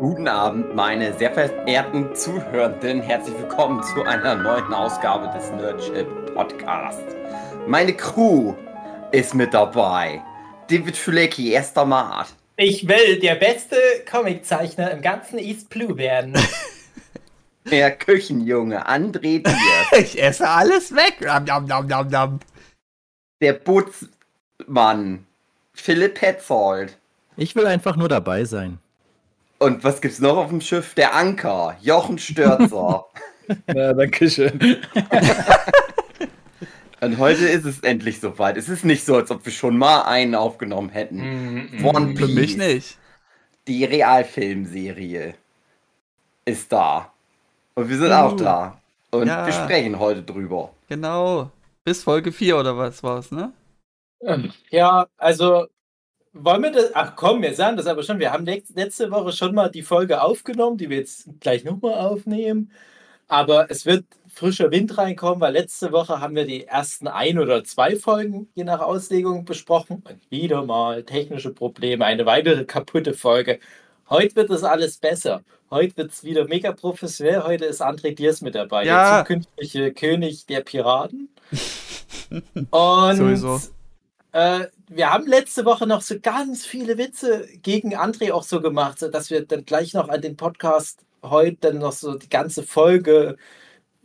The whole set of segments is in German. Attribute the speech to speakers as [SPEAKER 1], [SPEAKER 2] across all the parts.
[SPEAKER 1] Guten Abend, meine sehr verehrten Zuhörenden. Herzlich willkommen zu einer neuen Ausgabe des Nerdship Podcast. Meine Crew ist mit dabei. David Fulecki, erster Mart.
[SPEAKER 2] Ich will der beste Comiczeichner im ganzen East Blue werden.
[SPEAKER 1] Der Küchenjunge, André Diers.
[SPEAKER 3] Ich esse alles weg. Nom, nom, nom, nom.
[SPEAKER 1] Der Bootsmann, Philipp Petzold.
[SPEAKER 4] Ich will einfach nur dabei sein.
[SPEAKER 1] Und was gibt's noch auf dem Schiff? Der Anker, Jochen Störzer.
[SPEAKER 5] Ja, danke schön.
[SPEAKER 1] Und heute ist es endlich soweit. Es ist nicht so, als ob wir schon mal einen aufgenommen hätten. One
[SPEAKER 3] Für mich
[SPEAKER 1] Piece,
[SPEAKER 3] nicht.
[SPEAKER 1] die Realfilmserie, ist da. Und wir sind auch
[SPEAKER 3] Uh.
[SPEAKER 1] da. Und
[SPEAKER 3] Ja.
[SPEAKER 1] wir sprechen heute drüber.
[SPEAKER 3] Genau. Bis Folge 4 oder was war's, ne?
[SPEAKER 2] Ja, also wollen wir das. Ach komm, wir sagen das aber schon. Wir haben letzte Woche schon mal die Folge aufgenommen, die wir jetzt gleich nochmal aufnehmen. Aber es wird frischer Wind reinkommen, weil letzte Woche haben wir die ersten ein oder zwei Folgen je nach Auslegung besprochen. Und wieder mal technische Probleme, eine weitere kaputte Folge. Heute wird das alles besser. Heute wird es wieder mega professionell. Heute ist André Diers mit dabei,
[SPEAKER 3] Ja.
[SPEAKER 2] der zukünftige König der Piraten. Und
[SPEAKER 3] Sowieso.
[SPEAKER 2] Äh, wir haben letzte Woche noch so ganz viele Witze gegen André auch so gemacht, dass wir dann gleich noch an den Podcast heute dann noch so die ganze Folge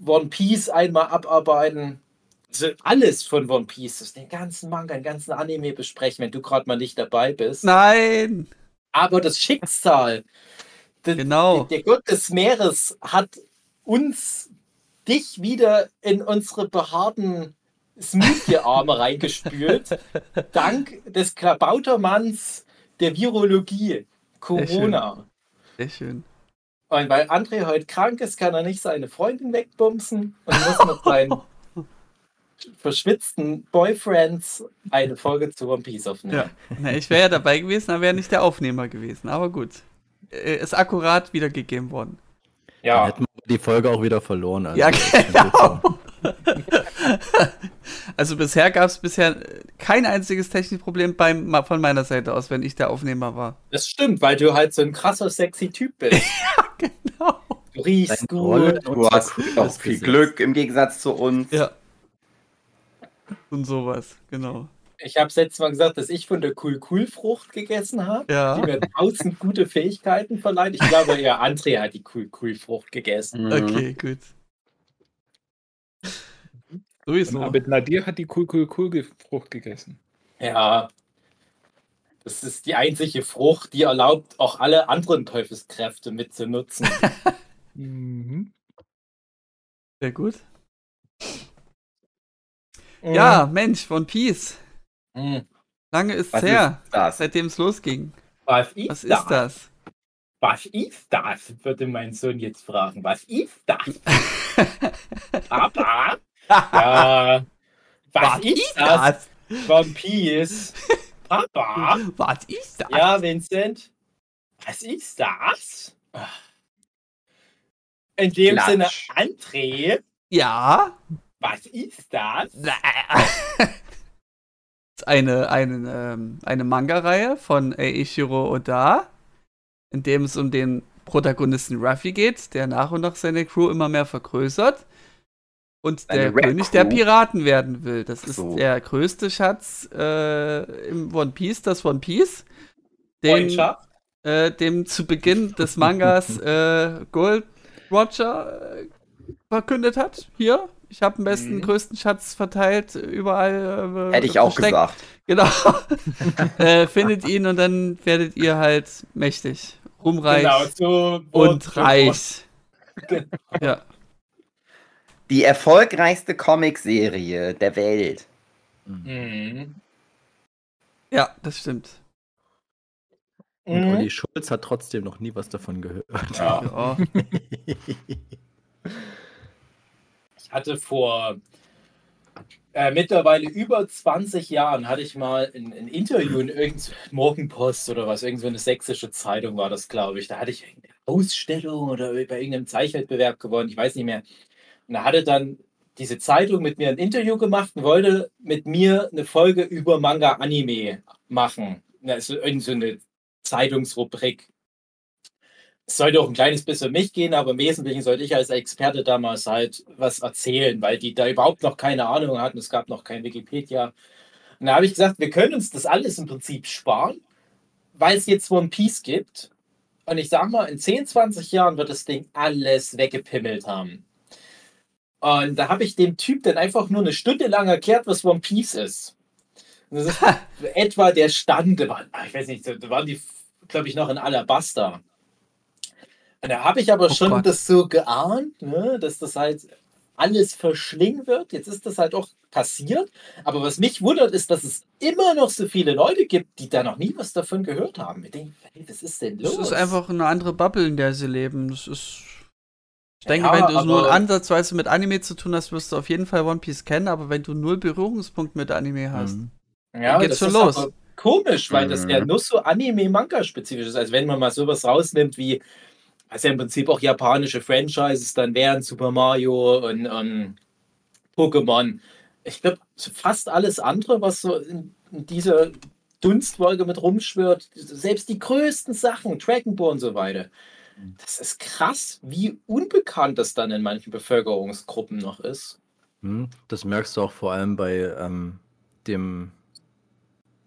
[SPEAKER 2] One Piece einmal abarbeiten. Also alles von One Piece, den ganzen Manga, den ganzen Anime besprechen, wenn du gerade mal nicht dabei bist.
[SPEAKER 3] Nein!
[SPEAKER 2] Aber das Schicksal, der,
[SPEAKER 3] Genau.
[SPEAKER 2] der Gott des Meeres hat uns, dich wieder in unsere behaarten Smoothie-Arme reingespült. Dank des Klabautermanns der Virologie, Corona.
[SPEAKER 3] Sehr schön.
[SPEAKER 2] Und weil André heute krank ist, kann er nicht seine Freundin wegbumsen und muss mit seinen verschwitzten Boyfriends eine Folge zu One Piece aufnehmen.
[SPEAKER 3] Ja. Na, ich wäre ja dabei gewesen, aber wäre nicht der Aufnehmer gewesen. Aber gut. Ist akkurat wiedergegeben worden.
[SPEAKER 4] Dann
[SPEAKER 2] Ja,
[SPEAKER 4] hätten wir die Folge auch wieder verloren. Also
[SPEAKER 3] Ja, genau.
[SPEAKER 4] So.
[SPEAKER 3] Also bisher gab es bisher kein einziges Technikproblem beim, von meiner Seite aus, wenn ich der Aufnehmer war.
[SPEAKER 2] das stimmt, weil du halt so ein krasser, sexy Typ bist.
[SPEAKER 3] Genau.
[SPEAKER 2] Du riechst gut.
[SPEAKER 1] Du hast auch viel Glück im Gegensatz zu uns.
[SPEAKER 3] Ja. Und sowas, genau.
[SPEAKER 2] Ich habe letztes Mal gesagt, dass ich von der Cool-Cool-Frucht gegessen habe,
[SPEAKER 3] Ja.
[SPEAKER 2] die mir tausend gute Fähigkeiten verleiht. Ich glaube, ja, André hat die Cool-Cool-Frucht gegessen.
[SPEAKER 1] Mhm.
[SPEAKER 3] Okay, gut. Sowieso.
[SPEAKER 5] Aber Nadir hat die cool, cool, cool Frucht gegessen.
[SPEAKER 2] Ja, das ist die einzige Frucht, die erlaubt, auch alle anderen Teufelskräfte mitzunutzen.
[SPEAKER 5] Mhm.
[SPEAKER 3] Sehr gut. Ja, Mensch, One Piece.
[SPEAKER 2] Mhm.
[SPEAKER 3] Lange ist
[SPEAKER 1] Was
[SPEAKER 3] her,
[SPEAKER 1] ist
[SPEAKER 3] seitdem es losging.
[SPEAKER 2] Was ist,
[SPEAKER 3] Was
[SPEAKER 2] das?
[SPEAKER 3] ist das?
[SPEAKER 2] Was ist das? Würde mein Sohn jetzt fragen. Was ist das? Papa? Ja. Was, ist das? One Piece. Papa?
[SPEAKER 3] Was ist das?
[SPEAKER 2] Ja, Vincent. Was ist das? In dem
[SPEAKER 1] Klatsch.
[SPEAKER 2] Sinne, André,
[SPEAKER 3] Ja.
[SPEAKER 2] was ist das?
[SPEAKER 3] Das ist eine, eine, ähm, eine Manga-Reihe von Eiichiro Oda, in dem es um den Protagonisten Ruffy geht, der nach und nach seine Crew immer mehr vergrößert und
[SPEAKER 1] Eine
[SPEAKER 3] der König der? Piraten werden will. Das ist
[SPEAKER 1] so.
[SPEAKER 3] der größte Schatz äh, im One Piece, das One Piece. Den, äh, dem zu Beginn des Mangas äh, Gold Roger äh, verkündet hat. Hier, ich habe den besten,
[SPEAKER 1] Mhm.
[SPEAKER 3] größten Schatz verteilt, überall. Äh,
[SPEAKER 1] Hätte ich auch gesagt.
[SPEAKER 3] Genau. äh, findet ihn und dann werdet ihr halt mächtig, rumreich
[SPEAKER 2] Genau, so.
[SPEAKER 3] und reich.
[SPEAKER 2] Genau.
[SPEAKER 3] Ja.
[SPEAKER 1] Die erfolgreichste Comicserie der Welt.
[SPEAKER 2] Mhm.
[SPEAKER 3] ja, das stimmt.
[SPEAKER 4] Und
[SPEAKER 2] Mhm.
[SPEAKER 4] Olli Schulz hat trotzdem noch nie was davon gehört.
[SPEAKER 2] Ja. Ich hatte vor äh, mittlerweile über 20 Jahren hatte ich mal ein, ein Interview in irgendeiner Morgenpost oder was, irgend so eine sächsische Zeitung war das, glaube ich. Da hatte ich irgendeine Ausstellung oder bei irgendeinem Zeichenwettbewerb gewonnen, ich weiß nicht mehr. Und da hatte dann diese Zeitung mit mir ein Interview gemacht und wollte mit mir eine Folge über Manga-Anime machen. Das ist so eine Zeitungsrubrik. es sollte auch ein kleines bisschen um mich gehen, aber im Wesentlichen sollte ich als Experte damals halt was erzählen, weil die da überhaupt noch keine Ahnung hatten. Es gab noch kein Wikipedia. Und da habe ich gesagt, wir können uns das alles im Prinzip sparen, weil es jetzt One Piece gibt. Und ich sag mal, in 10, 20 Jahren wird das Ding alles weggepimmelt haben. Und da habe ich dem Typ dann einfach nur eine Stunde lang erklärt, was One Piece ist. Und das ist etwa der Stand, waren- ich weiß nicht, da waren die, glaube ich, noch in Alabasta. Und da habe ich aber
[SPEAKER 3] Oh
[SPEAKER 2] schon
[SPEAKER 3] Gott.
[SPEAKER 2] das so geahnt, ne, dass das halt alles verschlingen wird. Jetzt ist das halt auch passiert. Aber was mich wundert, ist, dass es immer noch so viele Leute gibt, die da noch nie was davon gehört haben. Ich denke, hey, was ist denn los?
[SPEAKER 3] Das ist einfach eine andere Bubble, in der sie leben. Das ist. Ich denke,
[SPEAKER 2] Ja,
[SPEAKER 3] wenn du nur
[SPEAKER 2] aber-
[SPEAKER 3] ansatzweise mit Anime zu tun hast, wirst du auf jeden Fall One Piece kennen, aber wenn du null Berührungspunkt mit Anime hast.
[SPEAKER 4] Mhm.
[SPEAKER 2] Ja,
[SPEAKER 3] geht's
[SPEAKER 2] das
[SPEAKER 3] schon
[SPEAKER 2] ist
[SPEAKER 3] los.
[SPEAKER 2] aber Komisch, weil das
[SPEAKER 1] Mhm.
[SPEAKER 2] ja nur so Anime-Manga-spezifisch ist. Also wenn man mal sowas rausnimmt wie, was ja im Prinzip auch japanische Franchises dann wären, Super Mario und, und Pokémon. Ich glaube, fast alles andere, was so in, in dieser Dunstwolke mit rumschwirrt, selbst die größten Sachen, Dragon Ball und so weiter. Das ist krass, wie unbekannt das dann in manchen Bevölkerungsgruppen noch ist.
[SPEAKER 4] Hm, Das merkst du auch vor allem bei ähm, dem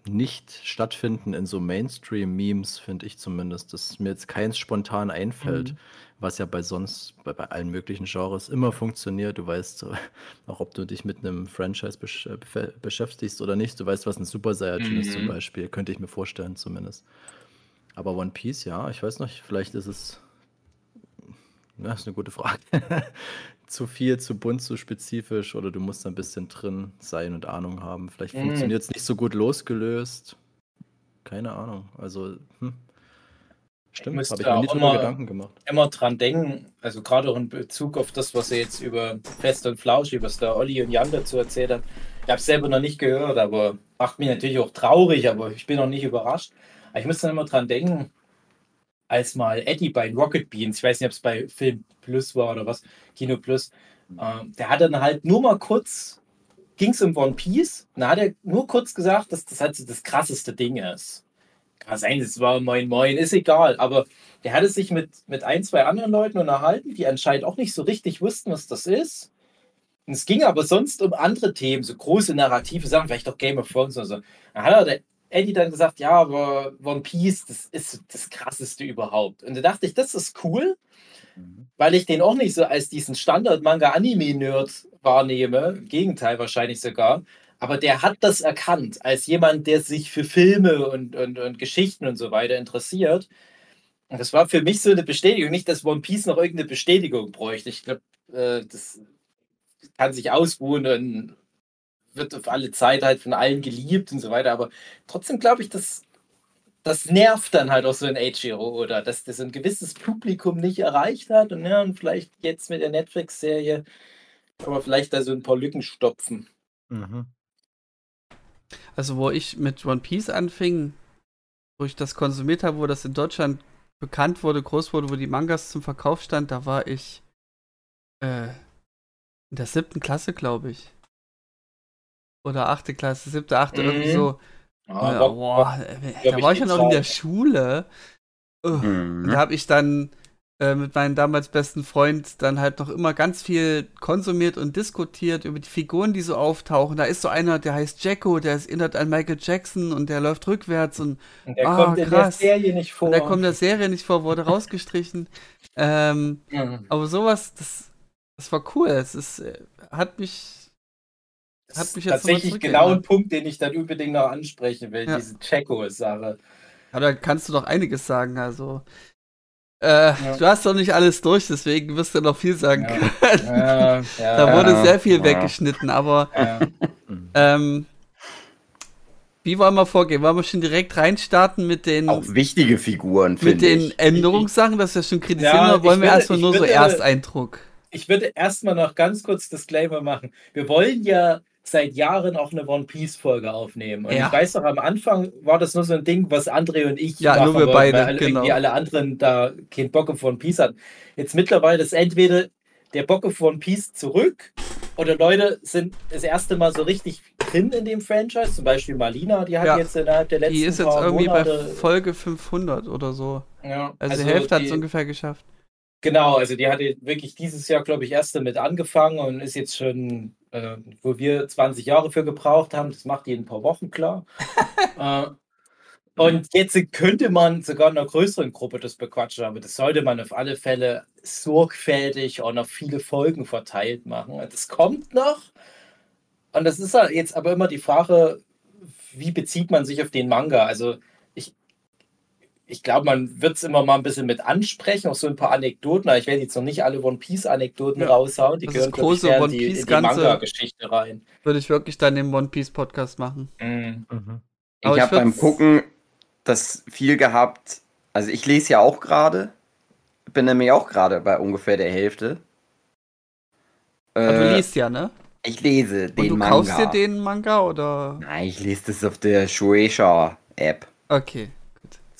[SPEAKER 4] Nicht-Stattfinden in so Mainstream-Memes, finde ich zumindest, dass mir jetzt keins spontan einfällt,
[SPEAKER 3] Mhm.
[SPEAKER 4] was ja bei sonst, bei, bei allen möglichen Genres immer funktioniert. Du weißt auch, ob du dich mit einem Franchise besch äh, beschäftigst oder nicht. Du weißt, was ein Super Saiyajin ist zum
[SPEAKER 2] Mhm.
[SPEAKER 4] Beispiel, könnte ich mir vorstellen zumindest. Aber One Piece, ja, ich weiß nicht, vielleicht ist es. Ja, ist eine gute Frage. zu viel, zu bunt, zu spezifisch oder du musst ein bisschen drin sein und Ahnung haben. Vielleicht
[SPEAKER 2] Mhm.
[SPEAKER 4] funktioniert es nicht so gut losgelöst. Keine Ahnung. Also, hm. Stimmt, habe ich mir drüber
[SPEAKER 2] immer-
[SPEAKER 4] Gedanken gemacht.
[SPEAKER 2] immer dran denken, also gerade auch in Bezug auf das, was er jetzt über Fest und Flauschig, was der Olli und Jan dazu erzählt haben. Ich habe es selber noch nicht gehört, aber macht mich natürlich auch traurig, aber ich bin noch nicht überrascht. Ich muss dann immer dran denken, als mal Eddie bei Rocket Beans, ich weiß nicht, ob es bei Film Plus war oder was, Kino Plus, ähm, der hat dann halt nur mal kurz, ging es um One Piece, und da hat er nur kurz gesagt, dass das halt so das krasseste Ding ist. Kann sein, es war Moin Moin, ist egal, aber der hatte sich mit, mit ein, zwei anderen Leuten unterhalten, die anscheinend auch nicht so richtig wussten, was das ist. Und es ging aber sonst um andere Themen, so große narrative Sachen, vielleicht auch Game of Thrones oder so. Dann hat er Eddie dann gesagt, ja, aber One Piece, das ist das krasseste überhaupt. Und da dachte ich, das ist cool, weil ich den auch nicht so als diesen Standard-Manga-Anime-Nerd wahrnehme. Im Gegenteil wahrscheinlich sogar. Aber der hat das erkannt, als jemand, der sich für Filme und, und, und Geschichten und so weiter interessiert. Und das war für mich so eine Bestätigung. Nicht, dass One Piece noch irgendeine Bestätigung bräuchte. Ich glaube, äh, das kann sich ausruhen und wird auf alle Zeit halt von allen geliebt und so weiter. Aber trotzdem glaube ich, dass das nervt dann halt auch so ein Eiichiro oder dass das ein gewisses Publikum nicht erreicht hat. Und ja, und vielleicht jetzt mit der Netflix-Serie kann man vielleicht da so ein paar Lücken stopfen.
[SPEAKER 4] Mhm.
[SPEAKER 3] Also, wo ich mit One Piece anfing, wo ich das konsumiert habe, wo das in Deutschland bekannt wurde, groß wurde, wo die Mangas zum Verkauf stand, da war ich äh, in der siebten Klasse, glaube ich. Oder achte Klasse, siebte, achte,
[SPEAKER 2] Mhm.
[SPEAKER 3] irgendwie so.
[SPEAKER 2] Ja,
[SPEAKER 3] Ja,
[SPEAKER 2] Bock-
[SPEAKER 3] boah, da war ich ja noch in der. Schule.
[SPEAKER 1] Mhm.
[SPEAKER 3] da habe ich dann äh, mit meinem damals besten Freund dann halt noch immer ganz viel konsumiert und diskutiert über die Figuren, die so auftauchen. Da ist so einer, der heißt Jacko, der ist erinnert an Michael Jackson und der läuft rückwärts und,
[SPEAKER 2] Und der
[SPEAKER 3] Ah,
[SPEAKER 2] kommt in
[SPEAKER 3] krass.
[SPEAKER 2] der Serie nicht vor.
[SPEAKER 3] und der kommt in der Serie nicht vor, wurde rausgestrichen. Ähm,
[SPEAKER 2] Mhm.
[SPEAKER 3] aber sowas, das, das war cool. Es ist, äh, hat mich,
[SPEAKER 2] Das
[SPEAKER 3] Hat
[SPEAKER 2] ist
[SPEAKER 3] mich jetzt nochmal
[SPEAKER 2] tatsächlich genau ein Punkt, den ich dann unbedingt noch ansprechen will,
[SPEAKER 3] Ja.
[SPEAKER 2] diese Checo-Sache.
[SPEAKER 3] ja, da kannst du doch einiges sagen. Also, äh, du hast doch nicht alles durch, deswegen wirst du noch viel sagen
[SPEAKER 2] Ja.
[SPEAKER 3] können.
[SPEAKER 2] Ja, ja,
[SPEAKER 3] Da wurde
[SPEAKER 1] Ja.
[SPEAKER 3] sehr viel
[SPEAKER 1] Ja.
[SPEAKER 3] weggeschnitten, aber
[SPEAKER 2] ja.
[SPEAKER 3] Ähm, wie wollen wir vorgehen? Wollen wir schon direkt reinstarten mit den,
[SPEAKER 1] Auch wichtige Figuren,
[SPEAKER 3] mit den
[SPEAKER 1] ich.
[SPEAKER 3] Änderungssachen, das ist ja schon kritisieren,
[SPEAKER 2] Ja,
[SPEAKER 3] oder wollen wir
[SPEAKER 2] würde-
[SPEAKER 3] erstmal nur so
[SPEAKER 2] würde-
[SPEAKER 3] Ersteindruck?
[SPEAKER 2] Ich würde erstmal noch ganz kurz Disclaimer machen. Wir wollen ja seit Jahren auch eine One Piece Folge aufnehmen. Und
[SPEAKER 3] Ja.
[SPEAKER 2] ich weiß noch, am Anfang war das nur so ein Ding, was André und ich
[SPEAKER 3] Ja, nur wir beide,
[SPEAKER 2] weil alle,
[SPEAKER 3] genau.
[SPEAKER 2] irgendwie alle anderen da keinen Bock auf One Piece hatten. Jetzt mittlerweile ist entweder der Bock auf One Piece zurück oder Leute sind das erste Mal so richtig drin in dem Franchise. Zum Beispiel Malina, die hat
[SPEAKER 3] Ja.
[SPEAKER 2] jetzt innerhalb der letzten
[SPEAKER 3] Die ist jetzt irgendwie bei
[SPEAKER 2] Monate.
[SPEAKER 3] Folge 500 oder so.
[SPEAKER 2] ja,
[SPEAKER 3] Also, die Hälfte hat es ungefähr geschafft.
[SPEAKER 2] Genau, also die hatte wirklich dieses Jahr, glaube ich, erst damit angefangen und ist jetzt schon, äh, wo wir 20 Jahre für gebraucht haben, das macht die in ein paar Wochen klar. äh, und jetzt könnte man sogar in einer größeren Gruppe das bequatschen, aber das sollte man auf alle Fälle sorgfältig und auf viele Folgen verteilt machen. Das kommt noch. Und das ist jetzt aber immer die Frage, wie bezieht man sich auf den Manga? Also ich, ich glaube, man wird es immer mal ein bisschen mit ansprechen, auch so ein paar Anekdoten. Aber ich werde jetzt noch nicht alle One Piece-Anekdoten
[SPEAKER 3] Ja,
[SPEAKER 2] raushauen. Die
[SPEAKER 3] das
[SPEAKER 2] gehören, ich,
[SPEAKER 3] große
[SPEAKER 2] in
[SPEAKER 3] One
[SPEAKER 2] die, in
[SPEAKER 3] Piece
[SPEAKER 2] die Manga-Geschichte rein.
[SPEAKER 3] Würde ich wirklich dann im One Piece Podcast machen.
[SPEAKER 2] Mhm.
[SPEAKER 4] Mhm.
[SPEAKER 1] Ich
[SPEAKER 3] ich
[SPEAKER 1] habe beim Gucken das viel gehabt. Also ich lese ja auch gerade. Bin nämlich auch gerade bei ungefähr der Hälfte.
[SPEAKER 3] Aber du
[SPEAKER 1] Äh,
[SPEAKER 3] liest ja, ne?
[SPEAKER 1] ich lese
[SPEAKER 3] Und
[SPEAKER 1] den
[SPEAKER 3] du
[SPEAKER 1] Manga.
[SPEAKER 3] kaufst dir den Manga oder?
[SPEAKER 1] Nein, ich lese das auf der Shueisha-App.
[SPEAKER 3] Okay.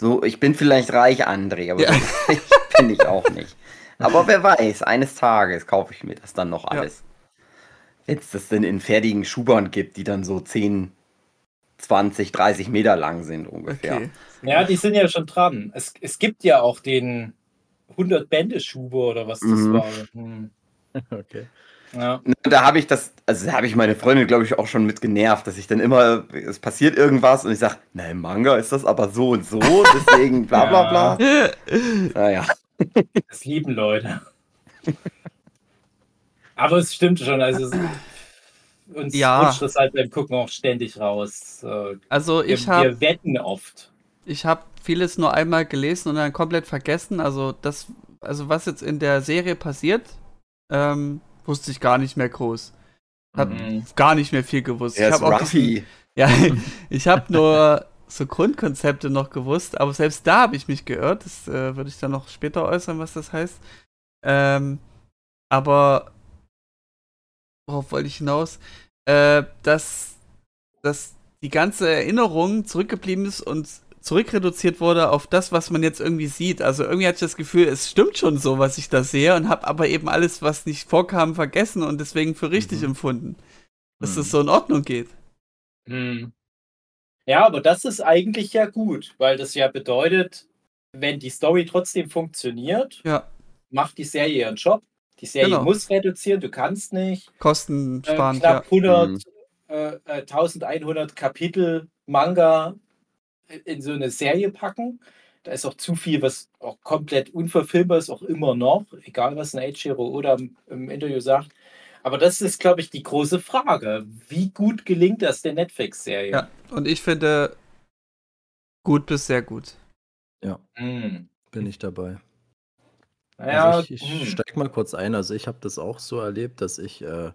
[SPEAKER 1] So, ich bin vielleicht reich, André, aber
[SPEAKER 3] Ja.
[SPEAKER 1] reich bin ich auch nicht. Aber wer weiß, eines Tages kaufe ich mir das dann noch
[SPEAKER 3] Ja.
[SPEAKER 1] alles. Wenn es das denn in fertigen Schubern gibt, die dann so 10, 20, 30 Meter lang sind ungefähr.
[SPEAKER 3] Okay.
[SPEAKER 2] Ja, die sind ja schon dran. Es, es gibt ja auch den 100 Bände Schube oder was das
[SPEAKER 1] Mhm.
[SPEAKER 2] war. Hm.
[SPEAKER 4] Okay.
[SPEAKER 2] Ja.
[SPEAKER 1] Da habe ich das, also da habe ich meine Freundin, glaube ich, auch schon mit genervt, dass ich dann immer, es passiert irgendwas und ich sage, na im Manga ist das aber so und so, deswegen bla bla bla. Naja.
[SPEAKER 2] Das lieben Leute. Aber es stimmt schon, also es, uns
[SPEAKER 3] Ja.
[SPEAKER 2] rutscht das halt beim Gucken auch ständig raus.
[SPEAKER 3] Also
[SPEAKER 2] Wir,
[SPEAKER 3] ich habe
[SPEAKER 2] wir wetten oft.
[SPEAKER 3] ich habe vieles nur einmal gelesen und dann komplett vergessen. Also das, also was jetzt in der Serie passiert, ähm, wusste ich gar nicht mehr groß. Hab
[SPEAKER 2] Mhm.
[SPEAKER 3] gar nicht mehr viel gewusst.
[SPEAKER 1] Er
[SPEAKER 3] ich
[SPEAKER 1] ist
[SPEAKER 3] habe auch
[SPEAKER 1] Ruffy.
[SPEAKER 3] Ja, ich habe nur so Grundkonzepte noch gewusst, aber selbst da habe ich mich geirrt. Das äh, würde ich dann noch später äußern, was das heißt. Ähm, aber worauf wollte ich hinaus? Äh, dass, dass die ganze Erinnerung zurückgeblieben ist und zurückreduziert wurde auf das, was man jetzt irgendwie sieht. Also irgendwie hatte ich das Gefühl, es stimmt schon so, was ich da sehe und habe aber eben alles, was nicht vorkam, vergessen und deswegen für richtig
[SPEAKER 4] Mhm.
[SPEAKER 3] empfunden. Dass
[SPEAKER 4] Mhm.
[SPEAKER 3] das so in Ordnung geht.
[SPEAKER 2] Mhm. Ja, aber das ist eigentlich ja gut, weil das ja bedeutet, wenn die Story trotzdem funktioniert,
[SPEAKER 3] Ja.
[SPEAKER 2] macht die Serie ihren Job. Die Serie
[SPEAKER 3] Genau.
[SPEAKER 2] muss reduzieren, du kannst nicht.
[SPEAKER 3] Kosten
[SPEAKER 2] äh,
[SPEAKER 3] sparen, ja.
[SPEAKER 2] knapp 100,
[SPEAKER 1] Mhm.
[SPEAKER 2] äh, äh, 1100 Kapitel Manga in so eine Serie packen. Da ist auch zu viel, was auch komplett unverfilmbar ist, auch immer noch, egal was ein Eiichiro oder im, Interview sagt. Aber das ist, glaube ich, die große Frage. Wie gut gelingt das der Netflix-Serie?
[SPEAKER 3] Ja, und ich finde gut bis sehr gut.
[SPEAKER 2] Hm.
[SPEAKER 4] Bin ich dabei.
[SPEAKER 2] Naja,
[SPEAKER 4] also ich, ich
[SPEAKER 2] hm.
[SPEAKER 4] steig mal kurz ein. Also ich habe das auch so erlebt, dass ich äh,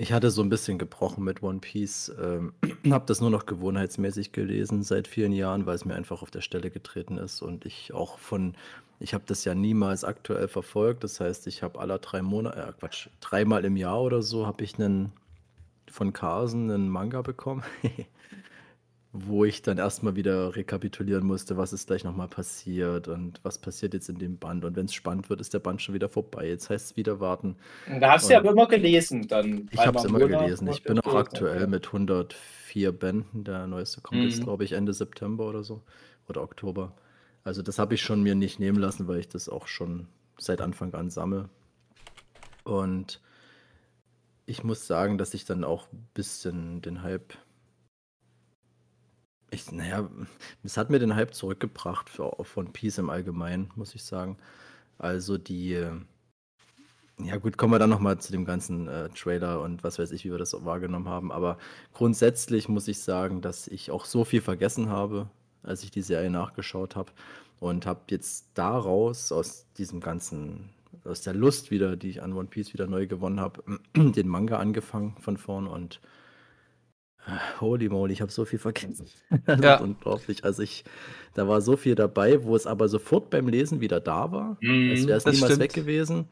[SPEAKER 4] ich hatte so ein bisschen gebrochen mit One Piece. Ähm, habe das nur noch gewohnheitsmäßig gelesen seit vielen Jahren, weil es mir einfach auf der Stelle getreten ist und ich auch von ich habe das ja niemals aktuell verfolgt. Das heißt, ich habe alle drei Monate, äh, Quatsch, dreimal im Jahr oder so habe ich einen von Carson einen Manga bekommen. wo ich dann erstmal wieder rekapitulieren musste, was ist gleich nochmal passiert und was passiert jetzt in dem Band. Und wenn es spannend wird, ist der Band schon wieder vorbei. Jetzt heißt es wieder warten.
[SPEAKER 2] Da hast du ja immer gelesen. Dann
[SPEAKER 4] Ich habe es immer gelesen. Ich bin auch aktuell mit 104 Bänden. Der neueste kommt jetzt,
[SPEAKER 2] Mhm.
[SPEAKER 4] glaube ich, Ende September oder so. Oder Oktober. Also das habe ich schon mir nicht nehmen lassen, weil ich das auch schon seit Anfang an sammle. Und ich muss sagen, dass ich dann auch ein bisschen den Hype. Ich, naja, es hat mir den Hype zurückgebracht für, von Peace im Allgemeinen, muss ich sagen. Also die. äh, Ja, gut, kommen wir dann nochmal zu dem ganzen äh, Trailer und was weiß ich, wie wir das wahrgenommen haben. Aber grundsätzlich muss ich sagen, dass ich auch so viel vergessen habe, als ich die Serie nachgeschaut habe. Und habe jetzt daraus, aus diesem ganzen, aus der Lust wieder, die ich an One Piece wieder neu gewonnen habe, den Manga angefangen von vorn und holy moly, ich habe so viel vergessen. Das
[SPEAKER 3] Ja.
[SPEAKER 4] ist unglaublich. Also ich, da war so viel dabei, wo es aber sofort beim Lesen wieder da war.
[SPEAKER 2] Mhm,
[SPEAKER 4] Es wäre es niemals
[SPEAKER 3] stimmt.
[SPEAKER 4] weg gewesen.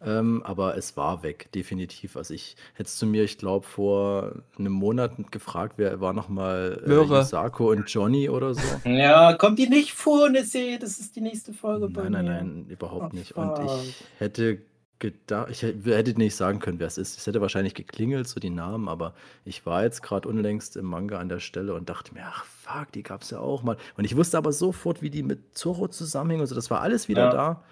[SPEAKER 4] Ähm, aber es war weg, definitiv. Also ich hättest du mir, ich glaube, vor einem Monat gefragt, wer war nochmal äh. Yusako und Johnny oder so.
[SPEAKER 2] Ja, kommt die nicht vor Serie? Das ist die nächste Folge bei
[SPEAKER 4] Nein, nein, nein, überhaupt
[SPEAKER 2] Ach,
[SPEAKER 4] nicht. Und ich hätte gedacht, ich hätte nicht sagen können, wer es ist. Es hätte wahrscheinlich geklingelt, so die Namen, aber ich war jetzt gerade unlängst im Manga an der Stelle und dachte mir, ach fuck, die gab es ja auch mal. Und ich wusste aber sofort, wie die mit Zorro zusammenhängen und so, das war alles wieder
[SPEAKER 2] Ja.
[SPEAKER 4] da.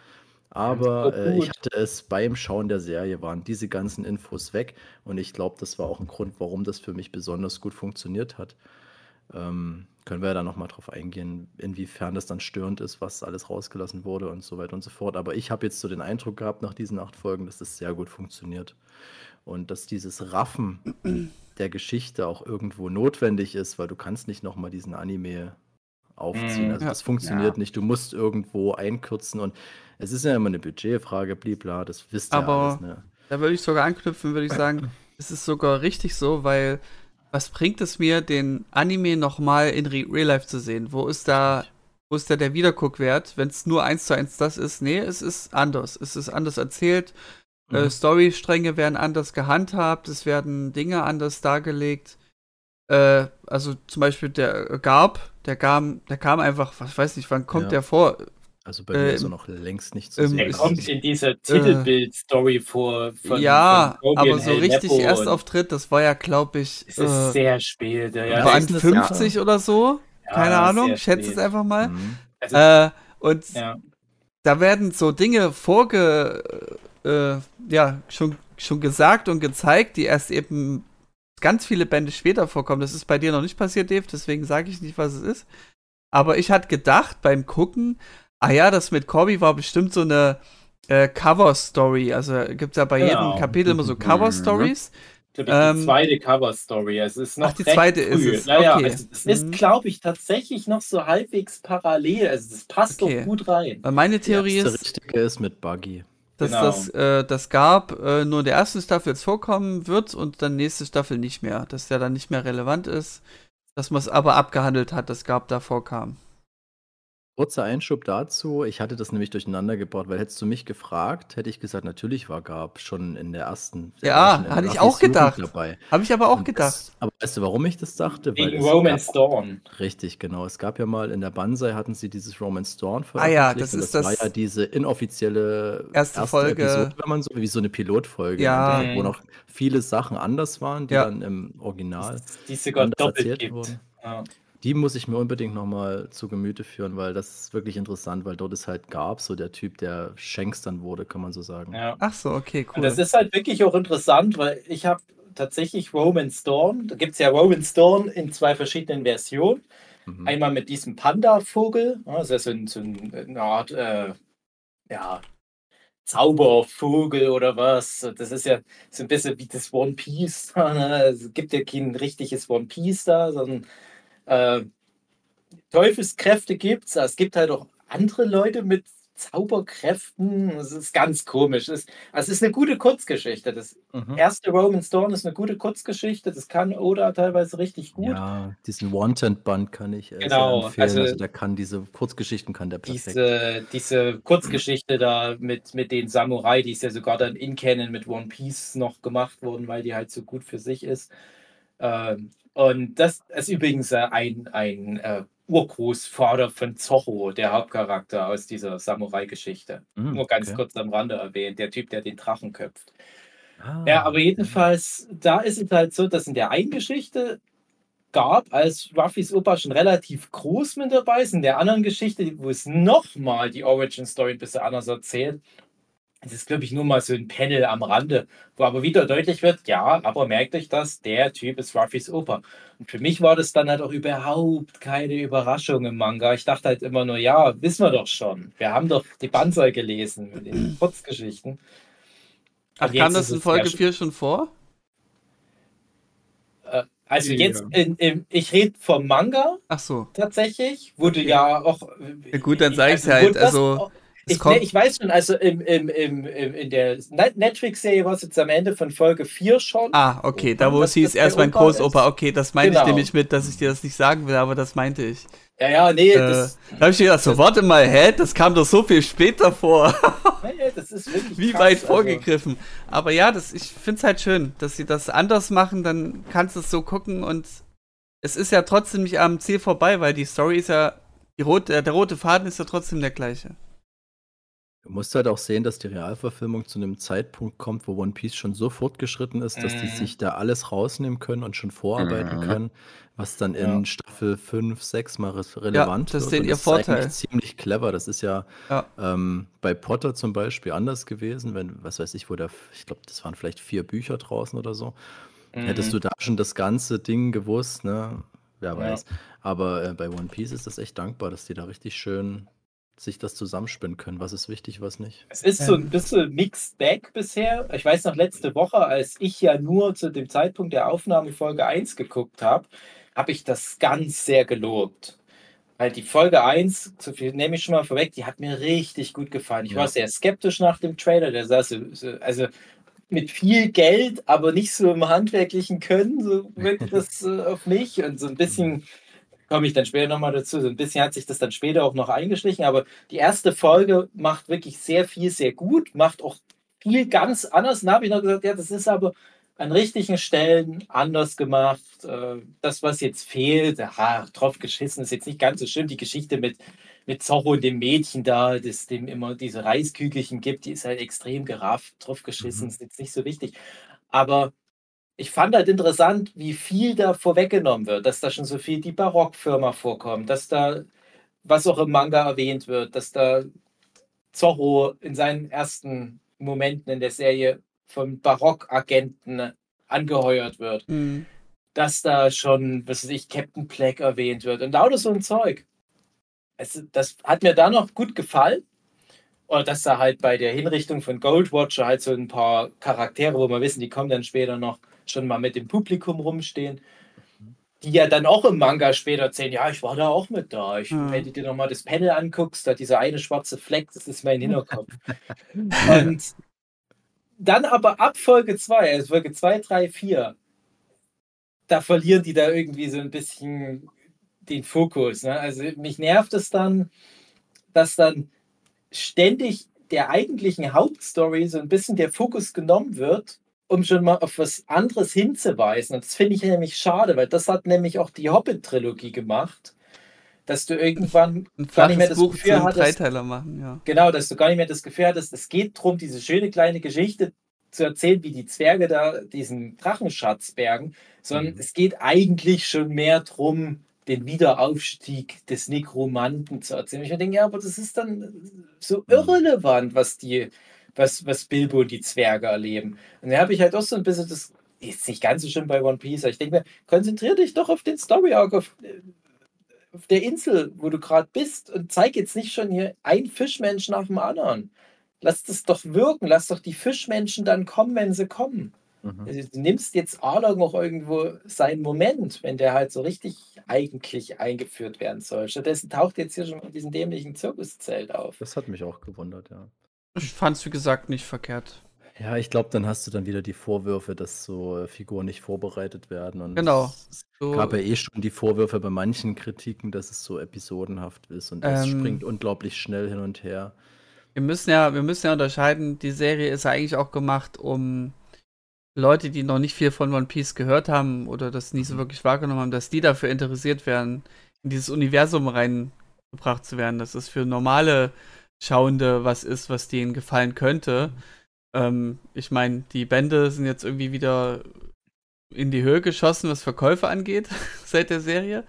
[SPEAKER 4] Aber äh, ich hatte es beim Schauen der Serie, waren diese ganzen Infos weg und ich glaube, das war auch ein Grund, warum das für mich besonders gut funktioniert hat. Ähm, können wir ja dann nochmal drauf eingehen, inwiefern das dann störend ist, was alles rausgelassen wurde und so weiter und so fort. Aber ich habe jetzt so den Eindruck gehabt nach diesen acht Folgen, dass das sehr gut funktioniert. Und dass dieses Raffen der Geschichte auch irgendwo notwendig ist, weil du kannst nicht nochmal diesen Anime aufziehen.
[SPEAKER 2] Mhm.
[SPEAKER 4] Also
[SPEAKER 3] Ja.
[SPEAKER 4] das funktioniert
[SPEAKER 1] Ja.
[SPEAKER 4] nicht. Du musst irgendwo einkürzen und es ist ja immer eine Budgetfrage, blibla, das wisst ihr
[SPEAKER 3] Aber-
[SPEAKER 4] alles. Ne?
[SPEAKER 3] Da würde ich sogar anknüpfen, würde ich sagen, es ist sogar richtig so, weil was bringt es mir, den Anime nochmal in Re Real Life zu sehen? Wo ist da, wo ist da der Wiederguckwert, wenn es nur eins zu eins das ist? Nee, es ist anders. Es ist anders erzählt. Äh,
[SPEAKER 4] Mhm.
[SPEAKER 3] Storystränge werden anders gehandhabt, es werden Dinge anders dargelegt. Äh, also zum Beispiel der Garb, der kam, der kam einfach, was weiß nicht, wann kommt
[SPEAKER 4] Ja.
[SPEAKER 3] der vor?
[SPEAKER 4] Also bei mir ist er
[SPEAKER 3] ähm,
[SPEAKER 4] noch längst nicht zu
[SPEAKER 3] ähm,
[SPEAKER 4] sehen.
[SPEAKER 3] Ist-
[SPEAKER 2] kommt in dieser Titelbild-Story vor. Von,
[SPEAKER 3] ja,
[SPEAKER 2] von
[SPEAKER 3] aber so richtig Erstauftritt, das war ja, glaube ich,
[SPEAKER 2] Es ist
[SPEAKER 3] äh,
[SPEAKER 2] sehr spät. Ja, ja,
[SPEAKER 3] war
[SPEAKER 2] das
[SPEAKER 3] an
[SPEAKER 2] ist-
[SPEAKER 3] 50 oder so.
[SPEAKER 2] ja,
[SPEAKER 3] Keine Ahnung, schätze es einfach mal.
[SPEAKER 4] Mhm.
[SPEAKER 2] Also,
[SPEAKER 3] Äh, und
[SPEAKER 2] ja.
[SPEAKER 3] da werden so Dinge vorge, äh, ja, schon, schon gesagt und gezeigt, die erst eben ganz viele Bände später vorkommen. Das ist bei dir noch nicht passiert, Dave, deswegen sage ich nicht, was es ist. Aber ich hatte gedacht beim Gucken, ah ja, das mit Corby war bestimmt so eine äh, Cover-Story. Also gibt es ja bei
[SPEAKER 2] Genau.
[SPEAKER 3] jedem Kapitel immer so. Cover-Stories.
[SPEAKER 2] Ich glaube,
[SPEAKER 3] Ähm,
[SPEAKER 2] die zweite Cover-Story. Es ist noch
[SPEAKER 3] ach, die zweite ist
[SPEAKER 2] früh.
[SPEAKER 3] es.
[SPEAKER 2] Naja,
[SPEAKER 3] Okay.
[SPEAKER 2] also es ist,
[SPEAKER 3] Mhm.
[SPEAKER 2] glaube ich, tatsächlich noch so halbwegs parallel. Also das passt
[SPEAKER 3] Okay.
[SPEAKER 2] doch gut rein.
[SPEAKER 3] Weil meine Theorie ist,
[SPEAKER 4] erste richtige ist mit Buggy.
[SPEAKER 3] dass
[SPEAKER 2] Genau.
[SPEAKER 3] das, äh, das Gab äh, nur in der ersten Staffel jetzt vorkommen wird und dann nächste Staffel nicht mehr. Dass der dann nicht mehr relevant ist. Dass man es aber abgehandelt hat, das Gab da vorkam.
[SPEAKER 4] Kurzer Einschub dazu. Ich hatte das nämlich durcheinander gebaut, weil hättest du mich gefragt, hätte ich gesagt, natürlich war Gab schon in der ersten.
[SPEAKER 3] Ja,
[SPEAKER 4] war schon in
[SPEAKER 3] hatte ich
[SPEAKER 4] Ruffys
[SPEAKER 3] auch gedacht.
[SPEAKER 4] Dabei.
[SPEAKER 3] Habe ich aber auch
[SPEAKER 4] Und
[SPEAKER 3] gedacht.
[SPEAKER 4] Das, aber weißt du, warum ich das dachte?
[SPEAKER 2] Wegen
[SPEAKER 4] es
[SPEAKER 2] Romance
[SPEAKER 4] gab-
[SPEAKER 2] Dawn.
[SPEAKER 4] Richtig, genau. Es gab ja mal in der Banzai hatten sie dieses Romance Dawn
[SPEAKER 3] Ah ja,
[SPEAKER 4] veröffentlicht
[SPEAKER 3] das
[SPEAKER 4] und
[SPEAKER 3] ist
[SPEAKER 4] das war
[SPEAKER 3] das-
[SPEAKER 4] ja diese inoffizielle
[SPEAKER 3] Erste Folge.
[SPEAKER 4] Episode, wenn man so, wie so eine Pilotfolge,
[SPEAKER 3] Ja.
[SPEAKER 4] der- wo noch viele Sachen anders waren, die
[SPEAKER 3] Ja.
[SPEAKER 4] dann im Original
[SPEAKER 2] Die es sogar
[SPEAKER 4] anders
[SPEAKER 2] doppelt
[SPEAKER 4] erzählt
[SPEAKER 2] gibt.
[SPEAKER 4] wurden.
[SPEAKER 2] Ja.
[SPEAKER 4] Die muss ich mir unbedingt nochmal zu Gemüte führen, weil das ist wirklich interessant, weil dort ist halt Gab, so der Typ, der Shanks dann wurde, kann man so sagen.
[SPEAKER 2] Ja.
[SPEAKER 3] Ach so, okay,
[SPEAKER 2] Und
[SPEAKER 3] cool.
[SPEAKER 2] das ist halt wirklich auch interessant, weil ich habe tatsächlich Romance Dawn, da gibt es ja Romance Dawn in zwei verschiedenen Versionen.
[SPEAKER 4] Mhm.
[SPEAKER 2] Einmal mit diesem Panda-Vogel, ja, das ist so, ein, so ein- eine Art, äh, ja, Zaubervogel oder was. Das ist ja so ein bisschen wie das One Piece. ne? Es gibt ja kein richtiges One Piece da, sondern äh, Teufelskräfte gibt es. Es gibt halt auch andere Leute mit Zauberkräften. Es ist ganz komisch. Es, also es ist eine gute Kurzgeschichte. Das
[SPEAKER 4] Mhm.
[SPEAKER 2] erste Romance Dawn ist eine gute Kurzgeschichte. Das kann Oda teilweise richtig gut.
[SPEAKER 4] Ja, diesen Wanted-Band kann ich äh,
[SPEAKER 2] Genau,
[SPEAKER 4] empfehlen. Also,
[SPEAKER 2] also
[SPEAKER 4] der kann diese Kurzgeschichten kann der perfekt.
[SPEAKER 2] diese, diese Kurzgeschichte da mit, mit den Samurai, die ist ja sogar dann in Canon mit One Piece noch gemacht worden, weil die halt so gut für sich ist. Ähm, und das ist übrigens äh, ein, ein äh, Urgroßvater von Zorro, der Hauptcharakter aus dieser Samurai-Geschichte.
[SPEAKER 4] Mhm,
[SPEAKER 2] Nur ganz
[SPEAKER 4] okay.
[SPEAKER 2] kurz am Rande erwähnt, der Typ, der den Drachen köpft.
[SPEAKER 4] Ah,
[SPEAKER 2] Ja, aber jedenfalls, da ist es halt so, dass in der einen Geschichte gab, als Ruffys Opa schon relativ groß mit dabei ist, in der anderen Geschichte, wo es nochmal die Origin Story ein bisschen anders erzählt, es ist, glaube ich, nur mal so ein Panel am Rande, wo aber wieder deutlich wird, ja, aber merkt euch das, der Typ ist Ruffys Opa. Und für mich war das dann halt auch überhaupt keine Überraschung im Manga. Ich dachte halt immer nur, ja, wissen wir doch schon. Wir haben doch die Banzai gelesen mit den Kurzgeschichten.
[SPEAKER 3] Ach, kam das in
[SPEAKER 2] es
[SPEAKER 3] Folge
[SPEAKER 2] ja schon-
[SPEAKER 3] 4 schon vor?
[SPEAKER 2] Also
[SPEAKER 5] Ja.
[SPEAKER 2] jetzt, in, in, ich rede vom Manga
[SPEAKER 3] Ach so.
[SPEAKER 2] tatsächlich, wurde ja auch.
[SPEAKER 3] Ja gut, dann sag ich's halt,
[SPEAKER 2] wurde das
[SPEAKER 3] also,
[SPEAKER 2] auch-
[SPEAKER 3] es
[SPEAKER 2] Ich, nee, ich weiß schon, also im, im, im, in der Net- Netflix-Serie war es jetzt am Ende von Folge 4 schon.
[SPEAKER 3] Ah, okay, da wo es hieß, erst mein
[SPEAKER 2] Opa
[SPEAKER 3] Großopa. Okay, das meinte
[SPEAKER 2] Genau.
[SPEAKER 3] ich nämlich mit, dass ich dir das nicht sagen will, aber das meinte ich.
[SPEAKER 2] Ja, ja, nee,
[SPEAKER 3] Äh,
[SPEAKER 2] das,
[SPEAKER 3] da habe ich gedacht, so, warte mal, hä, das kam doch so viel später vor.
[SPEAKER 2] nee, das ist wirklich.
[SPEAKER 3] Wie
[SPEAKER 2] krass,
[SPEAKER 3] weit
[SPEAKER 2] also-
[SPEAKER 3] vorgegriffen. Aber ja, das, ich finde es halt schön, dass sie das anders machen, dann kannst du es so gucken und es ist ja trotzdem nicht am Ziel vorbei, weil die Story ist ja, die rote, der rote Faden ist ja trotzdem der gleiche.
[SPEAKER 4] Du musst halt auch sehen, dass die Realverfilmung zu einem Zeitpunkt kommt, wo One Piece schon so fortgeschritten ist, dass die
[SPEAKER 2] Mhm.
[SPEAKER 4] sich da alles rausnehmen können und schon vorarbeiten
[SPEAKER 1] Mhm.
[SPEAKER 4] können, was dann
[SPEAKER 2] Ja.
[SPEAKER 4] in Staffel 5, 6 mal re- relevant
[SPEAKER 3] das ist
[SPEAKER 4] Und
[SPEAKER 3] ihr
[SPEAKER 4] das ist eigentlich
[SPEAKER 3] Vorteil.
[SPEAKER 4] ziemlich clever. Das ist ja
[SPEAKER 3] Ja.
[SPEAKER 4] ähm, bei Potter zum Beispiel anders gewesen, wenn, was weiß ich, wo der, ich glaube, das waren vielleicht vier Bücher draußen oder so. Hättest
[SPEAKER 2] Mhm.
[SPEAKER 4] du da schon das ganze Ding gewusst, ne? Wer
[SPEAKER 2] Ja.
[SPEAKER 4] weiß. Aber äh, bei One Piece ist das echt dankbar, dass die da richtig schön sich das zusammenspinnen können. Was ist wichtig, was nicht.
[SPEAKER 2] Es ist so ein bisschen mixed bag bisher. Ich weiß noch, letzte Woche, als ich ja nur zu dem Zeitpunkt der Aufnahme Folge 1 geguckt habe, habe ich das ganz sehr gelobt. Weil die Folge 1, so viel nehme ich schon mal vorweg, die hat mir richtig gut gefallen. Ich
[SPEAKER 4] Ja.
[SPEAKER 2] war sehr skeptisch nach dem Trailer. Der sah so, so, also mit viel Geld, aber nicht so im handwerklichen Können, so wirkte das äh, auf mich. Und so ein bisschen komme ich dann später nochmal dazu. So ein bisschen hat sich das dann später auch noch eingeschlichen, aber die erste Folge macht wirklich sehr viel, sehr gut, macht auch viel ganz anders. Dann habe ich noch gesagt, ja, das ist aber an richtigen Stellen anders gemacht. Äh, Das, was jetzt fehlt, aha, drauf geschissen, ist jetzt nicht ganz so schlimm. Die Geschichte mit, mit Zorro und dem Mädchen da, das dem immer diese Reiskügelchen gibt, die ist halt extrem gerafft, drauf geschissen,
[SPEAKER 4] Mhm.
[SPEAKER 2] ist jetzt nicht so wichtig. Aber ich fand halt interessant, wie viel da vorweggenommen wird, dass da schon so viel die Barockfirma vorkommt, dass da, was auch im Manga erwähnt wird, dass da Zorro in seinen ersten Momenten in der Serie vom Barockagenten angeheuert wird,
[SPEAKER 3] Mhm.
[SPEAKER 2] dass da schon, was weiß ich, Captain Plague erwähnt wird und lauter so ein Zeug. Es, das hat mir da noch gut gefallen. Oder dass da halt bei der Hinrichtung von Goldwatcher halt so ein paar Charaktere, wo wir wissen, die kommen dann später noch schon mal mit dem Publikum rumstehen, die ja dann auch im Manga später erzählen, ja, ich war da auch mit da. Ich,
[SPEAKER 3] Mhm.
[SPEAKER 2] Wenn du dir nochmal das Panel anguckst, da dieser eine schwarze Fleck, das ist mein Hinterkopf. Und dann aber ab Folge 2, also Folge 2, 3, 4, da verlieren die da irgendwie so ein bisschen den Fokus. Ne? Also mich nervt es dann, dass dann ständig der eigentlichen Hauptstory so ein bisschen der Fokus genommen wird, um schon mal auf was anderes hinzuweisen. Und das finde ich nämlich schade, weil das hat nämlich auch die Hobbit-Trilogie gemacht, dass du irgendwann
[SPEAKER 3] Ein
[SPEAKER 2] gar nicht mehr das
[SPEAKER 3] Buch
[SPEAKER 2] Gefühl hattest,
[SPEAKER 3] Dreiteiler machen, ja.
[SPEAKER 2] Genau, dass du gar nicht mehr das Gefühl hattest, es geht darum, diese schöne kleine Geschichte zu erzählen, wie die Zwerge da diesen Drachenschatz bergen, sondern
[SPEAKER 4] Mhm.
[SPEAKER 2] es geht eigentlich schon mehr darum, den Wiederaufstieg des Nekromanten zu erzählen. Ich denke, ja, aber das ist dann so irrelevant, was die, was, was Bilbo und die Zwerge erleben. Und da habe ich halt auch so ein bisschen das, ist nicht ganz so schlimm bei One Piece, aber ich denke mir, konzentrier dich doch auf den Story Arc, auf, auf der Insel, wo du gerade bist und zeig jetzt nicht schon hier ein Fischmensch nach dem anderen. Lass das doch wirken, lass doch die Fischmenschen dann kommen, wenn sie kommen.
[SPEAKER 4] Mhm.
[SPEAKER 2] Also, du nimmst jetzt Arlong auch irgendwo seinen Moment, wenn der halt so richtig eigentlich eingeführt werden soll. Stattdessen taucht jetzt hier schon mal diesen dämlichen Zirkuszelt auf.
[SPEAKER 4] Das hat mich auch gewundert, ja.
[SPEAKER 3] Ich fand's, wie gesagt, nicht verkehrt.
[SPEAKER 4] Ja, ich glaube, dann hast du dann wieder die Vorwürfe, dass so äh, Figuren nicht vorbereitet werden. Und
[SPEAKER 3] Genau.
[SPEAKER 4] es
[SPEAKER 3] So,
[SPEAKER 4] gab ja eh schon die Vorwürfe bei manchen Kritiken, dass es so episodenhaft ist und es
[SPEAKER 3] Ähm.
[SPEAKER 4] springt unglaublich schnell hin und her.
[SPEAKER 3] wir müssen ja, wir müssen ja unterscheiden, die Serie ist ja eigentlich auch gemacht, um Leute, die noch nicht viel von One Piece gehört haben oder das nicht so
[SPEAKER 4] Mhm.
[SPEAKER 3] wirklich wahrgenommen haben, dass die dafür interessiert werden, in dieses Universum reingebracht zu werden, dass es für normale Schauende was ist, was denen gefallen könnte. Ähm, ich meine, die Bände sind jetzt irgendwie wieder in die Höhe geschossen, was Verkäufe angeht, seit der Serie.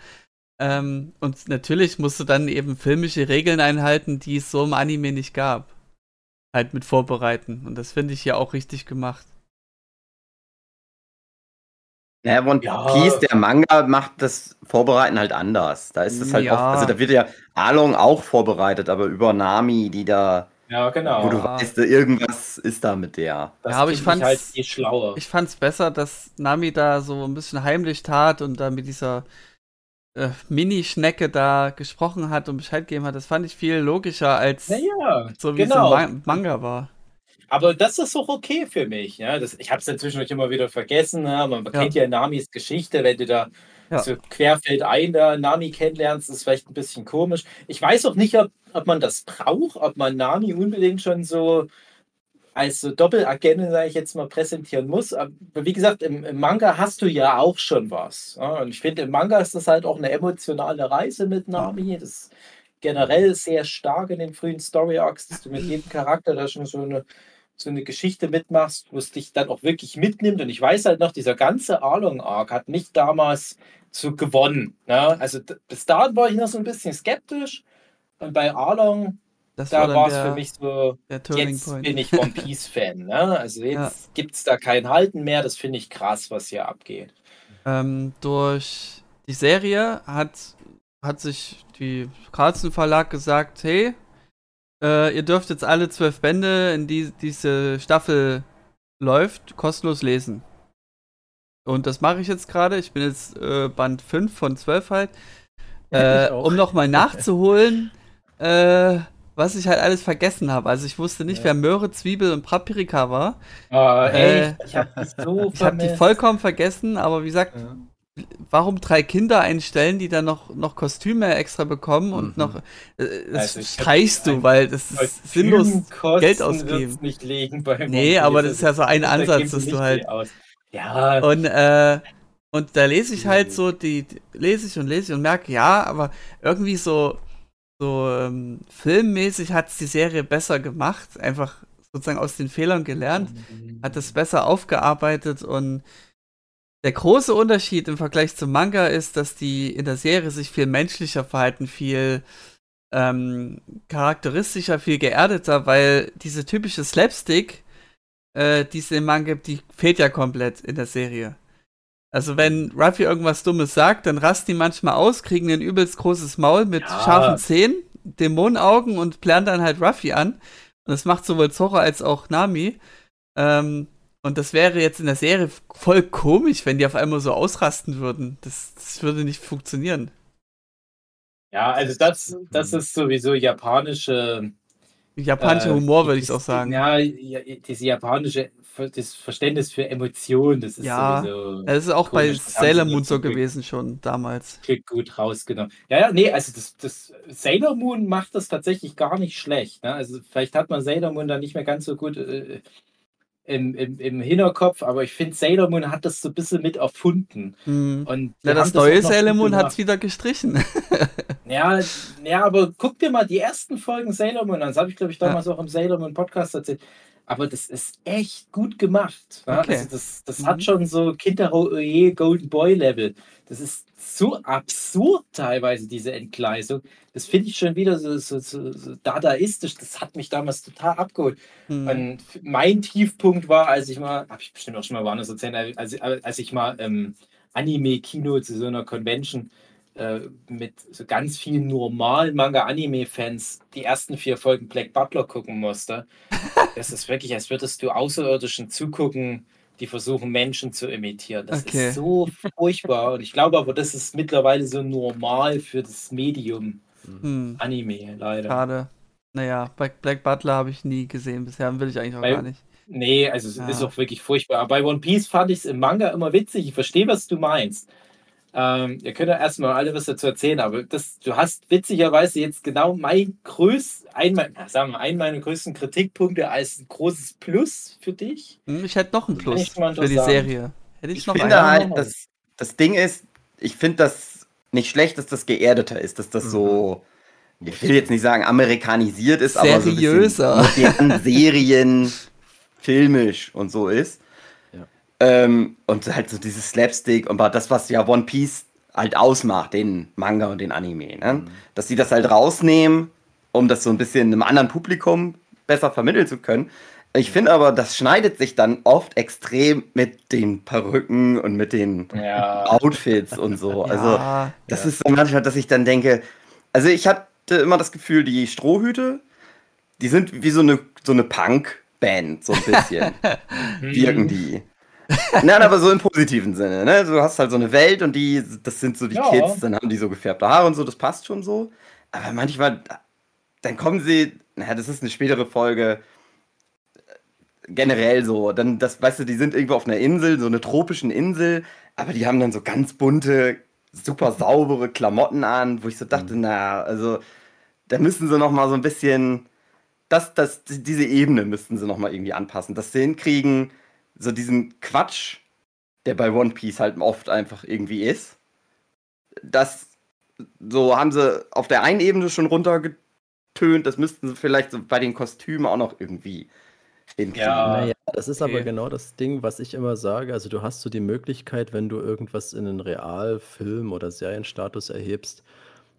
[SPEAKER 3] Ähm, und natürlich musst du dann eben filmische Regeln einhalten, die es so im Anime nicht gab. Halt mit Vorbereiten. Und das finde ich hier auch richtig gemacht.
[SPEAKER 1] Naja, One
[SPEAKER 2] Ja.
[SPEAKER 1] Piece, der Manga macht das Vorbereiten halt anders. Da ist es halt
[SPEAKER 3] Ja.
[SPEAKER 1] oft, also da wird ja Along auch vorbereitet, aber über Nami, die da,
[SPEAKER 2] Ja, genau.
[SPEAKER 1] wo du
[SPEAKER 3] Ja.
[SPEAKER 1] weißt, irgendwas ist da mit der.
[SPEAKER 2] das
[SPEAKER 3] Ja, aber ich
[SPEAKER 2] finde
[SPEAKER 3] fand's-
[SPEAKER 2] halt viel schlauer.
[SPEAKER 3] Ich fand's besser, dass Nami da so ein bisschen heimlich tat und da mit dieser äh, Mini-Schnecke da gesprochen hat und Bescheid gegeben hat. Das fand ich viel logischer, als
[SPEAKER 2] naja,
[SPEAKER 3] so wie
[SPEAKER 2] genau.
[SPEAKER 3] es im Ma Manga war.
[SPEAKER 2] Aber das ist auch okay für mich. Ja? Das, ich habe es inzwischen immer wieder vergessen. Ja? Man kennt ja Namis Geschichte, wenn du da
[SPEAKER 3] Ja.
[SPEAKER 2] so querfeld ein da Nami kennenlernst, ist vielleicht ein bisschen komisch. Ich weiß auch nicht, ob, ob man das braucht, ob man Nami unbedingt schon so als so Doppelagentin, sage ich jetzt mal, präsentieren muss. Aber wie gesagt, im, im Manga hast du ja auch schon was. Ja? Und ich finde, im Manga ist das halt auch eine emotionale Reise mit Nami. Das generell sehr stark in den frühen Story Arcs, dass du mit jedem Charakter da schon so eine, so eine Geschichte mitmachst, wo es dich dann auch wirklich mitnimmt. Und ich weiß halt noch, dieser ganze Arlong Arc hat mich damals so gewonnen. Ne? Also bis dahin war ich noch so ein bisschen skeptisch. Und bei Arlong,
[SPEAKER 3] Das
[SPEAKER 2] da
[SPEAKER 3] war
[SPEAKER 2] es für mich so, jetzt
[SPEAKER 3] Point.
[SPEAKER 2] bin ich One Piece Fan. Ne? Also jetzt
[SPEAKER 3] Ja.
[SPEAKER 2] gibt es da kein Halten mehr. Das finde ich krass, was hier abgeht.
[SPEAKER 3] Ähm, durch die Serie hat, hat sich die Carlsen Verlag gesagt, hey, äh, ihr dürft jetzt alle zwölf Bände, in die diese Staffel läuft, kostenlos lesen. Und das mache ich jetzt gerade. Ich bin jetzt äh, Band 5 von 12 halt. Äh, um nochmal nachzuholen, äh, was ich halt alles vergessen habe. Also ich wusste nicht,
[SPEAKER 4] Ja.
[SPEAKER 3] wer Möhre, Zwiebel und Paprika war.
[SPEAKER 2] Ah,
[SPEAKER 3] Äh,
[SPEAKER 2] ich habe dich so
[SPEAKER 3] Ich habe die vollkommen vergessen, aber wie gesagt,
[SPEAKER 4] Ja.
[SPEAKER 3] Warum drei Kinder einstellen, die dann noch, noch Kostüme extra bekommen und
[SPEAKER 4] Mhm.
[SPEAKER 3] noch. Äh, das
[SPEAKER 2] Also
[SPEAKER 3] streichst du, weil das ist sinnlos.
[SPEAKER 2] Kostümenkosten
[SPEAKER 3] Geld ausgeben.
[SPEAKER 2] nicht liegen bei
[SPEAKER 3] Nee, aber das ist ja so ein
[SPEAKER 2] Da
[SPEAKER 3] Ansatz, dass du halt.
[SPEAKER 2] Ja,
[SPEAKER 3] Und, äh, und da lese ich halt so, die, die lese ich und lese ich und merke, ja, aber irgendwie so, so ähm, filmmäßig hat es die Serie besser gemacht, einfach sozusagen aus den Fehlern gelernt, hat es besser aufgearbeitet und der große Unterschied im Vergleich zum Manga ist, dass die in der Serie sich viel menschlicher verhalten, viel ähm, charakteristischer, viel geerdeter, weil diese typische Slapstick, äh, die es im Manga gibt, die fehlt ja komplett in der Serie. Also wenn Ruffy irgendwas Dummes sagt, dann rasten die manchmal aus, kriegen ein übelst großes Maul mit
[SPEAKER 2] Ja.
[SPEAKER 3] scharfen Zähnen, Dämonenaugen und plären dann halt Ruffy an. Und das macht sowohl Zoro als auch Nami. Ähm, und das wäre jetzt in der Serie voll komisch, wenn die auf einmal so ausrasten würden. Das, das würde nicht funktionieren.
[SPEAKER 2] ja, also das, das ist sowieso japanische.
[SPEAKER 3] Japanischer
[SPEAKER 2] äh,
[SPEAKER 3] Humor, würde ich auch sagen.
[SPEAKER 2] Ja, diese japanische, das Verständnis für Emotionen, das ist
[SPEAKER 3] Ja,
[SPEAKER 2] sowieso.
[SPEAKER 3] Das ist auch bei
[SPEAKER 2] Komisch, haben
[SPEAKER 3] Sailor Moon so gewesen schon damals.
[SPEAKER 2] Gut rausgenommen. Ja, ja, nee, also das, das Sailor Moon macht das tatsächlich gar nicht schlecht. Ne? Also vielleicht hat man Sailor Moon dann nicht mehr ganz so gut äh, im, im, im Hinterkopf, aber ich finde, Sailor Moon hat das so ein bisschen mit erfunden.
[SPEAKER 3] Hm.
[SPEAKER 2] Und
[SPEAKER 3] Ja, das neue Sailor Moon hat es wieder gestrichen.
[SPEAKER 2] Ja, ja, aber guck dir mal die ersten Folgen Sailor Moon an. Das habe ich, glaube ich, damals auch im Sailor Moon Podcast erzählt. Aber das ist echt gut gemacht. Ne?
[SPEAKER 3] Okay.
[SPEAKER 2] Also das das
[SPEAKER 3] Mhm.
[SPEAKER 2] hat schon so Kinder-Oe Golden Boy Level. Das ist so absurd teilweise, diese Entgleisung. Das finde ich schon wieder so, so, so, so dadaistisch. Das hat mich damals total abgeholt.
[SPEAKER 3] Hm.
[SPEAKER 2] Und mein Tiefpunkt war, als ich mal, habe ich bestimmt auch schon mal woanders erzählt, als, als ich mal ähm, Anime-Kino zu so einer Convention äh, mit so ganz vielen normalen Manga-Anime-Fans die ersten vier Folgen Black Butler gucken musste. Das ist wirklich, als würdest du Außerirdischen zugucken, die versuchen, Menschen zu imitieren. Das
[SPEAKER 3] Okay.
[SPEAKER 2] ist so furchtbar. Und ich glaube aber, das ist mittlerweile so normal für das Medium
[SPEAKER 3] Hm.
[SPEAKER 2] Anime, leider.
[SPEAKER 3] Schade. Naja, Black, Butler habe ich nie gesehen. Bisher will ich eigentlich auch
[SPEAKER 2] Weil-
[SPEAKER 3] gar nicht.
[SPEAKER 2] Nee, also es
[SPEAKER 3] Ja.
[SPEAKER 2] ist auch wirklich furchtbar. Aber bei One Piece fand ich es im Manga immer witzig. Ich verstehe, was du meinst. Ähm, ihr könnt ja erstmal alle was dazu erzählen, aber das, du hast witzigerweise jetzt genau mein größt, ein, mein- na, sagen wir, einen meiner größten Kritikpunkte als ein großes Plus für dich.
[SPEAKER 3] Hm, ich hätte noch
[SPEAKER 2] kann
[SPEAKER 3] Plus für die. Serie. Hätte ich,
[SPEAKER 1] Ich
[SPEAKER 3] noch
[SPEAKER 1] finde halt, das, das Ding ist, ich finde das nicht schlecht, dass das geerdeter ist, dass das so, ich will jetzt nicht sagen amerikanisiert ist, aber so ein
[SPEAKER 3] Seriöser.
[SPEAKER 1] bisschen Serien, filmisch und so ist.
[SPEAKER 4] Ja.
[SPEAKER 1] Ähm, und halt so dieses Slapstick und das, was ja One Piece halt ausmacht, den Manga und den Anime, ne? dass sie das halt rausnehmen, um das so ein bisschen einem anderen Publikum besser vermitteln zu können. Ich finde aber, das schneidet sich dann oft extrem mit den Perücken und mit den
[SPEAKER 2] Ja,
[SPEAKER 1] Outfits und so. Also,
[SPEAKER 3] ja,
[SPEAKER 1] das ist so manchmal, dass ich dann denke, also ich hatte immer das Gefühl, die Strohhüte, die sind wie so eine, so eine Punk-Band, so ein bisschen, wirken die. Nein, aber so im positiven Sinne, ne? Du hast halt so eine Welt und die, das sind so die
[SPEAKER 2] Ja.
[SPEAKER 1] Kids, dann haben die so gefärbte Haare und so, das passt schon so. Aber manchmal, dann kommen sie, naja, das ist eine spätere Folge, generell so, dann, das, weißt du, die sind irgendwo auf einer Insel, so eine tropischen Insel, aber die haben dann so ganz bunte, super saubere Klamotten an, wo ich so dachte, na, also, da müssen sie noch mal so ein bisschen, das, das, diese Ebene müssten sie noch mal irgendwie anpassen, dass sie hinkriegen, so diesen Quatsch, der bei One Piece halt oft einfach irgendwie ist, das so haben sie auf der einen Ebene schon runtergetönt, das müssten sie vielleicht so bei den Kostümen auch noch irgendwie hinkriegen.
[SPEAKER 2] Ja.
[SPEAKER 4] Naja, das ist aber
[SPEAKER 3] okay.
[SPEAKER 4] genau das Ding, was ich immer sage. Also du hast so die Möglichkeit, wenn du irgendwas in einen Realfilm oder Serienstatus erhebst,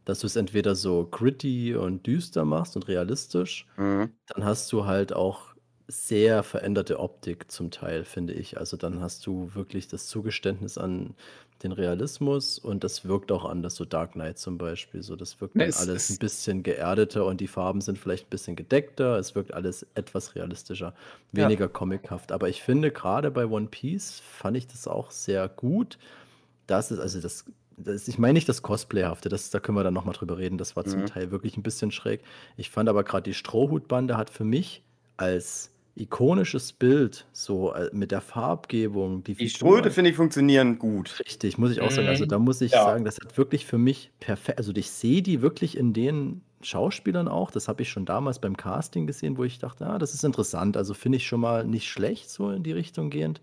[SPEAKER 4] dass du es entweder so gritty und düster machst und realistisch,
[SPEAKER 1] Mhm.
[SPEAKER 4] dann hast du halt auch sehr veränderte Optik zum Teil, finde ich. Also dann hast du wirklich das Zugeständnis an den Realismus und das wirkt auch anders, so Dark Knight zum Beispiel. So, das wirkt
[SPEAKER 5] Ne,
[SPEAKER 4] dann
[SPEAKER 5] es-
[SPEAKER 4] alles
[SPEAKER 5] es-
[SPEAKER 4] ein bisschen geerdeter und die Farben sind vielleicht ein bisschen gedeckter. Es wirkt alles etwas realistischer,
[SPEAKER 3] Ja.
[SPEAKER 4] weniger comichaft. Aber ich finde, gerade bei One Piece fand ich das auch sehr gut. Das ist, also das, das ich meine nicht das Cosplayhafte, das, da können wir dann nochmal drüber reden. Das war zum
[SPEAKER 1] Mhm.
[SPEAKER 4] Teil wirklich ein bisschen schräg. Ich fand aber gerade die Strohhutbande hat für mich als ikonisches Bild, so äh, mit der Farbgebung, die
[SPEAKER 1] Die Ströte, finde ich, funktionieren gut.
[SPEAKER 4] Richtig, muss ich auch sagen. Also
[SPEAKER 2] Mhm.
[SPEAKER 4] da muss ich
[SPEAKER 2] Ja.
[SPEAKER 4] sagen, das hat wirklich für mich perfekt. Also ich sehe die wirklich in den Schauspielern auch. Das habe ich schon damals beim Casting gesehen, wo ich dachte, ah, das ist interessant. Also finde ich schon mal nicht schlecht, so in die Richtung gehend.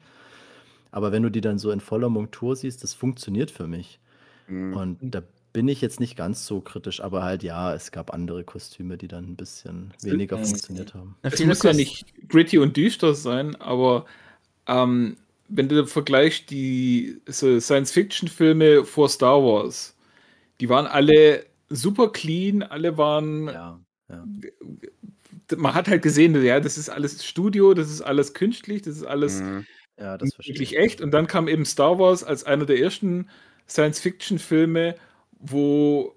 [SPEAKER 4] Aber wenn du die dann so in voller Montur siehst, das funktioniert für mich.
[SPEAKER 1] Mhm.
[SPEAKER 4] Und da bin ich jetzt nicht ganz so kritisch, aber halt ja, es gab andere Kostüme, die dann ein bisschen weniger
[SPEAKER 2] Mhm.
[SPEAKER 4] funktioniert haben.
[SPEAKER 5] Es muss ja nicht gritty und düster sein, aber ähm, wenn du vergleichst die so Science-Fiction-Filme vor Star Wars, die waren alle super clean, alle waren,
[SPEAKER 4] Ja, ja.
[SPEAKER 5] man hat halt gesehen, ja, das ist alles Studio, das ist alles künstlich, das ist alles
[SPEAKER 1] Mhm.
[SPEAKER 4] Ja, das
[SPEAKER 5] wirklich
[SPEAKER 4] ich.
[SPEAKER 5] echt. Und dann kam eben Star Wars als einer der ersten Science-Fiction-Filme, wo,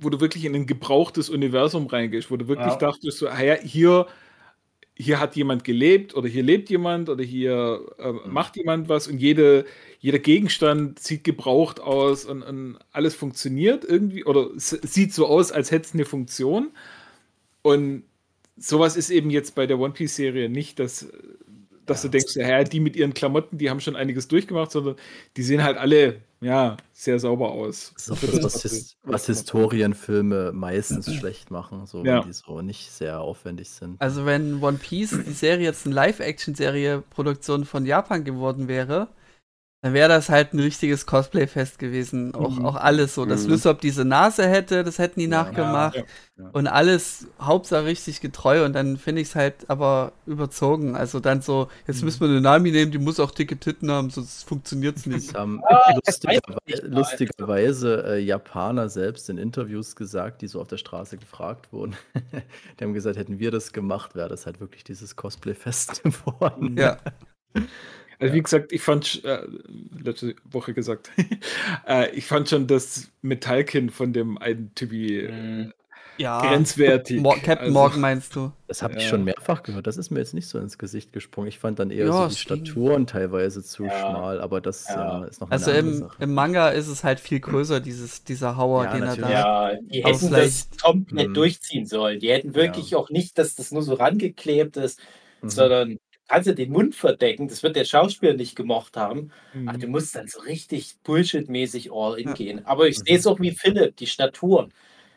[SPEAKER 5] wo du wirklich in ein gebrauchtes Universum reingehst, wo du wirklich
[SPEAKER 2] Ja.
[SPEAKER 5] dachtest, so, ah ja, hier, hier hat jemand gelebt oder hier lebt jemand oder hier äh,
[SPEAKER 4] Mhm.
[SPEAKER 5] macht jemand was und jede, jeder Gegenstand sieht gebraucht aus und, und alles funktioniert irgendwie oder sieht so aus, als hätte es eine Funktion. Und sowas ist eben jetzt bei der One Piece-Serie nicht, dass, dass
[SPEAKER 4] Ja.
[SPEAKER 5] du denkst, ja, die mit ihren Klamotten, die haben schon einiges durchgemacht, sondern die sehen halt alle ja, sehr sauber aus.
[SPEAKER 4] Das ist auch das, was, His was Historienfilme meistens schlecht machen, so
[SPEAKER 5] Ja.
[SPEAKER 4] wenn die so nicht sehr aufwendig sind.
[SPEAKER 3] Also wenn One Piece, die Serie jetzt eine Live-Action-Serie-Produktion von Japan geworden wäre, dann wäre das halt ein richtiges Cosplay-Fest gewesen. Auch,
[SPEAKER 5] Mhm.
[SPEAKER 3] auch alles so. Dass
[SPEAKER 1] Mhm.
[SPEAKER 3] Lysop diese Nase hätte, das hätten die
[SPEAKER 4] Ja.
[SPEAKER 3] nachgemacht.
[SPEAKER 5] Ja,
[SPEAKER 4] ja.
[SPEAKER 3] Und alles Hauptsache richtig getreu und dann finde ich es halt aber überzogen. Also dann so, jetzt
[SPEAKER 5] Mhm.
[SPEAKER 3] müssen wir eine Nami nehmen, die muss auch dicke Titten haben, sonst funktioniert es nicht.
[SPEAKER 4] Das haben
[SPEAKER 2] Ah,
[SPEAKER 4] lustigerweise, lustigerweise äh, Japaner selbst in Interviews gesagt, die so auf der Straße gefragt wurden. die haben gesagt, hätten wir das gemacht, wäre das halt wirklich dieses Cosplay-Fest geworden.
[SPEAKER 3] Ja.
[SPEAKER 5] Also wie gesagt, ich fand, äh, letzte Woche gesagt, äh, ich fand schon das Metallkind von dem einen Typi
[SPEAKER 2] Mhm.
[SPEAKER 3] Ja.
[SPEAKER 5] grenzwertig.
[SPEAKER 3] Mo Captain
[SPEAKER 5] Also-
[SPEAKER 3] Morgan meinst du?
[SPEAKER 4] Das habe ich
[SPEAKER 5] Ja.
[SPEAKER 4] schon mehrfach gehört. Das ist mir jetzt nicht so ins Gesicht gesprungen. Ich fand dann eher
[SPEAKER 3] Ja,
[SPEAKER 4] so die
[SPEAKER 3] ging.
[SPEAKER 4] Staturen teilweise zu
[SPEAKER 2] Ja.
[SPEAKER 4] schmal, aber das
[SPEAKER 2] Ja.
[SPEAKER 4] äh, ist noch
[SPEAKER 3] Also im,
[SPEAKER 4] Sache.
[SPEAKER 3] im Manga ist es halt viel größer, dieses, dieser Hauer,
[SPEAKER 4] Ja,
[SPEAKER 3] den er
[SPEAKER 4] natürlich.
[SPEAKER 3] da hat.
[SPEAKER 2] Ja, die hätten das komplett
[SPEAKER 4] Mhm.
[SPEAKER 2] durchziehen sollen. Die hätten wirklich auch nicht, dass das nur so rangeklebt ist,
[SPEAKER 4] Mhm.
[SPEAKER 2] sondern kannst ja den Mund verdecken. Das wird der Schauspieler nicht gemocht haben.
[SPEAKER 5] Mhm.
[SPEAKER 2] Ach, du musst dann so richtig Bullshit-mäßig all in
[SPEAKER 3] Ja.
[SPEAKER 2] gehen. Aber ich
[SPEAKER 4] Mhm.
[SPEAKER 2] sehe es auch wie Philipp, die Staturen.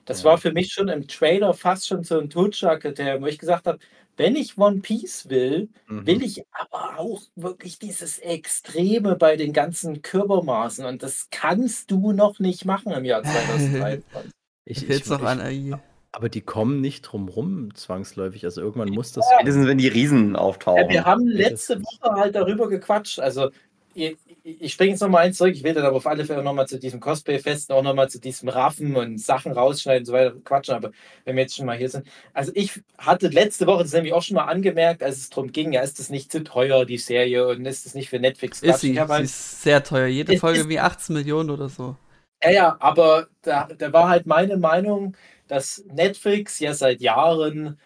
[SPEAKER 2] Das
[SPEAKER 4] Ja.
[SPEAKER 2] war für mich schon im Trailer fast schon so ein Totschlagkriterium, wo ich gesagt habe, wenn ich One Piece will,
[SPEAKER 4] Mhm.
[SPEAKER 2] will ich aber auch wirklich dieses Extreme bei den ganzen Körpermaßen. Und das kannst du noch nicht machen im Jahr 2023.
[SPEAKER 4] Ich, ich,
[SPEAKER 3] noch
[SPEAKER 4] ich,
[SPEAKER 3] an AI.
[SPEAKER 4] Aber die kommen nicht drum rum zwangsläufig. Also irgendwann muss das.
[SPEAKER 1] Spätestens, wenn die Riesen
[SPEAKER 2] Ja,
[SPEAKER 1] auftauchen.
[SPEAKER 2] wir haben letzte. Woche halt darüber gequatscht. Also, ich, ich springe jetzt nochmal eins zurück. Ich will dann aber auf alle Fälle nochmal zu diesem Cosplay-Fest, auch nochmal zu diesem Raffen und Sachen rausschneiden und so weiter quatschen. Aber wenn wir jetzt schon mal hier sind. Also, ich hatte letzte Woche das nämlich auch schon mal angemerkt, als es darum ging, ja, ist das nicht zu teuer, die Serie, und ist das nicht für Netflix?
[SPEAKER 3] Ist sie.
[SPEAKER 2] Hab
[SPEAKER 3] Sie
[SPEAKER 2] halt,
[SPEAKER 3] ist sehr teuer. Jede Folge wie 18 Millionen oder so.
[SPEAKER 2] ja, ja, aber da, da war halt meine Meinung, dass Netflix ja seit Jahren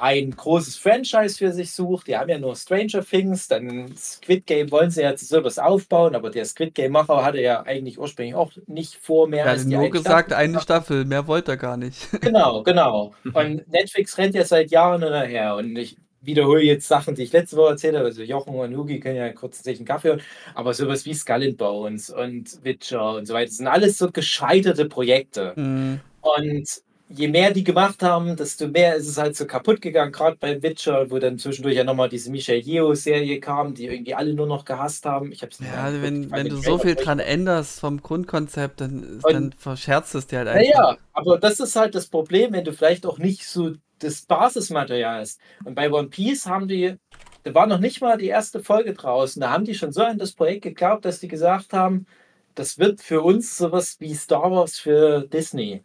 [SPEAKER 2] ein großes Franchise für sich sucht. Die haben ja nur Stranger Things, dann Squid Game wollen sie ja zu sowas aufbauen, aber der Squid Game-Macher hatte ja eigentlich ursprünglich auch nicht vor, mehr
[SPEAKER 3] Er
[SPEAKER 2] als
[SPEAKER 3] hat
[SPEAKER 2] die
[SPEAKER 3] nur
[SPEAKER 2] eine
[SPEAKER 3] gesagt,
[SPEAKER 2] Staffel
[SPEAKER 3] eine Staffel, mehr wollte er gar nicht.
[SPEAKER 2] Genau, genau. Und Netflix rennt ja seit Jahren hinterher. Und ich wiederhole jetzt Sachen, die ich letzte Woche erzählt habe. Also Jochen und Hugi können ja kurz sich einen Kaffee holen. Aber sowas wie Skull and Bones und Witcher und so weiter, das sind alles so gescheiterte Projekte.
[SPEAKER 3] Hm,
[SPEAKER 2] Und je mehr die gemacht haben, desto mehr ist es halt so kaputt gegangen, gerade bei Witcher, wo dann zwischendurch ja nochmal diese Michael Yeo-Serie kam, die irgendwie alle nur noch gehasst haben. Ich hab's nicht
[SPEAKER 3] Ja, wenn,
[SPEAKER 2] Ich fand
[SPEAKER 3] wenn
[SPEAKER 2] den
[SPEAKER 3] du so viel dran änderst vom Grundkonzept, dann,
[SPEAKER 2] Und-
[SPEAKER 3] dann verscherzt es dir halt einfach.
[SPEAKER 2] Naja, aber das ist halt das Problem, wenn du vielleicht auch nicht so das Basismaterial hast. Und bei One Piece haben die, da war noch nicht mal die erste Folge draußen, da haben die schon so an das Projekt geglaubt, dass die gesagt haben, das wird für uns sowas wie Star Wars für Disney.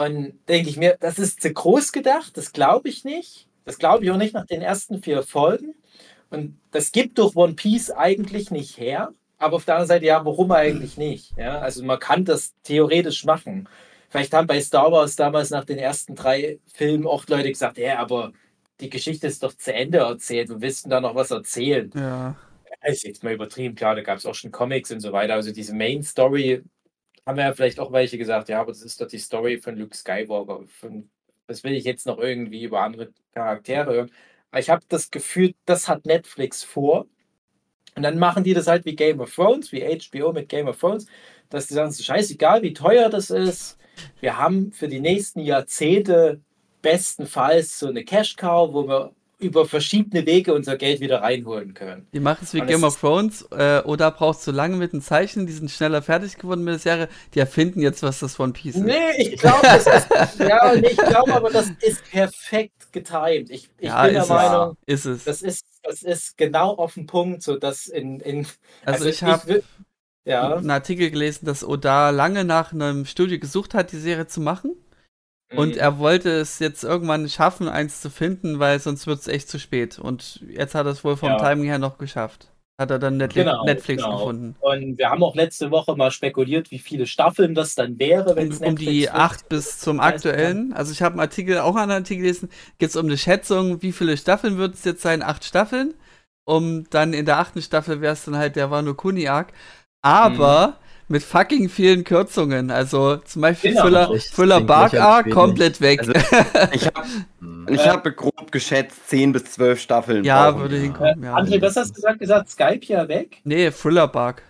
[SPEAKER 2] Und denke ich mir, das ist zu groß gedacht, das glaube ich nicht. Das glaube ich auch nicht nach den ersten vier Folgen. Und das gibt doch One Piece eigentlich nicht her. Aber auf der anderen Seite, ja, warum eigentlich nicht? Ja, also man kann das theoretisch machen. Vielleicht haben bei Star Wars damals nach den ersten drei Filmen auch Leute gesagt, ja, aber die Geschichte ist doch zu Ende erzählt. Wir wissen da noch was erzählen.
[SPEAKER 3] Ja.
[SPEAKER 2] Das ist jetzt mal übertrieben, klar, da gab es auch schon Comics und so weiter. Also diese Main Story haben ja vielleicht auch welche gesagt, ja, aber das ist doch die Story von Luke Skywalker. Von, das will ich jetzt noch irgendwie über andere Charaktere hören. Aber ich habe das Gefühl, das hat Netflix vor. Und dann machen die das halt wie Game of Thrones, wie HBO mit Game of Thrones, dass die sagen, scheißegal, wie teuer das ist. Wir haben für die nächsten Jahrzehnte bestenfalls so eine Cash-Cow, wo wir über verschiedene Wege unser Geld wieder reinholen können.
[SPEAKER 3] Die machen es wie
[SPEAKER 2] Und
[SPEAKER 3] Game of Thrones. Äh, oder brauchst du lange mit dem Zeichen, die sind schneller fertig geworden mit der Serie. Die erfinden jetzt, was das One Piece ist.
[SPEAKER 2] Nee, ich glaube, das ist, ja, nee, ich glaube aber, das ist perfekt getimed. Ich, ich
[SPEAKER 3] ja,
[SPEAKER 2] bin der Meinung,
[SPEAKER 3] es. Ist es.
[SPEAKER 2] das ist, das ist genau auf den Punkt, so dass in, in
[SPEAKER 3] also, ich
[SPEAKER 2] will-
[SPEAKER 3] habe
[SPEAKER 2] ja,
[SPEAKER 3] einen Artikel gelesen, dass Oda lange nach einem Studio gesucht hat, die Serie zu machen. Und
[SPEAKER 2] Mhm.
[SPEAKER 3] er wollte es jetzt irgendwann schaffen, eins zu finden, weil sonst wird es echt zu spät. Und jetzt hat er es wohl vom
[SPEAKER 2] Ja.
[SPEAKER 3] Timing her noch geschafft. Hat er dann Net
[SPEAKER 2] Genau,
[SPEAKER 3] Netflix
[SPEAKER 2] genau.
[SPEAKER 3] gefunden.
[SPEAKER 2] Und wir haben auch letzte Woche mal spekuliert, wie viele Staffeln das dann wäre, wenn
[SPEAKER 3] Um,
[SPEAKER 2] es
[SPEAKER 3] um die acht bis zum aktuellen. Also ich habe einen Artikel, auch einen Artikel gelesen, geht es um eine Schätzung, wie viele Staffeln wird es jetzt sein? Acht Staffeln. Um dann in der achten Staffel wäre es dann halt der Wano Kuni Arc. Aber
[SPEAKER 2] Mhm.
[SPEAKER 3] Mit fucking vielen Kürzungen. Also zum Beispiel
[SPEAKER 2] Genau.
[SPEAKER 3] Füller,
[SPEAKER 4] Echt,
[SPEAKER 3] Füller Bark Arc
[SPEAKER 4] wenig.
[SPEAKER 3] komplett weg.
[SPEAKER 1] Also, ich habe ich hab grob geschätzt 10 bis 12 Staffeln.
[SPEAKER 3] ja,
[SPEAKER 1] brauchen
[SPEAKER 3] würde
[SPEAKER 1] wir.
[SPEAKER 3] hinkommen. Ja.
[SPEAKER 2] André, was hast du gesagt? gesagt? Skype ja weg?
[SPEAKER 3] Nee, Thriller Bark.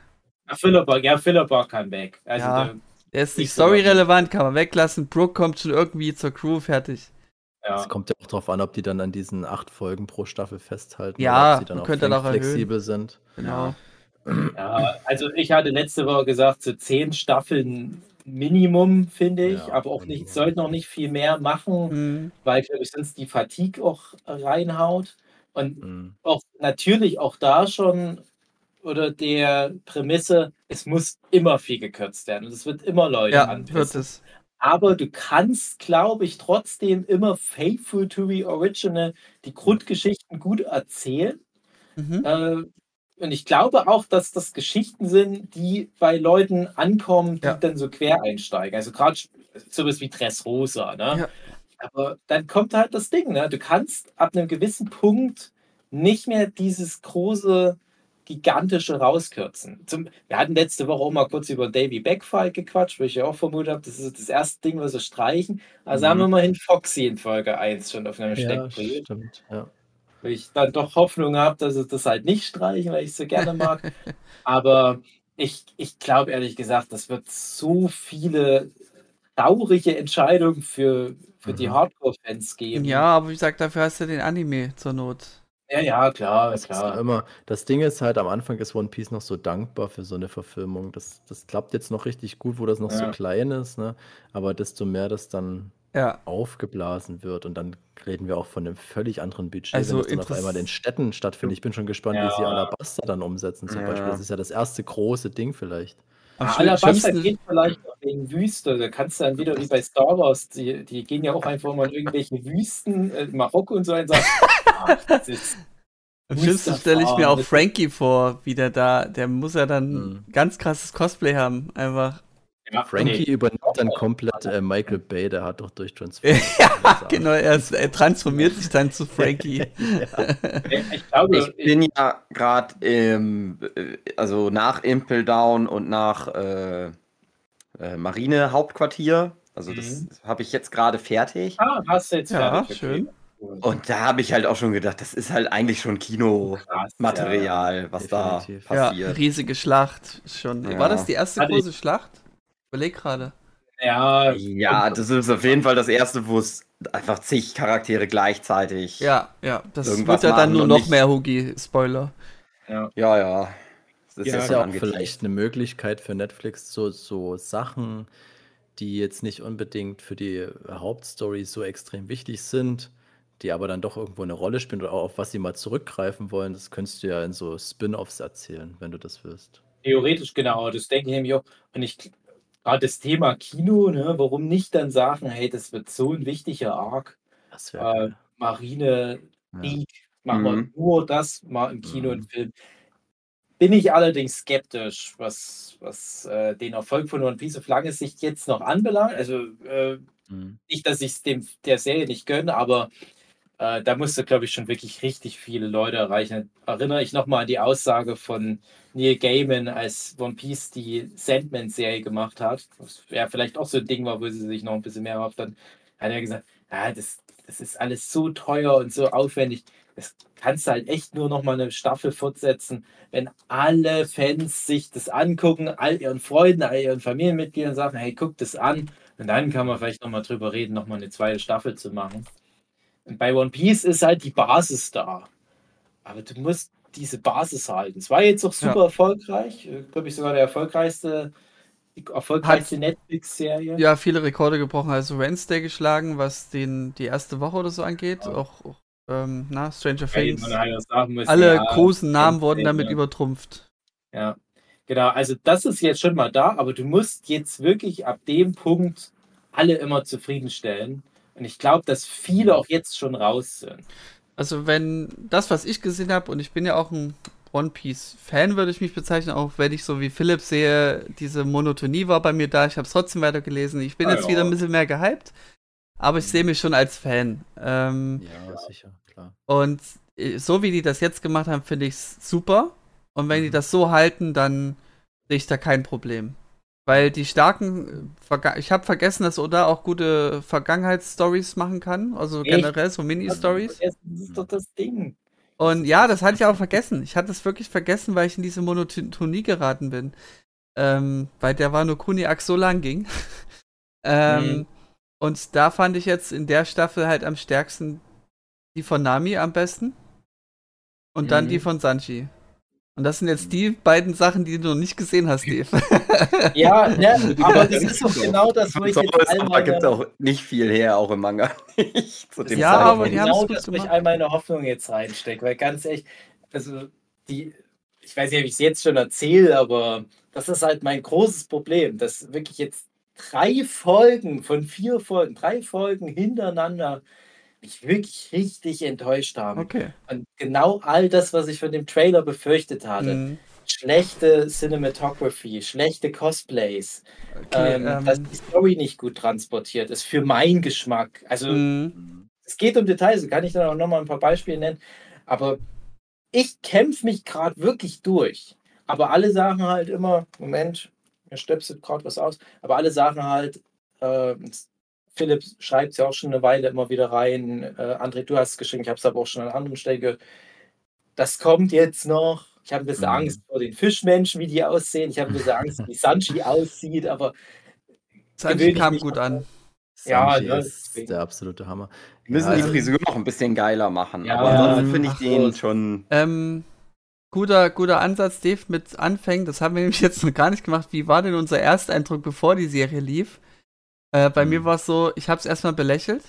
[SPEAKER 2] Ach, Philipper, ja, Philipper kann weg. Also,
[SPEAKER 3] Ja.
[SPEAKER 2] der-
[SPEAKER 3] Der ist nicht storyrelevant, kann man weglassen. Brooke kommt schon irgendwie zur Crew, fertig.
[SPEAKER 2] ja.
[SPEAKER 4] Es kommt ja auch darauf an, ob die dann an diesen acht Folgen pro Staffel festhalten.
[SPEAKER 3] Ja,
[SPEAKER 4] oder ob sie dann
[SPEAKER 3] man
[SPEAKER 4] auch
[SPEAKER 3] könnte
[SPEAKER 4] flex-
[SPEAKER 3] dann auch erhöhen.
[SPEAKER 4] flexibel sind.
[SPEAKER 3] Genau.
[SPEAKER 2] Ja, also ich hatte letzte Woche gesagt, so zehn Staffeln Minimum, finde ich,
[SPEAKER 4] Ja,
[SPEAKER 2] aber auch nicht,
[SPEAKER 4] Minimum.
[SPEAKER 2] sollten noch nicht viel mehr machen,
[SPEAKER 3] Mhm.
[SPEAKER 2] weil, glaube ich, sonst die Fatigue auch reinhaut. Und
[SPEAKER 4] Hm.
[SPEAKER 2] auch natürlich auch da schon oder der Prämisse, es muss immer viel gekürzt werden und es wird immer Leute
[SPEAKER 3] Ja,
[SPEAKER 2] anpissen.
[SPEAKER 3] wird es.
[SPEAKER 2] Aber du kannst, glaube ich, trotzdem immer faithful to the original die Grundgeschichten gut erzählen.
[SPEAKER 3] Mhm.
[SPEAKER 2] Äh, und ich glaube auch, dass das Geschichten sind, die bei Leuten ankommen, die
[SPEAKER 3] Ja.
[SPEAKER 2] dann so quer einsteigen. Also gerade sowas wie Dressrosa. Ne?
[SPEAKER 3] Ja.
[SPEAKER 2] Aber dann kommt halt das Ding. Ne? Du kannst ab einem gewissen Punkt nicht mehr dieses große, gigantische rauskürzen. Zum, wir hatten letzte Woche auch mal kurz über Davy Backfight gequatscht, wo ich ja auch vermutet habe, das ist das erste Ding, was sie streichen. Also
[SPEAKER 4] Mhm.
[SPEAKER 2] haben wir mal hin Foxy in Folge 1 schon auf einem
[SPEAKER 4] Ja,
[SPEAKER 2] Steckbrief
[SPEAKER 4] stimmt. Ja.
[SPEAKER 2] Wo ich dann doch Hoffnung habe, dass sie das halt nicht streichen, weil ich es so gerne mag. Aber ich, ich glaube ehrlich gesagt, das wird so viele traurige Entscheidungen für, für die
[SPEAKER 4] Mhm.
[SPEAKER 2] Hardcore-Fans geben.
[SPEAKER 3] Ja, aber wie gesagt, dafür hast du den Anime zur Not.
[SPEAKER 2] ja, ja, klar,
[SPEAKER 4] Das, ist
[SPEAKER 2] klar.
[SPEAKER 4] immer, das Ding ist halt, am Anfang ist One Piece noch so dankbar für so eine Verfilmung. Das, das klappt jetzt noch richtig gut, wo das noch so
[SPEAKER 2] Ja.
[SPEAKER 4] klein ist, ne? Aber desto mehr das dann
[SPEAKER 3] Ja.
[SPEAKER 4] aufgeblasen wird und dann reden wir auch von einem völlig anderen Budget,
[SPEAKER 3] Also
[SPEAKER 4] wenn das dann auf einmal in Städten stattfindet. Ich bin schon gespannt, wie sie
[SPEAKER 2] Ja.
[SPEAKER 4] Alabaster dann umsetzen zum
[SPEAKER 1] Ja.
[SPEAKER 4] Beispiel. Das ist ja das erste große Ding vielleicht.
[SPEAKER 2] Ja, Alabasta
[SPEAKER 3] schlimmsten,
[SPEAKER 2] geht vielleicht auch wegen Wüste. Da kannst du dann wieder wie bei Star Wars, die, die gehen ja auch einfach mal in irgendwelche Wüsten, äh, Marokko und so und sagen, ah, das ist
[SPEAKER 3] am schlimmsten stelle ich mir auch Frankie vor, wie der da, der muss ja dann
[SPEAKER 4] Mhm.
[SPEAKER 3] ganz krasses Cosplay haben, einfach.
[SPEAKER 2] ja,
[SPEAKER 4] Frankie
[SPEAKER 2] nee.
[SPEAKER 4] übernimmt dann komplett äh, Michael Bay, der hat doch durch Transformers.
[SPEAKER 3] ja, genau, er, ist, er transformiert sich dann zu Frankie.
[SPEAKER 2] Ich glaube,
[SPEAKER 1] Ich bin ja gerade im, äh, also nach Impel Down und nach äh, äh, Marine Hauptquartier. Also das
[SPEAKER 2] Mhm.
[SPEAKER 1] habe ich jetzt gerade fertig.
[SPEAKER 2] ah, hast du jetzt
[SPEAKER 3] Ja,
[SPEAKER 2] fertig,
[SPEAKER 3] schön.
[SPEAKER 1] Und da habe ich halt auch schon gedacht, das ist halt eigentlich schon Kinomaterial, was da
[SPEAKER 4] Definitiv.
[SPEAKER 3] Ja,
[SPEAKER 1] passiert.
[SPEAKER 3] riesige Schlacht schon.
[SPEAKER 1] Ja.
[SPEAKER 3] War das die erste
[SPEAKER 2] ich-
[SPEAKER 3] große Schlacht? Überleg gerade.
[SPEAKER 2] Ja,
[SPEAKER 1] Ja, das ist auf jeden Fall das erste, wo es einfach zig Charaktere gleichzeitig.
[SPEAKER 3] Ja, ja, das wird ja dann nur noch mehr Hugi-Spoiler.
[SPEAKER 1] ja. ja. Das
[SPEAKER 5] Ja,
[SPEAKER 1] ja
[SPEAKER 4] Das ist
[SPEAKER 1] schon
[SPEAKER 4] ja auch vielleicht eine Möglichkeit für Netflix, so, so Sachen, die jetzt nicht unbedingt für die Hauptstory so extrem wichtig sind, die aber dann doch irgendwo eine Rolle spielen oder auch auf was sie mal zurückgreifen wollen. Das könntest du ja in so Spin-offs erzählen, wenn du das willst.
[SPEAKER 2] Theoretisch genau, das denke ich nämlich auch. Und ich gerade das Thema Kino, ne, warum nicht dann sagen, hey, das wird so ein wichtiger Arc,
[SPEAKER 4] Das
[SPEAKER 2] äh, Marine,
[SPEAKER 4] Ja.
[SPEAKER 2] Krieg, machen wir
[SPEAKER 1] Mhm.
[SPEAKER 2] nur das mal im Kino
[SPEAKER 4] Mhm.
[SPEAKER 2] und Film. Bin ich allerdings skeptisch, was, was äh, den Erfolg von One Piece auf lange Sicht jetzt noch anbelangt. Also äh,
[SPEAKER 4] Mhm.
[SPEAKER 2] nicht, dass ich es dem der Serie nicht gönne, aber äh, da musste, glaube ich, schon wirklich richtig viele Leute erreichen. Erinnere ich nochmal an die Aussage von Neil Gaiman, als One Piece die Sandman-Serie gemacht hat. Was ja vielleicht auch so ein Ding war, wo sie sich noch ein bisschen mehr erhofft haben. Hat er gesagt, ja, das, das ist alles so teuer und so aufwendig. Das kannst du halt echt nur noch mal eine Staffel fortsetzen, wenn alle Fans sich das angucken, all ihren Freunden, all ihren Familienmitgliedern sagen, hey, guck das an. Und dann kann man vielleicht noch mal drüber reden, noch mal eine zweite Staffel zu machen. Und bei One Piece ist halt die Basis da. Aber du musst diese Basis halten. Es war jetzt auch super erfolgreich. Glaube ich sogar der erfolgreichste, erfolgreichste Netflix-Serie.
[SPEAKER 3] Ja, viele Rekorde gebrochen, also Wednesday geschlagen, was den, die erste Woche oder so angeht.
[SPEAKER 2] Ja.
[SPEAKER 3] Auch, auch ähm, na, Stranger Things.
[SPEAKER 2] man halt
[SPEAKER 3] Alle
[SPEAKER 2] ja,
[SPEAKER 3] großen Namen wurden damit
[SPEAKER 2] ja.
[SPEAKER 3] übertrumpft.
[SPEAKER 2] Ja, genau. Also das ist jetzt schon mal da, aber du musst jetzt wirklich ab dem Punkt alle immer zufriedenstellen. Und ich glaube, dass viele auch jetzt schon raus sind.
[SPEAKER 3] Also wenn das, was ich gesehen habe, und ich bin ja auch ein One Piece Fan, würde ich mich bezeichnen, auch wenn ich so wie Philipp sehe, diese Monotonie war bei mir da. Ich habe es trotzdem weitergelesen. Ich bin
[SPEAKER 2] Ah,
[SPEAKER 3] jetzt
[SPEAKER 2] ja.
[SPEAKER 3] wieder ein bisschen mehr gehypt, aber ich sehe mich schon als Fan. Ähm,
[SPEAKER 4] Ja, sicher, klar.
[SPEAKER 3] Und äh, so wie die das jetzt gemacht haben, finde ich es super. Und wenn die
[SPEAKER 4] Mhm.
[SPEAKER 3] das so halten, dann sehe ich da kein Problem. Weil die starken, äh, Verga ich habe vergessen, dass Oda auch gute Vergangenheitsstories machen kann. Also
[SPEAKER 2] Echt?
[SPEAKER 3] generell so Mini-Stories.
[SPEAKER 2] Das ist doch das Ding.
[SPEAKER 3] Und ja, das hatte ich auch vergessen. Ich hatte es wirklich vergessen, weil ich in diese Monotonie geraten bin. Ähm, weil der Wano Kuniak so lang ging. ähm,
[SPEAKER 2] Mhm.
[SPEAKER 3] Und da fand ich jetzt in der Staffel halt am stärksten die von Nami am besten. Und dann
[SPEAKER 2] Mhm.
[SPEAKER 3] die von Sanji. Und das sind jetzt die beiden Sachen, die du noch nicht gesehen hast, Steve.
[SPEAKER 2] Ja, ne, aber das ist doch genau das, wo ich
[SPEAKER 1] So
[SPEAKER 2] jetzt all
[SPEAKER 1] aber gibt
[SPEAKER 2] meine,
[SPEAKER 1] auch nicht viel her, auch im Manga. nicht zu dem
[SPEAKER 3] Ja,
[SPEAKER 1] Zeitpunkt.
[SPEAKER 3] aber
[SPEAKER 2] genau das, wo ich all meine Hoffnung jetzt reinstecke. Weil ganz ehrlich, also die, ich weiß nicht, ob ich es jetzt schon erzähle, aber das ist halt mein großes Problem, dass wirklich jetzt drei Folgen von vier Folgen, drei Folgen hintereinander mich wirklich richtig enttäuscht haben.
[SPEAKER 3] Okay.
[SPEAKER 2] Und genau all das, was ich von dem Trailer befürchtet hatte.
[SPEAKER 3] Mhm.
[SPEAKER 2] Schlechte Cinematography, schlechte Cosplays,
[SPEAKER 3] okay
[SPEAKER 2] ähm,
[SPEAKER 3] ähm,
[SPEAKER 2] dass die Story nicht gut transportiert ist für meinen Geschmack. Also
[SPEAKER 3] mhm.
[SPEAKER 2] es geht um Details, kann ich dann auch nochmal ein paar Beispiele nennen. Aber ich kämpfe mich gerade wirklich durch. Aber alle sagen halt immer, Moment, mir stöpselt gerade was aus, aber alle sagen halt, äh, Philipp schreibt es ja auch schon eine Weile immer wieder rein, äh, André, du hast es geschrieben, ich habe es aber auch schon an anderen Stellen gehört. Das kommt jetzt noch. Ich habe ein bisschen
[SPEAKER 4] Mhm.
[SPEAKER 2] Angst vor den Fischmenschen, wie die aussehen. Ich habe ein bisschen Angst, wie Sanji aussieht, aber
[SPEAKER 3] Sanji
[SPEAKER 2] ich
[SPEAKER 3] kam gut an.
[SPEAKER 2] Ja,
[SPEAKER 4] Sanji
[SPEAKER 2] ne,
[SPEAKER 4] ist
[SPEAKER 2] deswegen.
[SPEAKER 4] der absolute Hammer.
[SPEAKER 1] Wir müssen
[SPEAKER 4] Ja,
[SPEAKER 1] die
[SPEAKER 4] also-
[SPEAKER 1] Frisur noch ein bisschen geiler machen.
[SPEAKER 2] Ja,
[SPEAKER 1] aber ansonsten finde ich den
[SPEAKER 2] gut.
[SPEAKER 1] schon.
[SPEAKER 3] Ähm, guter, guter Ansatz, Dave, mit Anfängen. Das haben wir nämlich jetzt noch gar nicht gemacht. Wie war denn unser Ersteindruck, bevor die Serie lief? Äh, bei
[SPEAKER 4] Hm.
[SPEAKER 3] mir war es so, ich habe es erstmal belächelt,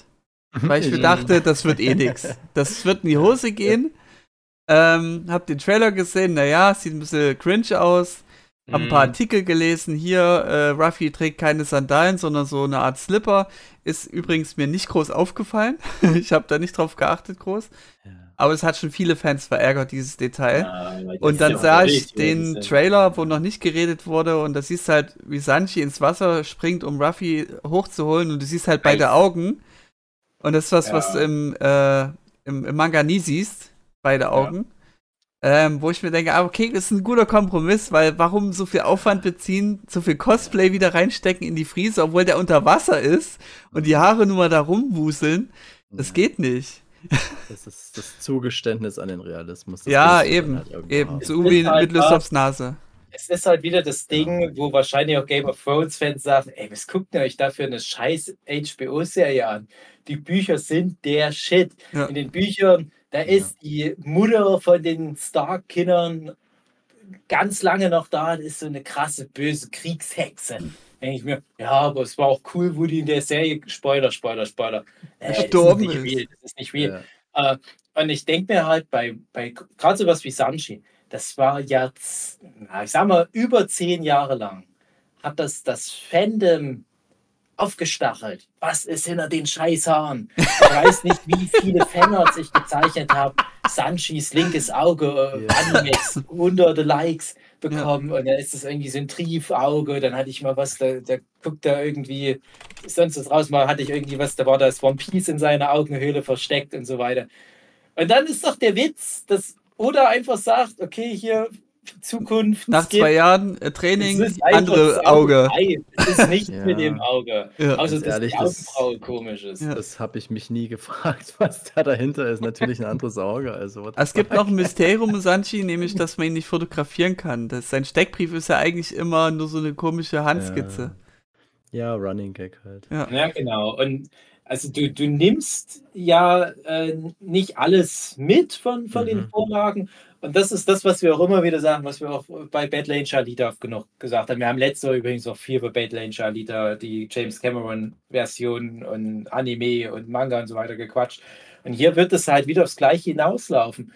[SPEAKER 3] weil ich mir dachte, das wird eh nix. Das wird in die Hose gehen. Ähm, hab den Trailer gesehen, naja, sieht ein bisschen cringe aus. Hab ein
[SPEAKER 2] Mhm.
[SPEAKER 3] paar Artikel gelesen. Hier, äh, Ruffy trägt keine Sandalen, sondern so eine Art Slipper. Ist übrigens mir nicht groß aufgefallen. ich habe da nicht drauf geachtet groß.
[SPEAKER 4] Ja.
[SPEAKER 3] Aber es hat schon viele Fans verärgert, dieses Detail.
[SPEAKER 2] Ja, weil die
[SPEAKER 3] Und dann
[SPEAKER 2] ja
[SPEAKER 3] sah ich den Trailer, wo noch nicht geredet wurde, und da siehst du halt, wie Sanji ins Wasser springt, um Ruffy hochzuholen, und du siehst halt beide
[SPEAKER 2] Nice.
[SPEAKER 3] Augen. Und das ist was,
[SPEAKER 2] Ja.
[SPEAKER 3] was du im, äh, im, im Manga nie siehst, beide Augen. Ähm, wo ich mir denke, ah, okay, das ist ein guter Kompromiss, weil warum so viel Aufwand beziehen, so viel Cosplay wieder reinstecken in die Friese, obwohl der unter Wasser ist und die Haare nur mal da rumwuseln? Das
[SPEAKER 4] Ja.
[SPEAKER 3] geht nicht.
[SPEAKER 4] Das ist das Zugeständnis an den Realismus. Das
[SPEAKER 3] ja, eben,
[SPEAKER 4] halt
[SPEAKER 3] eben. So
[SPEAKER 2] Es
[SPEAKER 3] wie
[SPEAKER 2] ist halt
[SPEAKER 3] mit Lystrops Nase.
[SPEAKER 2] es ist halt wieder das Ding, wo wahrscheinlich auch Game of Thrones-Fans sagen, ey, was guckt ihr euch da für eine scheiß HBO-Serie an? Die Bücher sind der Shit.
[SPEAKER 3] Ja.
[SPEAKER 2] In den Büchern, da ist die Mutter von den Stark-Kindern ganz lange noch da und ist so eine krasse, böse Kriegshexe. Denke ich mir, ja, aber es war auch cool, wo die in der Serie, Spoiler, Spoiler, Spoiler, äh,
[SPEAKER 3] Gestorben
[SPEAKER 2] das ist nicht real, das ist nicht real.
[SPEAKER 4] Ja.
[SPEAKER 2] Äh, und ich denke mir halt bei, bei gerade sowas wie Sanchi, das war jetzt, ich sag mal, über zehn Jahre lang, hat das das Fandom aufgestachelt. Was ist hinter den Scheißhaaren? Ich weiß nicht, wie viele Fanarts ich gezeichnet habe. Sanchis linkes Auge, äh,
[SPEAKER 4] Ja.
[SPEAKER 2] Animex, hunderte Likes bekommen und dann ist das irgendwie so ein Triefauge. Dann hatte ich mal was, da, da guckt er irgendwie sonst was raus. Mal hatte ich irgendwie was, da war das One Piece in seiner Augenhöhle versteckt und so weiter. Und dann ist doch der Witz, dass Oda einfach sagt, okay, hier Zukunft.
[SPEAKER 3] Nach
[SPEAKER 2] es gibt-
[SPEAKER 3] zwei Jahren äh, Training, andere Auge.
[SPEAKER 2] Es ist nicht
[SPEAKER 4] Ja.
[SPEAKER 2] mit dem Auge.
[SPEAKER 3] Ja.
[SPEAKER 2] Außer dass
[SPEAKER 4] ehrlich,
[SPEAKER 2] die
[SPEAKER 4] das-
[SPEAKER 2] komisch ist.
[SPEAKER 3] Ja.
[SPEAKER 4] Das habe ich mich nie gefragt, was da dahinter ist. Natürlich ein anderes Auge. Also,
[SPEAKER 3] Es gibt noch ein Mysterium Sanchi, nämlich, dass man ihn nicht fotografieren kann. Das, sein Steckbrief ist ja eigentlich immer nur so eine komische Handskizze.
[SPEAKER 4] Ja, Running Gag halt.
[SPEAKER 3] Ja.
[SPEAKER 2] Ja, genau. Und also du, du nimmst ja äh, nicht alles mit von, von den
[SPEAKER 4] Mhm.
[SPEAKER 2] Vorlagen. Und das ist das, was wir auch immer wieder sagen, was wir auch bei Badlane Charlita genug gesagt haben. Wir haben letztes Jahr übrigens auch viel über Badlane Charlita, die James Cameron-Version und Anime und Manga und so weiter gequatscht. Und hier wird es halt wieder aufs Gleiche hinauslaufen.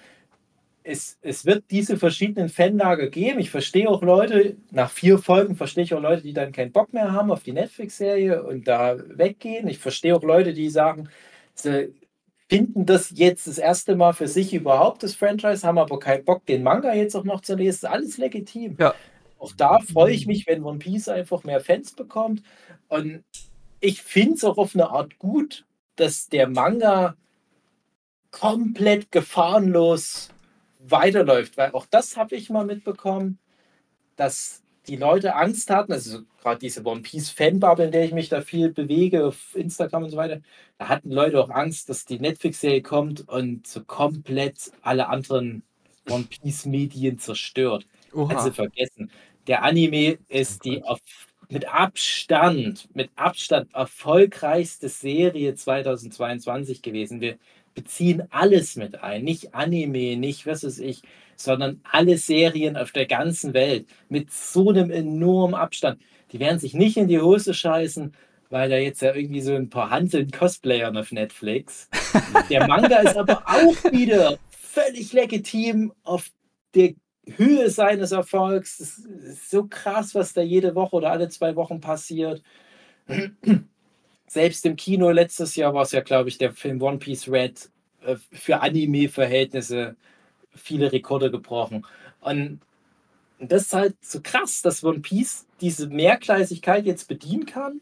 [SPEAKER 2] Es, es wird diese verschiedenen Fanlager geben. Ich verstehe auch Leute, nach vier Folgen verstehe ich auch Leute, die dann keinen Bock mehr haben auf die Netflix-Serie und da weggehen. Ich verstehe auch Leute, die sagen, finden das jetzt das erste Mal für sich überhaupt, das Franchise, haben aber keinen Bock, den Manga jetzt auch noch zu lesen. Ist alles legitim.
[SPEAKER 3] Ja.
[SPEAKER 2] Auch da freue ich mich, wenn One Piece einfach mehr Fans bekommt. Und ich finde es auch auf eine Art gut, dass der Manga komplett gefahrenlos weiterläuft, weil auch das habe ich mal mitbekommen, dass die Leute Angst hatten, also gerade diese One Piece Fanbubble, in der ich mich da viel bewege, auf Instagram und so weiter, da hatten Leute auch Angst, dass die Netflix-Serie kommt und so komplett alle anderen One Piece Medien zerstört.
[SPEAKER 3] Oha.
[SPEAKER 2] Also vergessen. Der Anime ist die auf, mit Abstand, mit Abstand erfolgreichste Serie 2022 gewesen. Wir beziehen alles mit ein. Nicht Anime, nicht was weiß ich, sondern alle Serien auf der ganzen Welt mit so einem enormen Abstand. Die werden sich nicht in die Hose scheißen, weil da jetzt ja irgendwie so ein paar Hanseln Cosplayern auf Netflix. Der Manga ist aber auch wieder völlig legitim auf der Höhe seines Erfolgs. Das ist so krass, was da jede Woche oder alle zwei Wochen passiert. Selbst im Kino letztes Jahr war es ja, glaube ich, der Film One Piece Red äh, für Anime-Verhältnisse viele Rekorde gebrochen. Und das ist halt so krass, dass One Piece diese Mehrgleisigkeit jetzt bedienen kann.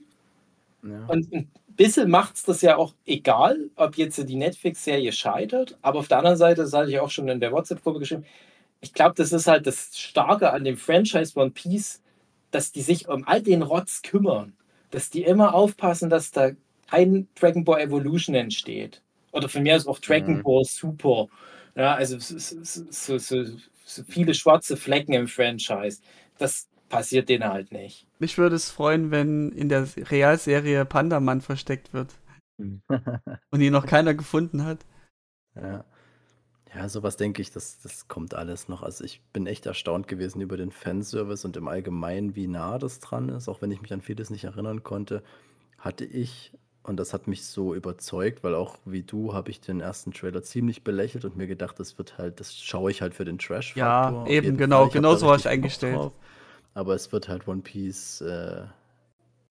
[SPEAKER 4] Ja.
[SPEAKER 2] Und ein bisschen macht es das ja auch egal, ob jetzt die Netflix-Serie scheitert. Aber auf der anderen Seite, das hatte ich auch schon in der WhatsApp-Gruppe geschrieben, ich glaube, das ist halt das Starke an dem Franchise One Piece, dass die sich um all den Rotz kümmern. Dass die immer aufpassen, dass da kein Dragon Ball Evolution entsteht. Oder von mir aus auch Dragon
[SPEAKER 4] Mhm.
[SPEAKER 2] Ball Super. Ja, also so, so, so, so, so viele schwarze Flecken im Franchise. Das passiert denen halt nicht.
[SPEAKER 3] Mich würde es freuen, wenn in der Realserie Pandaman versteckt wird und ihn noch keiner gefunden hat.
[SPEAKER 4] Ja. Ja, sowas denke ich, das, das kommt alles noch. Also ich bin echt erstaunt gewesen über den Fanservice und im Allgemeinen, wie nah das dran ist. Auch wenn ich mich an vieles nicht erinnern konnte, hatte ich, und das hat mich so überzeugt, weil auch wie du habe ich den ersten Trailer ziemlich belächelt und mir gedacht, das wird halt, das schaue ich halt für den Trash.
[SPEAKER 3] Ja, eben, genau, genau so war ich eingestellt.
[SPEAKER 4] Aber es wird halt One Piece äh,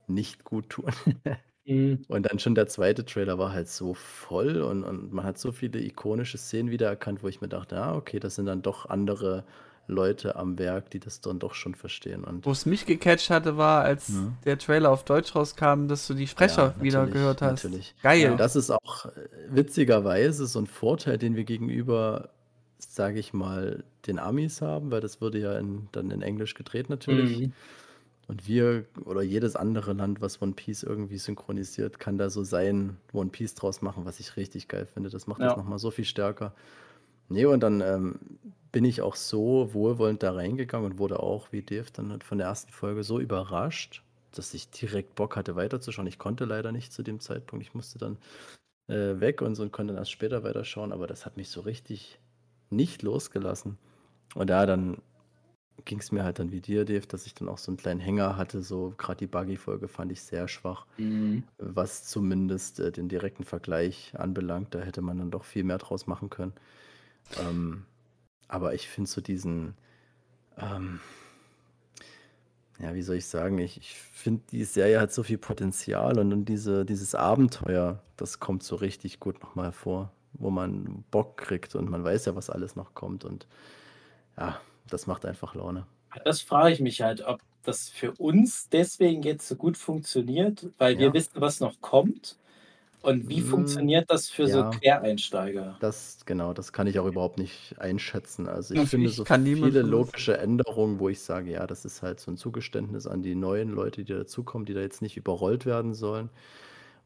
[SPEAKER 4] nicht gut tun.
[SPEAKER 2] Mhm.
[SPEAKER 4] Und dann schon der zweite Trailer war halt so voll und, und man hat so viele ikonische Szenen wiedererkannt, wo ich mir dachte, ja, okay, das sind dann doch andere Leute am Werk, die das dann doch schon verstehen. Und
[SPEAKER 3] Wo es mich gecatcht hatte, war, als
[SPEAKER 4] Ja.
[SPEAKER 3] der Trailer auf Deutsch rauskam, dass du die Sprecher
[SPEAKER 4] Ja,
[SPEAKER 3] wieder gehört hast.
[SPEAKER 4] Natürlich.
[SPEAKER 3] Geil.
[SPEAKER 4] Ja, das ist auch äh, witzigerweise so ein Vorteil, den wir gegenüber, sage ich mal, den Amis haben, weil das wurde ja in, dann in Englisch gedreht natürlich.
[SPEAKER 2] Mhm.
[SPEAKER 4] Und wir oder jedes andere Land, was One Piece irgendwie synchronisiert, kann da so sein One Piece draus machen, was ich richtig geil finde. Das macht
[SPEAKER 2] Ja.
[SPEAKER 4] das nochmal so viel stärker. Nee, und dann ähm, bin ich auch so wohlwollend da reingegangen und wurde auch, wie Dave dann hat, von der ersten Folge so überrascht, dass ich direkt Bock hatte weiterzuschauen. Ich konnte leider nicht zu dem Zeitpunkt. Ich musste dann äh, weg und so und konnte dann erst später weiterschauen, aber das hat mich so richtig nicht losgelassen. Und da dann ging es mir halt dann wie dir, Dave, dass ich dann auch so einen kleinen Hänger hatte. So gerade die Buggy-Folge fand ich sehr schwach,
[SPEAKER 2] Mhm.
[SPEAKER 4] was zumindest äh, den direkten Vergleich anbelangt. Da hätte man dann doch viel mehr draus machen können. Ähm, aber ich finde so diesen, ähm, ja, wie soll ich sagen, ich, ich finde, die Serie hat so viel Potenzial und, und diese, dieses Abenteuer, das kommt so richtig gut nochmal hervor, wo man Bock kriegt und man weiß ja, was alles noch kommt und ja, das macht einfach Laune.
[SPEAKER 2] Das frage ich mich halt, ob das für uns deswegen jetzt so gut funktioniert, weil wir
[SPEAKER 4] Ja.
[SPEAKER 2] wissen, was noch kommt. Und wie
[SPEAKER 4] Mm,
[SPEAKER 2] funktioniert das für so
[SPEAKER 4] ja.
[SPEAKER 2] Quereinsteiger?
[SPEAKER 4] Das, genau, das kann ich auch überhaupt nicht einschätzen. Also ich
[SPEAKER 3] Also
[SPEAKER 4] finde
[SPEAKER 3] ich
[SPEAKER 4] so viele logische Änderungen, wo ich sage, ja, das ist halt so ein Zugeständnis an die neuen Leute, die dazukommen, die da jetzt nicht überrollt werden sollen.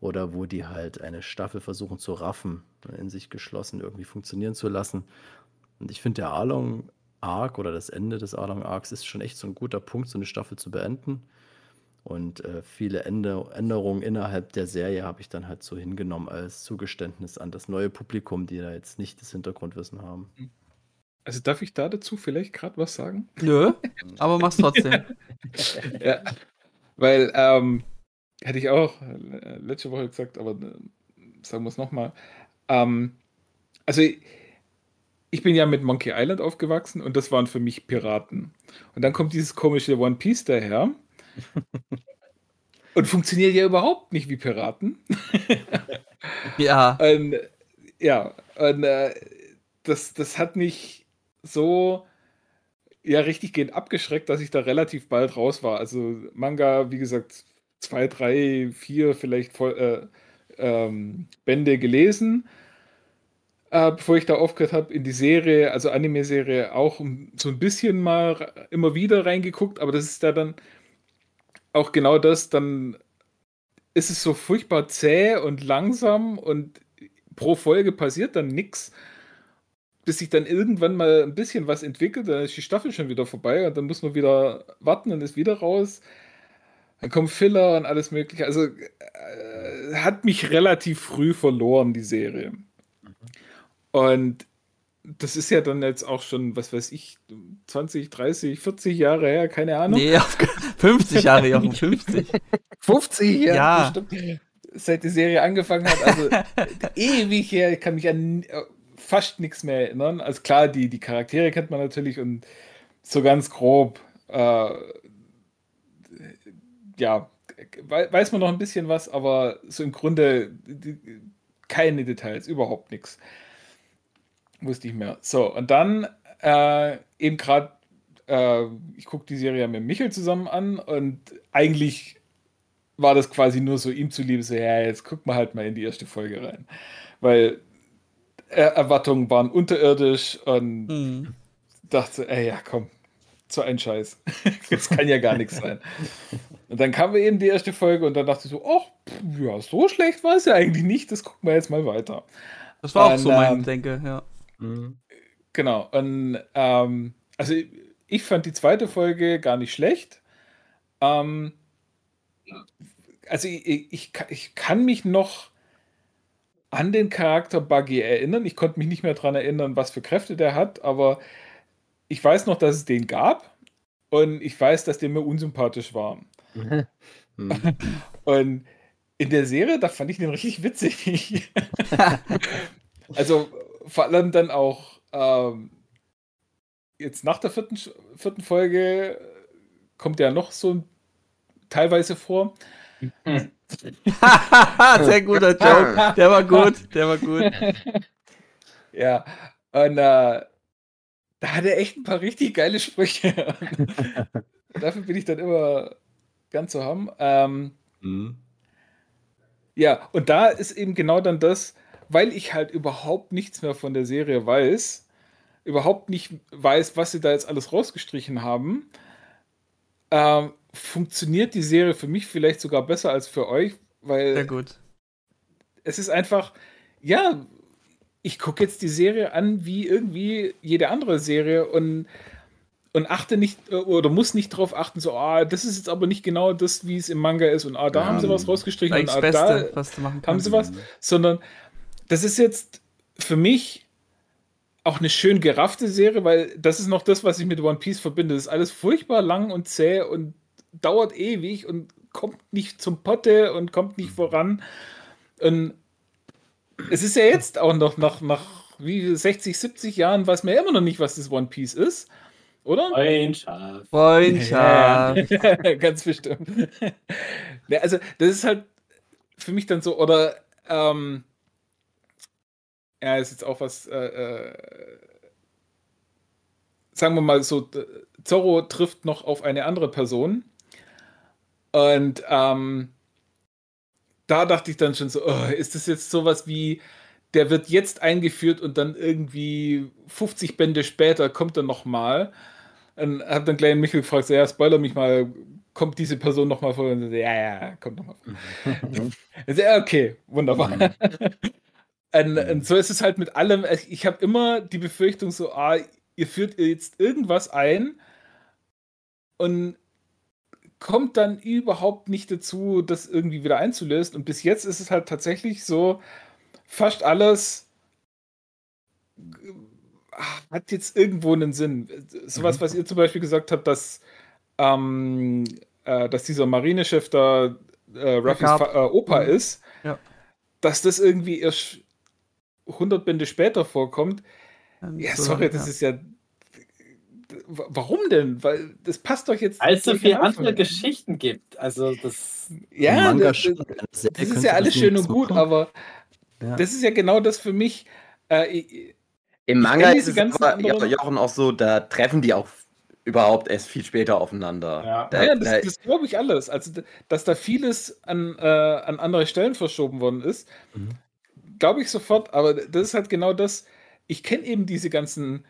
[SPEAKER 4] Oder wo die halt eine Staffel versuchen zu raffen, in sich geschlossen irgendwie funktionieren zu lassen. Und ich finde, der Arlong Arc oder das Ende des Arlong Arcs ist schon echt so ein guter Punkt, so eine Staffel zu beenden. Und äh, viele Änder Änderungen innerhalb der Serie habe ich dann halt so hingenommen als Zugeständnis an das neue Publikum, die da jetzt nicht das Hintergrundwissen haben.
[SPEAKER 5] Also darf ich da dazu vielleicht gerade was sagen?
[SPEAKER 3] Nö, aber mach's trotzdem.
[SPEAKER 5] ja, weil, ähm, hätte ich auch äh, letzte Woche gesagt, aber äh, sagen wir es nochmal. Ähm, also, ich, ich bin ja mit Monkey Island aufgewachsen und das waren für mich Piraten. Und dann kommt dieses komische One Piece daher und funktioniert ja überhaupt nicht wie Piraten.
[SPEAKER 3] Ja,
[SPEAKER 5] Und, ja, und äh, das, das hat mich so ja richtig gehend abgeschreckt, dass ich da relativ bald raus war. Also Manga, wie gesagt, zwei, drei, vier vielleicht voll, äh, ähm, Bände gelesen, äh, bevor ich da aufgehört habe, in die Serie, also Anime-Serie, auch so ein bisschen mal immer wieder reingeguckt, aber das ist da dann auch genau das, dann ist es so furchtbar zäh und langsam und pro Folge passiert dann nichts, bis sich dann irgendwann mal ein bisschen was entwickelt, dann ist die Staffel schon wieder vorbei und dann muss man wieder warten und ist wieder raus. Dann kommen Filler und alles mögliche. Also äh, hat mich relativ früh verloren, die Serie. Und das ist ja dann jetzt auch schon, was weiß ich, 20, 30, 40 Jahre her, keine Ahnung.
[SPEAKER 3] nee, auf, 50 Jahre, Jochen, 50.
[SPEAKER 5] 50 Jahre
[SPEAKER 3] Ja.
[SPEAKER 5] bestimmt, seit die Serie angefangen hat. Also ewig her, ich kann mich an äh, fast nichts mehr erinnern. Also klar, die, die Charaktere kennt man natürlich und so ganz grob, äh, ja, wei- weiß man noch ein bisschen was, aber so im Grunde die, keine Details, überhaupt nichts. Wusste ich mehr. So, und dann äh, eben gerade, äh, ich gucke die Serie ja mit Michel zusammen an und eigentlich war das quasi nur so ihm zuliebe, so, ja, jetzt guck mal halt mal in die erste Folge rein. Weil äh, Erwartungen waren unterirdisch und
[SPEAKER 3] Hm.
[SPEAKER 5] dachte, ey, ja, komm, so ein Scheiß. das kann ja gar nichts sein. Und dann kam eben die erste Folge und dann dachte ich so, ach, pff, ja, so schlecht war es ja eigentlich nicht, das gucken wir jetzt mal weiter.
[SPEAKER 3] Das war auch
[SPEAKER 5] Und,
[SPEAKER 3] so mein
[SPEAKER 5] ähm,
[SPEAKER 3] Denke, ja.
[SPEAKER 4] Mhm.
[SPEAKER 5] Genau. Und ähm, also ich fand die zweite Folge gar nicht schlecht. Ähm, also ich, ich, ich ka- ich kann mich noch an den Charakter Buggy erinnern. Ich konnte mich nicht mehr daran erinnern, was für Kräfte der hat, aber ich weiß noch, dass es den gab und ich weiß, dass der mir unsympathisch war.
[SPEAKER 4] Mhm.
[SPEAKER 5] Und in der Serie, da fand ich den richtig witzig. also vor allem dann auch ähm, jetzt nach der vierten, vierten Folge kommt ja noch so ein, teilweise vor.
[SPEAKER 3] Sehr guter Joke. Der war gut, der war gut.
[SPEAKER 5] Ja, und äh, da hat er echt ein paar richtig geile Sprüche. Dafür bin ich dann immer ganz zu haben. Ähm,
[SPEAKER 4] Mhm.
[SPEAKER 5] Ja, und da ist eben genau dann das, weil ich halt überhaupt nichts mehr von der Serie weiß, überhaupt nicht weiß, was sie da jetzt alles rausgestrichen haben, ähm, funktioniert die Serie für mich vielleicht sogar besser als für euch,
[SPEAKER 3] Sehr
[SPEAKER 5] weil
[SPEAKER 3] gut.
[SPEAKER 5] es ist einfach, ja, ich gucke jetzt die Serie an wie irgendwie jede andere Serie und, und achte nicht äh, oder muss nicht darauf achten, so, ah, das ist jetzt aber nicht genau das, wie es im Manga ist und ah, da
[SPEAKER 1] Ja,
[SPEAKER 5] haben sie was rausgestrichen und ah,
[SPEAKER 3] das Beste,
[SPEAKER 5] da
[SPEAKER 3] was du machen
[SPEAKER 5] haben sie was, sondern das ist jetzt für mich auch eine schön geraffte Serie, weil das ist noch das, was ich mit One Piece verbinde. Das ist alles furchtbar lang und zäh und dauert ewig und kommt nicht zum Potte und kommt nicht voran. Und es ist ja jetzt auch noch nach, nach wie 60, 70 Jahren, weiß man ja immer noch nicht, was das One Piece ist. Oder?
[SPEAKER 2] Freundschaft.
[SPEAKER 3] Freundschaft.
[SPEAKER 5] Ganz bestimmt. ja, also, das ist halt für mich dann so, oder ähm, ja, ist jetzt auch was, äh, äh, sagen wir mal so, Zorro trifft noch auf eine andere Person. Und ähm, da dachte ich dann schon so, oh, ist das jetzt sowas wie, der wird jetzt eingeführt und dann irgendwie 50 Bände später kommt er nochmal. Und hab dann gleich Michael gefragt, so, ja, spoiler mich mal, kommt diese Person nochmal vor? Und so, ja, ja, kommt nochmal vor. also, ja, okay, wunderbar. Und, und so ist es halt mit allem. Ich habe immer die Befürchtung, so, ah, ihr führt jetzt irgendwas ein und kommt dann überhaupt nicht dazu, das irgendwie wieder einzulösen. Und bis jetzt ist es halt tatsächlich so, fast alles hat jetzt irgendwo einen Sinn. Sowas,
[SPEAKER 4] Mhm.
[SPEAKER 5] was ihr zum Beispiel gesagt habt, dass, ähm, äh, dass dieser Marinechef da äh, Ruffys äh, Opa
[SPEAKER 3] Mhm.
[SPEAKER 5] ist,
[SPEAKER 3] Ja.
[SPEAKER 5] dass das irgendwie erst 100 Bände später vorkommt.
[SPEAKER 3] Ähm,
[SPEAKER 5] Ja,
[SPEAKER 3] so
[SPEAKER 5] sorry, das
[SPEAKER 3] ja.
[SPEAKER 5] ist ja. Warum denn? Weil das passt doch jetzt.
[SPEAKER 2] Weil es so viele
[SPEAKER 5] Anfang.
[SPEAKER 2] andere Geschichten gibt. Also das.
[SPEAKER 5] Ja, das, das, das ist ja alles
[SPEAKER 4] das
[SPEAKER 5] schön und gut, aber
[SPEAKER 4] Ja.
[SPEAKER 5] das ist ja genau das für mich. Äh, ich-
[SPEAKER 1] Im Manga ist es aber
[SPEAKER 5] anderen-
[SPEAKER 1] Jo- Jochen auch so, da treffen die auch überhaupt erst viel später aufeinander.
[SPEAKER 2] Ja.
[SPEAKER 1] Da,
[SPEAKER 5] ja,
[SPEAKER 1] da,
[SPEAKER 5] das, das glaube ich alles. Also, dass da vieles an, äh, an andere Stellen verschoben worden ist,
[SPEAKER 4] Mhm.
[SPEAKER 5] Glaube ich sofort. Aber das ist halt genau das. Ich kenne eben diese ganzen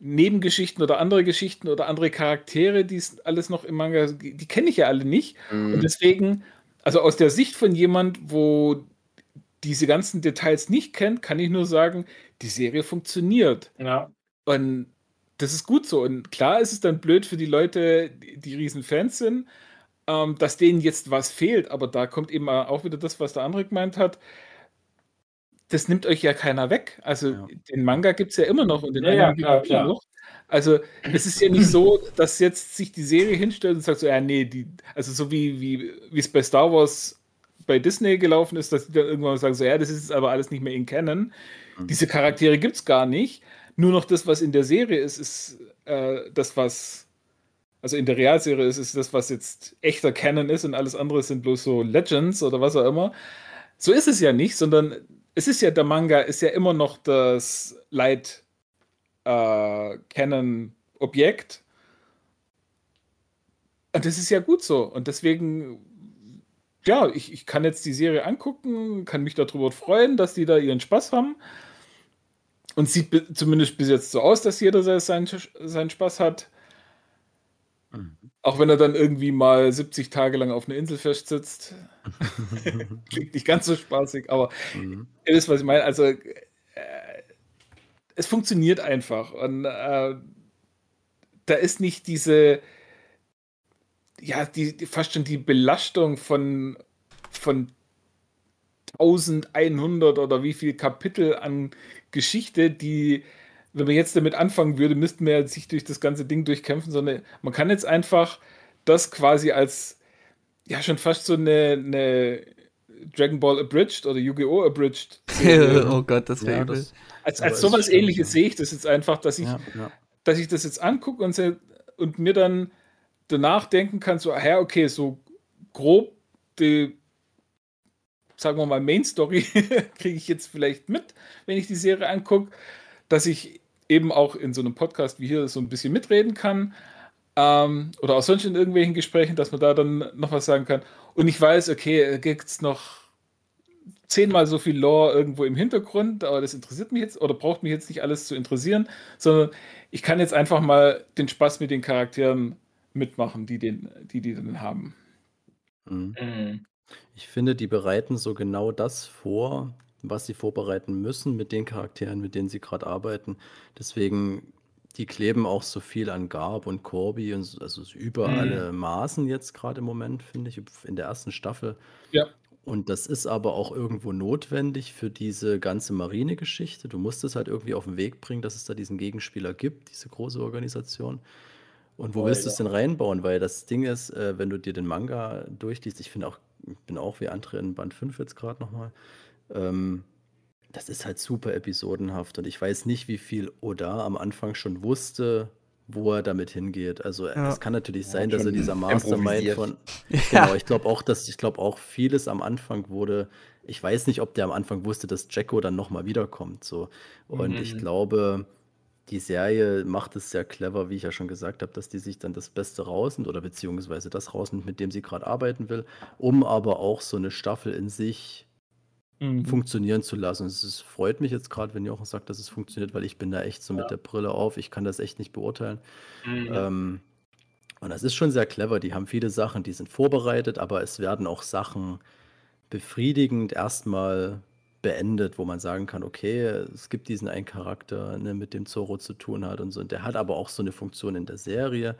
[SPEAKER 5] Nebengeschichten oder andere Geschichten oder andere Charaktere, die es alles noch im Manga, die die kenne ich ja alle nicht.
[SPEAKER 1] Mhm.
[SPEAKER 5] Und deswegen, also aus der Sicht von jemand, wo diese ganzen Details nicht kennt, kann ich nur sagen, die Serie funktioniert.
[SPEAKER 2] Ja.
[SPEAKER 5] Und das ist gut so. Und klar ist es dann blöd für die Leute, die, die riesen Fans sind, ähm, dass denen jetzt was fehlt. Aber da kommt eben auch wieder das, was der andere gemeint hat. Das nimmt euch ja keiner weg. Also
[SPEAKER 4] Ja.
[SPEAKER 5] den Manga gibt es ja immer noch und den
[SPEAKER 2] Ja, ja, klar, klar.
[SPEAKER 5] noch. Also es ist ja nicht so, dass jetzt sich die Serie hinstellt und sagt so, ja, nee, die, also so wie, wie, wie es bei Star Wars bei Disney gelaufen ist, dass die dann irgendwann sagen so, ja, das ist jetzt aber alles nicht mehr in Canon. Diese Charaktere gibt es gar nicht. Nur noch das, was in der Serie ist, ist äh, das, was, also in der Realserie ist, ist das, was jetzt echter Canon ist und alles andere sind bloß so Legends oder was auch immer. So ist es ja nicht, sondern es ist ja, der Manga ist ja immer noch das Light äh, Canon-Objekt. Und das ist ja gut so. Und deswegen, ja, ich, ich kann jetzt die Serie angucken, kann mich darüber freuen, dass die da ihren Spaß haben. Und sieht zumindest bis jetzt so aus, dass jeder se- seinen, seinen Spaß hat. Auch wenn er dann irgendwie mal 70 Tage lang auf einer Insel festsitzt. Klingt nicht ganz so spaßig, aber
[SPEAKER 4] Mhm.
[SPEAKER 5] ihr wisst, was ich meine. Also, äh, es funktioniert einfach. Und äh, da ist nicht diese, ja, die, die, fast schon die Belastung von, von 1100 oder wie viel Kapitel an Geschichte, die, wenn man jetzt damit anfangen würde, müssten wir sich durch das ganze Ding durchkämpfen, sondern man kann jetzt einfach das quasi als, ja, schon fast so eine, eine Dragon Ball Abridged oder Yu-Gi-Oh! Abridged
[SPEAKER 3] oh Gott, das wäre
[SPEAKER 4] Ja,
[SPEAKER 3] übel.
[SPEAKER 4] das,
[SPEAKER 5] als, als sowas
[SPEAKER 4] stimmt,
[SPEAKER 5] ähnliches
[SPEAKER 4] ja.
[SPEAKER 5] sehe ich das jetzt einfach, dass ich,
[SPEAKER 4] ja, ja.
[SPEAKER 5] dass ich das jetzt angucke und, se- und mir dann danach denken kann, so, ah ja, okay, so grob die, sagen wir mal, Main Story kriege ich jetzt vielleicht mit, wenn ich die Serie angucke, dass ich eben auch in so einem Podcast wie hier so ein bisschen mitreden kann ähm, oder auch sonst in irgendwelchen Gesprächen, dass man da dann noch was sagen kann. Und ich weiß, okay, gibt es noch zehnmal so viel Lore irgendwo im Hintergrund, aber das interessiert mich jetzt oder braucht mich jetzt nicht alles zu interessieren, sondern ich kann jetzt einfach mal den Spaß mit den Charakteren mitmachen, die den, die, die dann haben.
[SPEAKER 4] Mhm.
[SPEAKER 2] Mhm.
[SPEAKER 4] Ich finde, die bereiten so genau das vor, was sie vorbereiten müssen mit den Charakteren, mit denen sie gerade arbeiten. Deswegen, die kleben auch so viel an Garb und Corby und so, also über
[SPEAKER 5] Mhm.
[SPEAKER 4] alle Maßen jetzt gerade im Moment, finde ich, in der ersten Staffel.
[SPEAKER 5] Ja.
[SPEAKER 4] Und das ist aber auch irgendwo notwendig für diese ganze Marine-Geschichte. Du musst es halt irgendwie auf den Weg bringen, dass es da diesen Gegenspieler gibt, diese große Organisation. Und wo willst du es denn reinbauen? Weil das Ding ist, äh, wenn du dir den Manga durchliest, ich finde auch, ich bin auch wie andere in Band 5 jetzt gerade nochmal, ähm, das ist halt super episodenhaft und ich weiß nicht, wie viel Oda am Anfang schon wusste, wo er damit hingeht. Also
[SPEAKER 3] Ja.
[SPEAKER 4] es kann natürlich
[SPEAKER 1] Ja,
[SPEAKER 4] sein, dass er dieser Mastermind von
[SPEAKER 3] Ja.
[SPEAKER 4] Genau, ich glaube auch, dass ich glaube auch vieles am Anfang wurde. Ich weiß nicht, ob der am Anfang wusste, dass Jacko dann nochmal wiederkommt. So. Und ich
[SPEAKER 2] Mhm.
[SPEAKER 4] glaube, die Serie macht es sehr clever, wie ich ja schon gesagt habe, dass die sich dann das Beste rausnimmt oder beziehungsweise das rausnimmt, mit dem sie gerade arbeiten will, um aber auch so eine Staffel in sich
[SPEAKER 5] Mhm.
[SPEAKER 4] funktionieren zu lassen. Es ist, freut mich jetzt gerade, wenn Jochen sagt, dass es funktioniert, weil ich bin da echt so mit der Brille auf. Ich kann das echt nicht beurteilen.
[SPEAKER 2] Mhm.
[SPEAKER 4] Ähm, und das ist schon sehr clever. Die haben viele Sachen, die sind vorbereitet, aber es werden auch Sachen befriedigend erstmal beendet, wo man sagen kann, okay, es gibt diesen einen Charakter, ne, mit dem Zorro zu tun hat und so. Und der hat aber auch so eine Funktion in der Serie.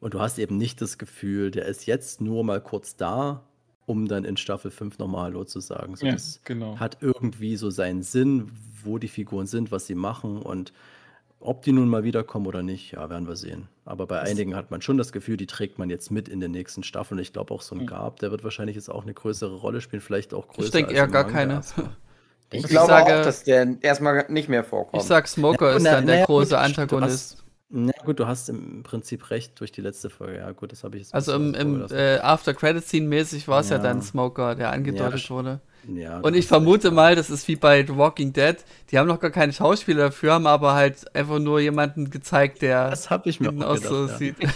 [SPEAKER 4] Und du hast eben nicht das Gefühl, der ist jetzt nur mal kurz da, um dann in Staffel 5 nochmal Hallo zu sagen. So,
[SPEAKER 5] Ja,
[SPEAKER 4] das
[SPEAKER 5] genau.
[SPEAKER 4] hat irgendwie so seinen Sinn, wo die Figuren sind, was sie machen und ob die nun mal wiederkommen oder nicht, ja, werden wir sehen. Aber bei einigen hat man schon das Gefühl, die trägt man jetzt mit in den nächsten Staffeln. Ich glaube auch so ein
[SPEAKER 5] Mhm.
[SPEAKER 4] Gab, der wird wahrscheinlich jetzt auch eine größere Rolle spielen, vielleicht auch größer.
[SPEAKER 3] Ich denke eher gar
[SPEAKER 4] Manga
[SPEAKER 3] keine.
[SPEAKER 1] Ich
[SPEAKER 3] Ich
[SPEAKER 1] glaube
[SPEAKER 3] sage-
[SPEAKER 1] auch, dass der erstmal nicht mehr vorkommt.
[SPEAKER 3] Ich sag, Smoker
[SPEAKER 4] Ja,
[SPEAKER 3] ist
[SPEAKER 4] na-
[SPEAKER 3] dann der
[SPEAKER 4] naja,
[SPEAKER 3] große Antagonist.
[SPEAKER 4] Na gut, du hast im Prinzip recht durch die letzte Folge. Ja, gut, das habe ich jetzt.
[SPEAKER 3] Also im, im äh, After-Credit-Scene-mäßig war es ja.
[SPEAKER 4] Ja.
[SPEAKER 3] dann Smoker, der angedeutet
[SPEAKER 4] Ja,
[SPEAKER 3] wurde.
[SPEAKER 4] ja,
[SPEAKER 3] Und ich vermute
[SPEAKER 4] recht,
[SPEAKER 3] mal, das ist wie bei The Walking Dead. Die haben noch gar keine Schauspieler dafür, haben aber halt einfach nur jemanden gezeigt, der
[SPEAKER 4] Das habe ich mir auch gedacht.
[SPEAKER 3] so sieht.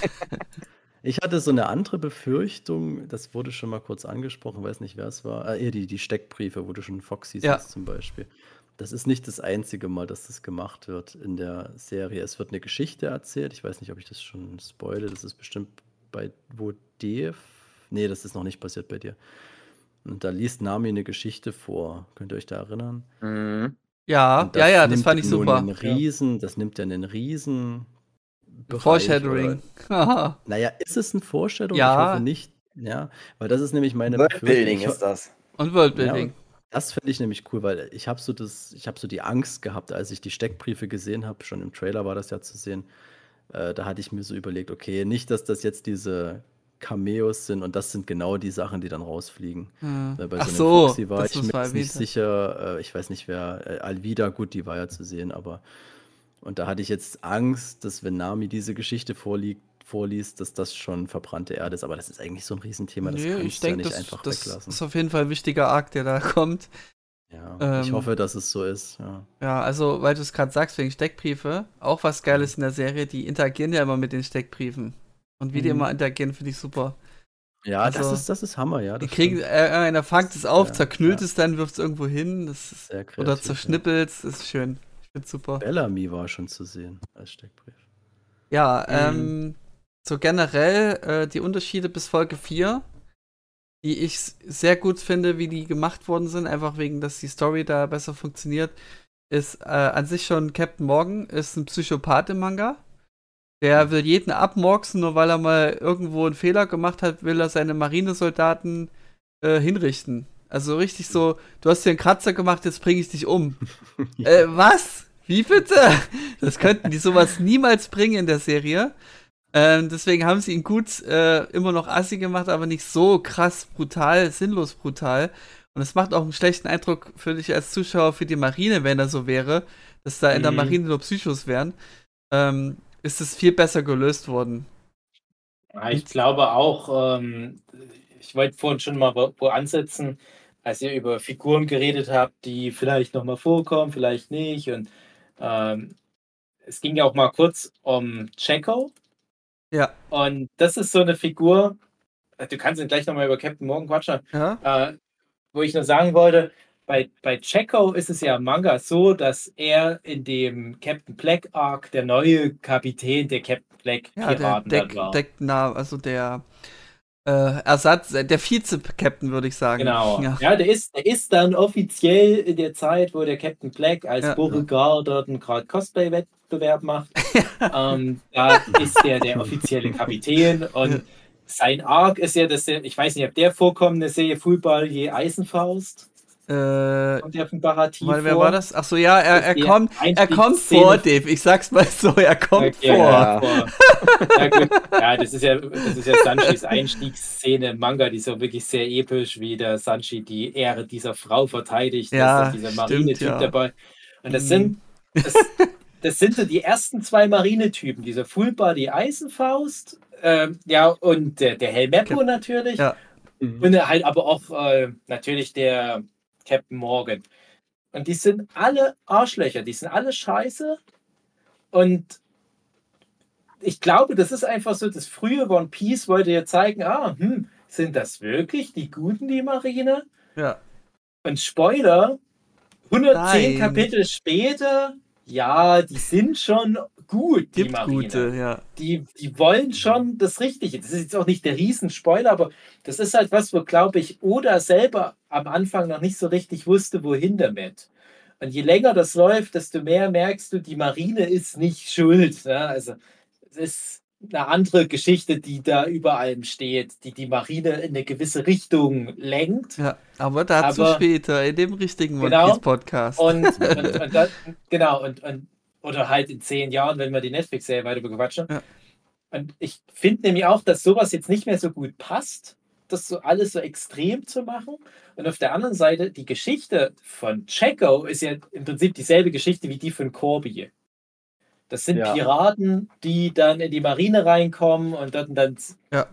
[SPEAKER 4] Ich hatte so eine andere Befürchtung, das wurde schon mal kurz angesprochen, weiß nicht, wer es war. Ah, eher die, die Steckbriefe, wo du schon Foxy
[SPEAKER 3] Ja.
[SPEAKER 4] siehst zum Beispiel. Das ist nicht das einzige Mal, dass das gemacht wird in der Serie. Es wird eine Geschichte erzählt. Ich weiß nicht, ob ich das schon spoile. Das ist bestimmt bei wo Dave. Nee, das ist noch nicht passiert bei dir. Und da liest Nami eine Geschichte vor. Könnt ihr euch da erinnern?
[SPEAKER 1] Mhm.
[SPEAKER 3] Ja, ja, ja, das fand ich super.
[SPEAKER 4] Einen riesen, Das nimmt ja einen riesen. Bereich
[SPEAKER 3] Foreshadowing.
[SPEAKER 4] oder- naja, ist es ein Vorstellung?
[SPEAKER 3] Ja.
[SPEAKER 4] Ich hoffe nicht. Ja, weil das ist nämlich meine
[SPEAKER 1] Worldbuilding ist das.
[SPEAKER 3] Und Worldbuilding.
[SPEAKER 4] Ja, das finde ich nämlich cool, weil ich habe so das, ich habe so die Angst gehabt, als ich die Steckbriefe gesehen habe, schon im Trailer war das ja zu sehen. Äh, da hatte ich mir so überlegt, okay, nicht, dass das jetzt diese Cameos sind und das sind genau die Sachen, die dann rausfliegen. Weil bei
[SPEAKER 3] Ach
[SPEAKER 4] so, Foxy war ich mir nicht sicher, äh, ich weiß nicht wer, äh, Alvida, gut, die war ja zu sehen, aber und da hatte ich jetzt Angst, dass wenn Nami diese Geschichte vorliegt, vorliest, dass das schon verbrannte Erde ist, aber das ist eigentlich so ein Riesenthema, das
[SPEAKER 3] Nee,
[SPEAKER 4] kannst
[SPEAKER 3] ich
[SPEAKER 4] du ja nicht
[SPEAKER 3] das,
[SPEAKER 4] einfach
[SPEAKER 3] das
[SPEAKER 4] weglassen.
[SPEAKER 3] ist auf jeden Fall ein wichtiger Arc, der da kommt.
[SPEAKER 4] Ja, ich
[SPEAKER 3] Ähm,
[SPEAKER 4] hoffe, dass es so ist. Ja.
[SPEAKER 3] Ja, also, weil du es gerade sagst, wegen Steckbriefe, auch was Geiles in der Serie, die interagieren ja immer mit den Steckbriefen. Und wie die
[SPEAKER 5] Mhm.
[SPEAKER 3] immer interagieren, finde ich super.
[SPEAKER 4] Ja, das,
[SPEAKER 3] Also,
[SPEAKER 4] ist, das ist Hammer, ja.
[SPEAKER 3] Die
[SPEAKER 4] Das
[SPEAKER 3] kriegen, äh, einer fangt es auf,
[SPEAKER 4] Ja,
[SPEAKER 3] zerknüllt
[SPEAKER 4] ja.
[SPEAKER 3] es dann, wirft es irgendwo hin. Das ist,
[SPEAKER 4] kreativ,
[SPEAKER 3] oder
[SPEAKER 4] ja.
[SPEAKER 3] zerschnippelt es, ist schön. Ich finde super.
[SPEAKER 4] Bellamy war schon zu sehen als Steckbrief.
[SPEAKER 3] Ja,
[SPEAKER 2] Mhm.
[SPEAKER 3] ähm, so generell äh, die Unterschiede bis Folge 4, die ich sehr gut finde, wie die gemacht worden sind, einfach wegen, dass die Story da besser funktioniert, ist äh, an sich schon Captain Morgan, ist ein Psychopath im Manga. Der will jeden abmorksen, nur weil er mal irgendwo einen Fehler gemacht hat, will er seine Marinesoldaten äh, hinrichten. Also richtig so, du hast hier einen Kratzer gemacht, jetzt bringe ich dich um. Äh, was? Wie bitte? Das könnten die sowas niemals bringen in der Serie. Ähm, deswegen haben sie ihn gut äh, immer noch assi gemacht, aber nicht so krass brutal, sinnlos brutal. Und es macht auch einen schlechten Eindruck für dich als Zuschauer für die Marine, wenn er so wäre, dass da in der
[SPEAKER 2] Mhm.
[SPEAKER 3] Marine nur Psychos wären. Ähm, ist es viel besser gelöst worden.
[SPEAKER 2] Ja, ich glaube auch, ähm, ich wollte vorhin schon mal wo, wo ansetzen, als ihr über Figuren geredet habt, die vielleicht nochmal vorkommen, vielleicht nicht. Und ähm, es ging ja auch mal kurz um Checo.
[SPEAKER 3] Ja.
[SPEAKER 2] Und das ist so eine Figur, äh, du kannst ihn gleich nochmal über Captain Morgan quatschen,
[SPEAKER 3] Ja?
[SPEAKER 2] äh, wo ich nur sagen wollte, bei, bei Checo ist es ja im Manga so, dass er in dem Captain Black Arc der neue Kapitän der Captain Black
[SPEAKER 3] Ja, der
[SPEAKER 2] Piraten dann
[SPEAKER 3] Deck,
[SPEAKER 2] war.
[SPEAKER 3] Deck, na, also der äh, Ersatz, äh, der Vize-Captain, würde ich sagen.
[SPEAKER 2] Genau.
[SPEAKER 3] Ja.
[SPEAKER 2] Ja, der, ist, der ist dann offiziell in der Zeit, wo der Captain Black als
[SPEAKER 3] Ja.
[SPEAKER 2] Beauregard dort einen gerade Cosplay-Wettbewerb macht. ähm, da ist der der offizielle Kapitän und
[SPEAKER 3] Ja.
[SPEAKER 2] sein Arc ist ja, dass der, ich weiß nicht, ob der vorkommt, eine Serie Fullball je Eisenfaust.
[SPEAKER 3] Äh,
[SPEAKER 2] Kommt der von Baratie
[SPEAKER 3] weil, wer
[SPEAKER 2] vor?
[SPEAKER 3] war das? Ach so, ja, er, er kommt, er kommt vor, Dave. Ich sag's mal so, er kommt
[SPEAKER 2] Okay,
[SPEAKER 3] vor.
[SPEAKER 2] Ja, vor. ja, ja, das ist ja, das ist ja Sanchis Einstiegsszene im Manga, die ist so wirklich sehr episch, wie der Sanchi die Ehre dieser Frau verteidigt.
[SPEAKER 3] Ja,
[SPEAKER 2] ist doch dieser Marinetyp
[SPEAKER 3] ja.
[SPEAKER 2] dabei. Und das
[SPEAKER 3] Mhm.
[SPEAKER 2] sind, das, das sind so die ersten zwei Marinetypen, dieser Full Body Eisenfaust, ähm, ja, und der, der Helmeppo natürlich.
[SPEAKER 3] Ja.
[SPEAKER 2] Und halt aber auch äh, natürlich der Captain Morgan. Und die sind alle Arschlöcher, die sind alle scheiße. Und ich glaube, das ist einfach so, das frühe One Piece wollte ja zeigen, ah, hm, sind das wirklich die Guten, die Marine?
[SPEAKER 3] Ja.
[SPEAKER 2] Und Spoiler, 110
[SPEAKER 3] Nein.
[SPEAKER 2] Kapitel später, ja, die sind schon gut, die
[SPEAKER 3] Gibt
[SPEAKER 2] Marine
[SPEAKER 3] gute, ja.
[SPEAKER 2] die, die wollen schon das Richtige. Das ist jetzt auch nicht der Riesenspoiler, aber das ist halt was, wo, glaube ich, Oda selber am Anfang noch nicht so richtig wusste, wohin damit. Und je länger das läuft, desto mehr merkst du, die Marine ist nicht schuld. Ja? Also es ist eine andere Geschichte, die da über allem steht, die die Marine in eine gewisse Richtung lenkt.
[SPEAKER 3] Ja, aber dazu
[SPEAKER 2] Aber-
[SPEAKER 3] später in dem richtigen
[SPEAKER 2] Genau.
[SPEAKER 3] Podcast.
[SPEAKER 2] Und, und, und dann, genau, und, und oder halt in zehn Jahren, wenn wir die Netflix-Serie weiter bequatschen.
[SPEAKER 3] Ja.
[SPEAKER 2] Und ich finde nämlich auch, dass sowas jetzt nicht mehr so gut passt, das so alles so extrem zu machen. Und auf der anderen Seite, die Geschichte von Checo ist ja im Prinzip dieselbe Geschichte wie die von Corby. Das sind
[SPEAKER 1] Ja.
[SPEAKER 2] Piraten, die dann in die Marine reinkommen und dann, dann
[SPEAKER 3] Ja.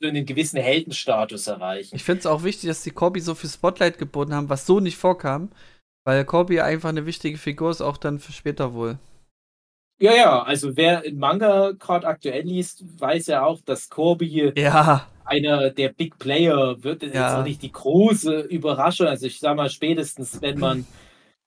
[SPEAKER 2] so einen gewissen Heldenstatus erreichen.
[SPEAKER 3] Ich finde es auch wichtig, dass die Corby so viel Spotlight geboten haben, was so nicht vorkam. Weil Corby einfach eine wichtige Figur ist, auch dann für später wohl.
[SPEAKER 2] Ja, ja, also wer in Manga gerade aktuell liest, weiß ja auch, dass Corby
[SPEAKER 3] Ja,
[SPEAKER 2] einer der Big Player wird. Das ist
[SPEAKER 3] Ja.
[SPEAKER 2] jetzt auch nicht die große Überraschung. Also ich sag mal, spätestens wenn man,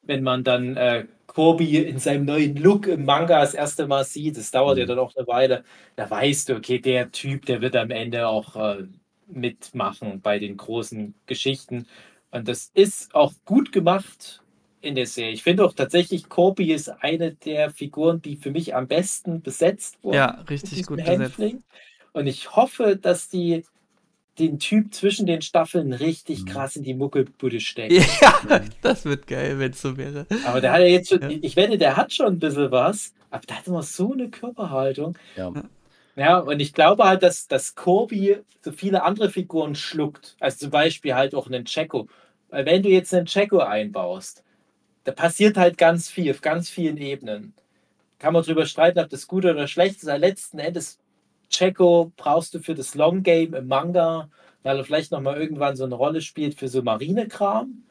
[SPEAKER 2] wenn man dann äh, Corby in seinem neuen Look im Manga das erste Mal sieht, das dauert ja
[SPEAKER 4] Mhm.
[SPEAKER 2] dann auch eine Weile, da weißt du, okay, der Typ, der wird am Ende auch äh, mitmachen bei den großen Geschichten. Und das ist auch gut gemacht in der Serie. Ich finde auch tatsächlich, Corby ist eine der Figuren, die für mich am besten besetzt wurden
[SPEAKER 3] ja, richtig gut besetzt.
[SPEAKER 2] Und ich hoffe, dass die den Typ zwischen den Staffeln richtig
[SPEAKER 4] Mhm.
[SPEAKER 2] krass in die Muckelbude stecken.
[SPEAKER 3] Ja, das wird geil, wenn es so wäre.
[SPEAKER 2] Aber der hat ja jetzt schon,
[SPEAKER 3] Ja.
[SPEAKER 2] ich wette, der hat schon ein bisschen was, aber der hat immer so eine Körperhaltung.
[SPEAKER 4] Ja.
[SPEAKER 2] Ja, und ich glaube halt, dass, dass Corby so viele andere Figuren schluckt. Also zum Beispiel halt auch einen Checo. Weil wenn du jetzt einen Checo einbaust, da passiert halt ganz viel, auf ganz vielen Ebenen. Kann man drüber streiten, ob das gut oder schlecht ist. Aber letzten Endes, Checo brauchst du für das Long Game im Manga, weil er vielleicht nochmal irgendwann so eine Rolle spielt für so Marinekram.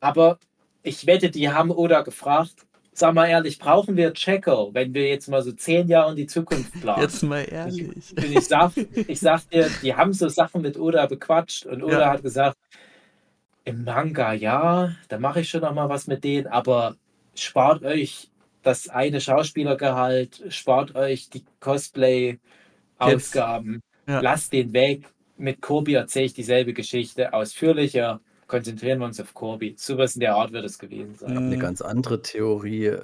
[SPEAKER 2] Aber ich wette, die haben Oda gefragt, sag mal ehrlich, brauchen wir Checo, wenn wir jetzt mal so zehn Jahre in die Zukunft planen?
[SPEAKER 3] Jetzt mal ehrlich.
[SPEAKER 2] Und ich sag, ich sag dir, die haben so Sachen mit Oda bequatscht und Oda
[SPEAKER 3] Ja.
[SPEAKER 2] hat gesagt, im Manga ja, da mache ich schon noch mal was mit denen, aber spart euch das eine Schauspielergehalt, spart euch die Cosplay-Ausgaben,
[SPEAKER 3] Ja.
[SPEAKER 2] lasst den weg. Mit Kobi erzähle ich dieselbe Geschichte ausführlicher. Konzentrieren wir uns auf Kobi. Sowas in der Art wird es gewesen sein.
[SPEAKER 3] Mhm.
[SPEAKER 4] Eine ganz andere Theorie,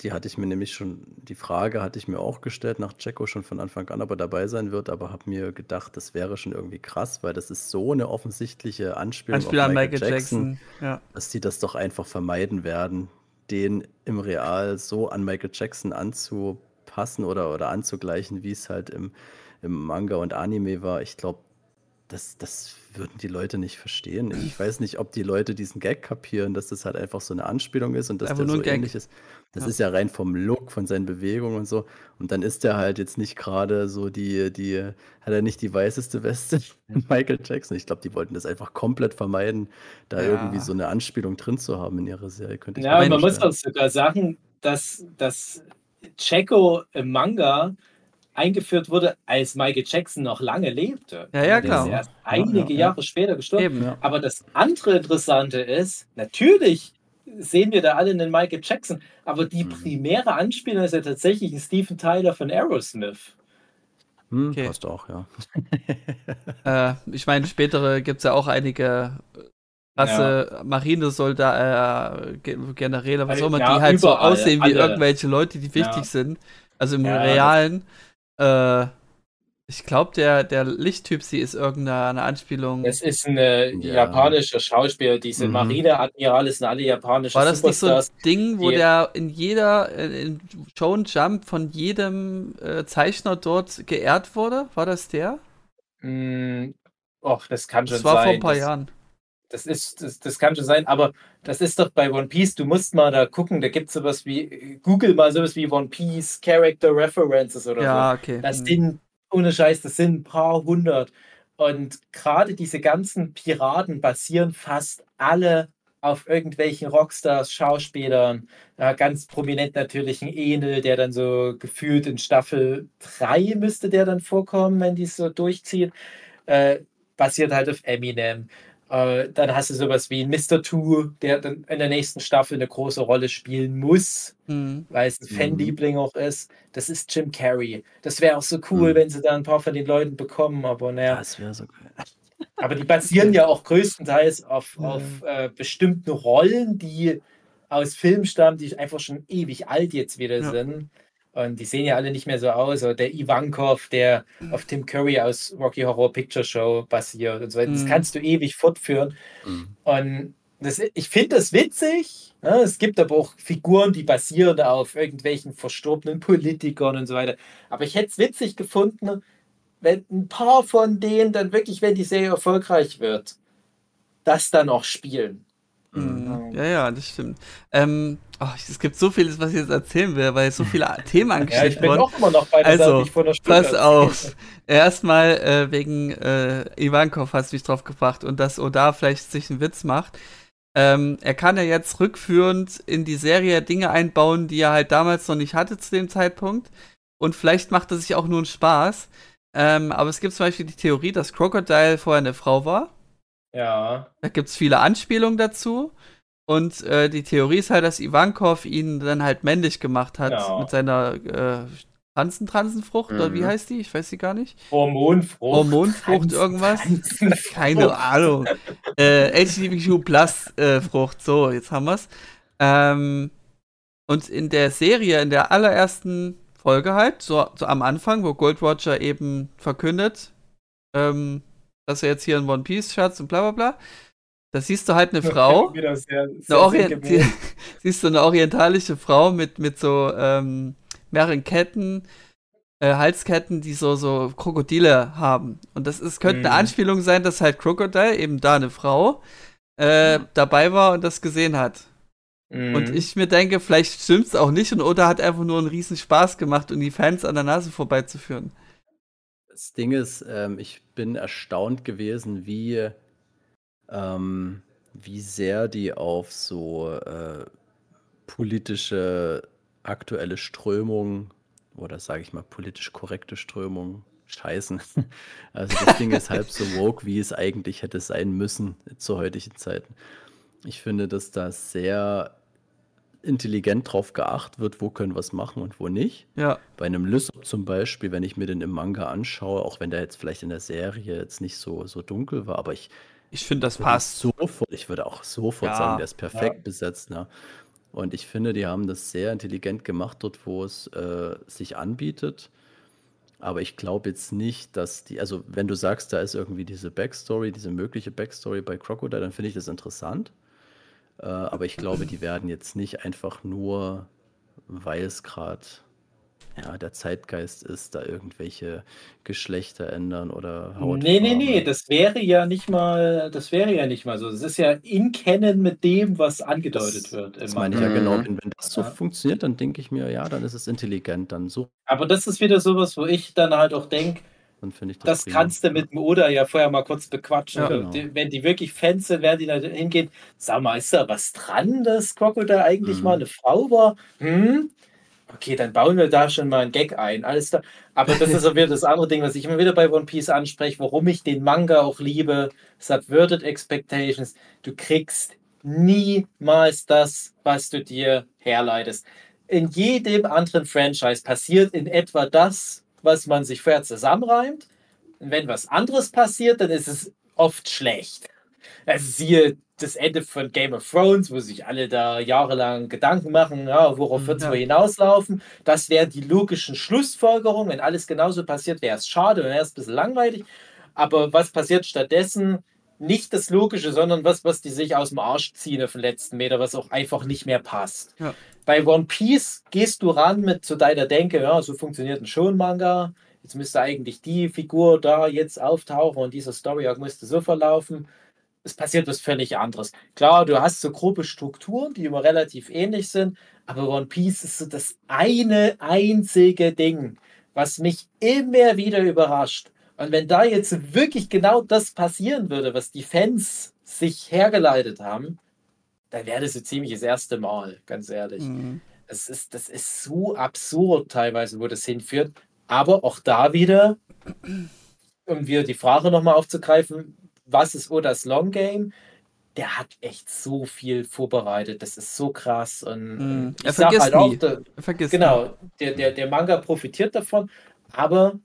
[SPEAKER 4] die hatte ich mir nämlich schon, die Frage hatte ich mir auch gestellt, nach Jacko schon von Anfang an, ob er dabei sein wird, aber habe mir gedacht, das wäre schon irgendwie krass, weil das ist so eine offensichtliche Anspielung
[SPEAKER 3] Anspiel an Michael Jackson. Ja.
[SPEAKER 4] dass die das doch einfach vermeiden werden, den im Real so an Michael Jackson anzupassen oder, oder anzugleichen, wie es halt im, im Manga und Anime war. Ich glaube, das, das würden die Leute nicht verstehen. Ich weiß nicht, ob die Leute diesen Gag kapieren, dass das halt einfach so eine Anspielung ist und dass
[SPEAKER 3] Einfach
[SPEAKER 4] der
[SPEAKER 3] nur
[SPEAKER 4] so
[SPEAKER 3] Gag.
[SPEAKER 4] ähnlich ist. Das
[SPEAKER 3] Ja.
[SPEAKER 4] ist ja rein vom Look, von seinen Bewegungen und so. Und dann ist der halt jetzt nicht gerade so die, die, hat er nicht die weißeste Weste Michael Jackson. Ich glaube, die wollten das einfach komplett vermeiden, da
[SPEAKER 3] Ja.
[SPEAKER 4] irgendwie so eine Anspielung drin zu haben in ihrer Serie. Könnte ich
[SPEAKER 2] Ja, man muss auch sogar sagen, dass, dass Checo im Manga eingeführt wurde, als Michael Jackson noch lange lebte.
[SPEAKER 3] Ja, ja,
[SPEAKER 2] Der
[SPEAKER 3] klar.
[SPEAKER 2] ist erst einige
[SPEAKER 4] ja.
[SPEAKER 2] Jahre später gestorben.
[SPEAKER 3] Eben.
[SPEAKER 4] Ja.
[SPEAKER 2] Aber das andere Interessante ist, natürlich sehen wir da alle einen Michael Jackson, aber die
[SPEAKER 4] Mhm.
[SPEAKER 2] primäre Anspielung ist ja tatsächlich ein Stephen Tyler von Aerosmith.
[SPEAKER 4] Hm,
[SPEAKER 3] Okay.
[SPEAKER 4] Passt auch, ja.
[SPEAKER 3] Äh, ich meine, spätere gibt es ja auch einige krasse Marinesoldaten, äh, Ge- Generäle, was
[SPEAKER 2] Äh,
[SPEAKER 3] auch immer,
[SPEAKER 2] ja,
[SPEAKER 3] die halt so
[SPEAKER 2] überall,
[SPEAKER 3] aussehen wie
[SPEAKER 2] alle.
[SPEAKER 3] irgendwelche Leute, die wichtig
[SPEAKER 2] Ja.
[SPEAKER 3] sind. Also im
[SPEAKER 2] Ja,
[SPEAKER 3] Realen. Äh, ich glaube, der, der Lichttyp, sie ist irgendeine Anspielung.
[SPEAKER 2] Es ist ein äh,
[SPEAKER 4] Ja.
[SPEAKER 2] japanischer Schauspieler. Diese
[SPEAKER 4] Mhm.
[SPEAKER 2] Marineadmirale sind alle japanische
[SPEAKER 3] War das nicht so ein
[SPEAKER 2] Superstars.
[SPEAKER 3] Ding, wo der in jeder, äh, in Shonen Jump von jedem äh, Zeichner dort geehrt wurde? War das der?
[SPEAKER 2] Mm, Och, das kann schon
[SPEAKER 3] Das war
[SPEAKER 2] sein.
[SPEAKER 3] vor ein paar
[SPEAKER 2] das,
[SPEAKER 3] Jahren.
[SPEAKER 2] Das, ist, das, das kann schon sein, aber das ist doch bei One Piece, du musst mal da gucken, da gibt es sowas wie, Google mal sowas wie One Piece Character References oder so.
[SPEAKER 3] Ja, okay.
[SPEAKER 2] Das
[SPEAKER 3] Hm.
[SPEAKER 2] sind, ohne Scheiß, das sind ein paar hundert. Und gerade diese ganzen Piraten basieren fast alle auf irgendwelchen Rockstars, Schauspielern. Ja, ganz prominent natürlich ein Enel, der dann so gefühlt in Staffel 3 müsste der dann vorkommen, wenn die es so durchziehen. Äh, basiert halt auf Eminem. Äh, dann hast du sowas wie ein Mr. Two, der dann in der nächsten Staffel eine große Rolle spielen muss
[SPEAKER 3] Hm.
[SPEAKER 2] weil es ein
[SPEAKER 4] Mhm.
[SPEAKER 2] Fanliebling auch ist. Das ist Jim Carrey. Das wäre auch so cool,
[SPEAKER 4] Mhm.
[SPEAKER 2] wenn sie da ein paar von den Leuten bekommen, aber naja.
[SPEAKER 4] Das wäre so geil.
[SPEAKER 2] Aber die basieren ja auch größtenteils auf,
[SPEAKER 3] Ja.
[SPEAKER 2] auf äh, bestimmten Rollen, die aus Filmen stammen, die einfach schon ewig alt jetzt wieder
[SPEAKER 3] Ja.
[SPEAKER 2] sind. Und die sehen ja alle nicht mehr so aus. Oder der Ivankov, der auf Tim Curry aus Rocky Horror Picture Show basiert und so weiter. Das
[SPEAKER 3] Mhm.
[SPEAKER 2] kannst du ewig fortführen.
[SPEAKER 4] Mhm.
[SPEAKER 2] Und das, ich finde das witzig. Ja, es gibt aber auch Figuren, die basieren auf irgendwelchen verstorbenen Politikern und so weiter. Aber ich hätte es witzig gefunden, wenn ein paar von denen dann wirklich, wenn die Serie erfolgreich wird, das dann auch spielen.
[SPEAKER 3] Mhm. Ja, ja, das stimmt. Ähm, oh, es gibt so vieles, was ich jetzt erzählen will, weil so viele Themen
[SPEAKER 2] Ja, ich
[SPEAKER 3] angeschnitten
[SPEAKER 2] bin
[SPEAKER 3] wurden.
[SPEAKER 2] auch immer noch bei der
[SPEAKER 3] Also,
[SPEAKER 2] vor einer Stunde
[SPEAKER 3] Pass auf. Erstmal äh, wegen äh, Ivankov hast du mich drauf gebracht und dass Oda vielleicht sich einen Witz macht. Ähm, er kann ja jetzt rückführend in die Serie Dinge einbauen, die er halt damals noch nicht hatte zu dem Zeitpunkt. Und vielleicht macht er sich auch nur einen Spaß. Ähm, aber es gibt zum Beispiel die Theorie, dass Crocodile vorher eine Frau war.
[SPEAKER 2] Ja.
[SPEAKER 3] Da gibt es viele Anspielungen dazu. Und äh, die Theorie ist halt, dass Ivankov ihn dann halt männlich gemacht hat
[SPEAKER 2] Ja.
[SPEAKER 3] mit seiner äh, Transen-Transenfrucht, oder wie
[SPEAKER 1] Mhm.
[SPEAKER 3] heißt die? Ich weiß sie gar nicht.
[SPEAKER 2] Hormonfrucht.
[SPEAKER 3] Hormonfrucht,
[SPEAKER 2] Trans-
[SPEAKER 3] irgendwas?
[SPEAKER 2] Transenfrucht.
[SPEAKER 3] Keine Ahnung. äh, LGBTQ Plus äh, Frucht, so, jetzt haben wir's. Ähm, und in der Serie, in der allerersten Folge halt, so, so am Anfang, wo Gold Roger eben verkündet, ähm, dass er jetzt hier in One Piece Schatz und bla bla bla, da siehst du halt eine Frau,
[SPEAKER 2] Wieder sehr,
[SPEAKER 3] eine
[SPEAKER 2] sehr
[SPEAKER 3] siehst du eine orientalische Frau mit, mit so ähm, mehreren Ketten, äh, Halsketten, die so, so Krokodile haben. Und das ist, könnte eine
[SPEAKER 2] Mhm.
[SPEAKER 3] Anspielung sein, dass halt Crocodile, eben da eine Frau, äh, dabei war und das gesehen hat.
[SPEAKER 2] Mhm.
[SPEAKER 3] Und ich mir denke, vielleicht stimmt's auch nicht und Oda hat einfach nur einen riesen Spaß gemacht, um die Fans an der Nase vorbeizuführen.
[SPEAKER 4] Das Ding ist, ähm, ich bin erstaunt gewesen, wie, ähm, wie sehr die auf so äh, politische aktuelle Strömungen oder sage ich mal politisch korrekte Strömungen scheißen. Also das Ding ist halb so woke, wie es eigentlich hätte sein müssen zu heutigen Zeiten. Ich finde, dass da sehr intelligent drauf geachtet wird, wo können wir es machen und wo nicht.
[SPEAKER 3] Ja.
[SPEAKER 4] Bei einem Lysop zum Beispiel, wenn ich mir den im Manga anschaue, auch wenn der jetzt vielleicht in der Serie jetzt nicht so, so dunkel war, aber ich
[SPEAKER 3] Ich finde, das passt.
[SPEAKER 4] sofort, ich würde auch sofort
[SPEAKER 3] Ja,
[SPEAKER 4] sagen, der ist perfekt
[SPEAKER 2] ja.
[SPEAKER 4] besetzt. Ne? Und ich finde, die haben das sehr intelligent gemacht, dort wo es äh, sich anbietet. Aber ich glaube jetzt nicht, dass die, also wenn du sagst, da ist irgendwie diese Backstory, diese mögliche Backstory bei Crocodile, dann finde ich das interessant. Äh, aber ich glaube, die werden jetzt nicht einfach nur, weil es gerade ja, der Zeitgeist ist, da irgendwelche Geschlechter ändern oder Hautfarbe.
[SPEAKER 2] Nee, nee, nee, das wäre ja nicht mal, das wäre ja nicht mal so. Das ist ja in Kennen mit dem, was angedeutet
[SPEAKER 4] Das,
[SPEAKER 2] wird.
[SPEAKER 4] das meine ich ja
[SPEAKER 1] Mhm.
[SPEAKER 4] genau. Wenn, wenn das so
[SPEAKER 2] Ja.
[SPEAKER 4] funktioniert, dann denke ich mir, ja, dann ist es intelligent. Dann so,
[SPEAKER 2] Aber das ist wieder sowas, wo ich dann halt auch denke,
[SPEAKER 4] dann finde ich das.
[SPEAKER 2] das
[SPEAKER 4] prima.
[SPEAKER 2] kannst du mit dem Oda ja vorher mal kurz bequatschen.
[SPEAKER 3] Ja.
[SPEAKER 4] Genau.
[SPEAKER 2] Die, wenn die wirklich Fans sind, werden die da hingehen. Sag mal, ist da was dran, dass Crocodile eigentlich
[SPEAKER 4] Mhm.
[SPEAKER 2] mal eine Frau war? Hm? Okay, dann bauen wir da schon mal einen Gag ein. Alles da. Aber das ist auch wieder das andere Ding, was ich immer wieder bei One Piece anspreche, warum ich den Manga auch liebe. Subverted Expectations. Du kriegst niemals das, was du dir herleitest. In jedem anderen Franchise passiert in etwa das, was man sich vorher zusammenreimt. Und wenn was anderes passiert, dann ist es oft schlecht. Also siehe das Ende von Game of Thrones, wo sich alle da jahrelang Gedanken machen, ja, worauf wird es
[SPEAKER 3] Ja.
[SPEAKER 2] wohl hinauslaufen. Das wären die logischen Schlussfolgerungen. Wenn alles genauso passiert, wäre es schade, wäre es ein bisschen langweilig. Aber was passiert stattdessen? Nicht das Logische, sondern was, was die sich aus dem Arsch ziehen auf den letzten Meter, was auch einfach nicht mehr passt.
[SPEAKER 3] Ja.
[SPEAKER 2] Bei One Piece gehst du ran mit zu deiner Denke, ja, so funktioniert ein Schon-Manga. Jetzt müsste eigentlich die Figur da jetzt auftauchen und dieser Story-Arc müsste so verlaufen es passiert was völlig anderes. Klar, du hast so grobe Strukturen, die immer relativ ähnlich sind, aber One Piece ist so das eine einzige Ding, was mich immer wieder überrascht. Und wenn da jetzt wirklich genau das passieren würde, was die Fans sich hergeleitet haben, dann wäre das so ziemlich das erste Mal, ganz ehrlich.
[SPEAKER 3] Mhm.
[SPEAKER 2] Es ist, das ist so absurd teilweise, wo das hinführt. Aber auch da wieder, um wieder die Frage nochmal aufzugreifen, was ist Odas Long Game? Der hat echt so viel vorbereitet. Das ist so krass. Und,
[SPEAKER 3] Mhm.
[SPEAKER 2] und
[SPEAKER 3] Er
[SPEAKER 2] ich sag halt auch,
[SPEAKER 3] nie.
[SPEAKER 2] da,
[SPEAKER 3] Vergiss
[SPEAKER 2] genau, der, der, der Manga profitiert davon, aber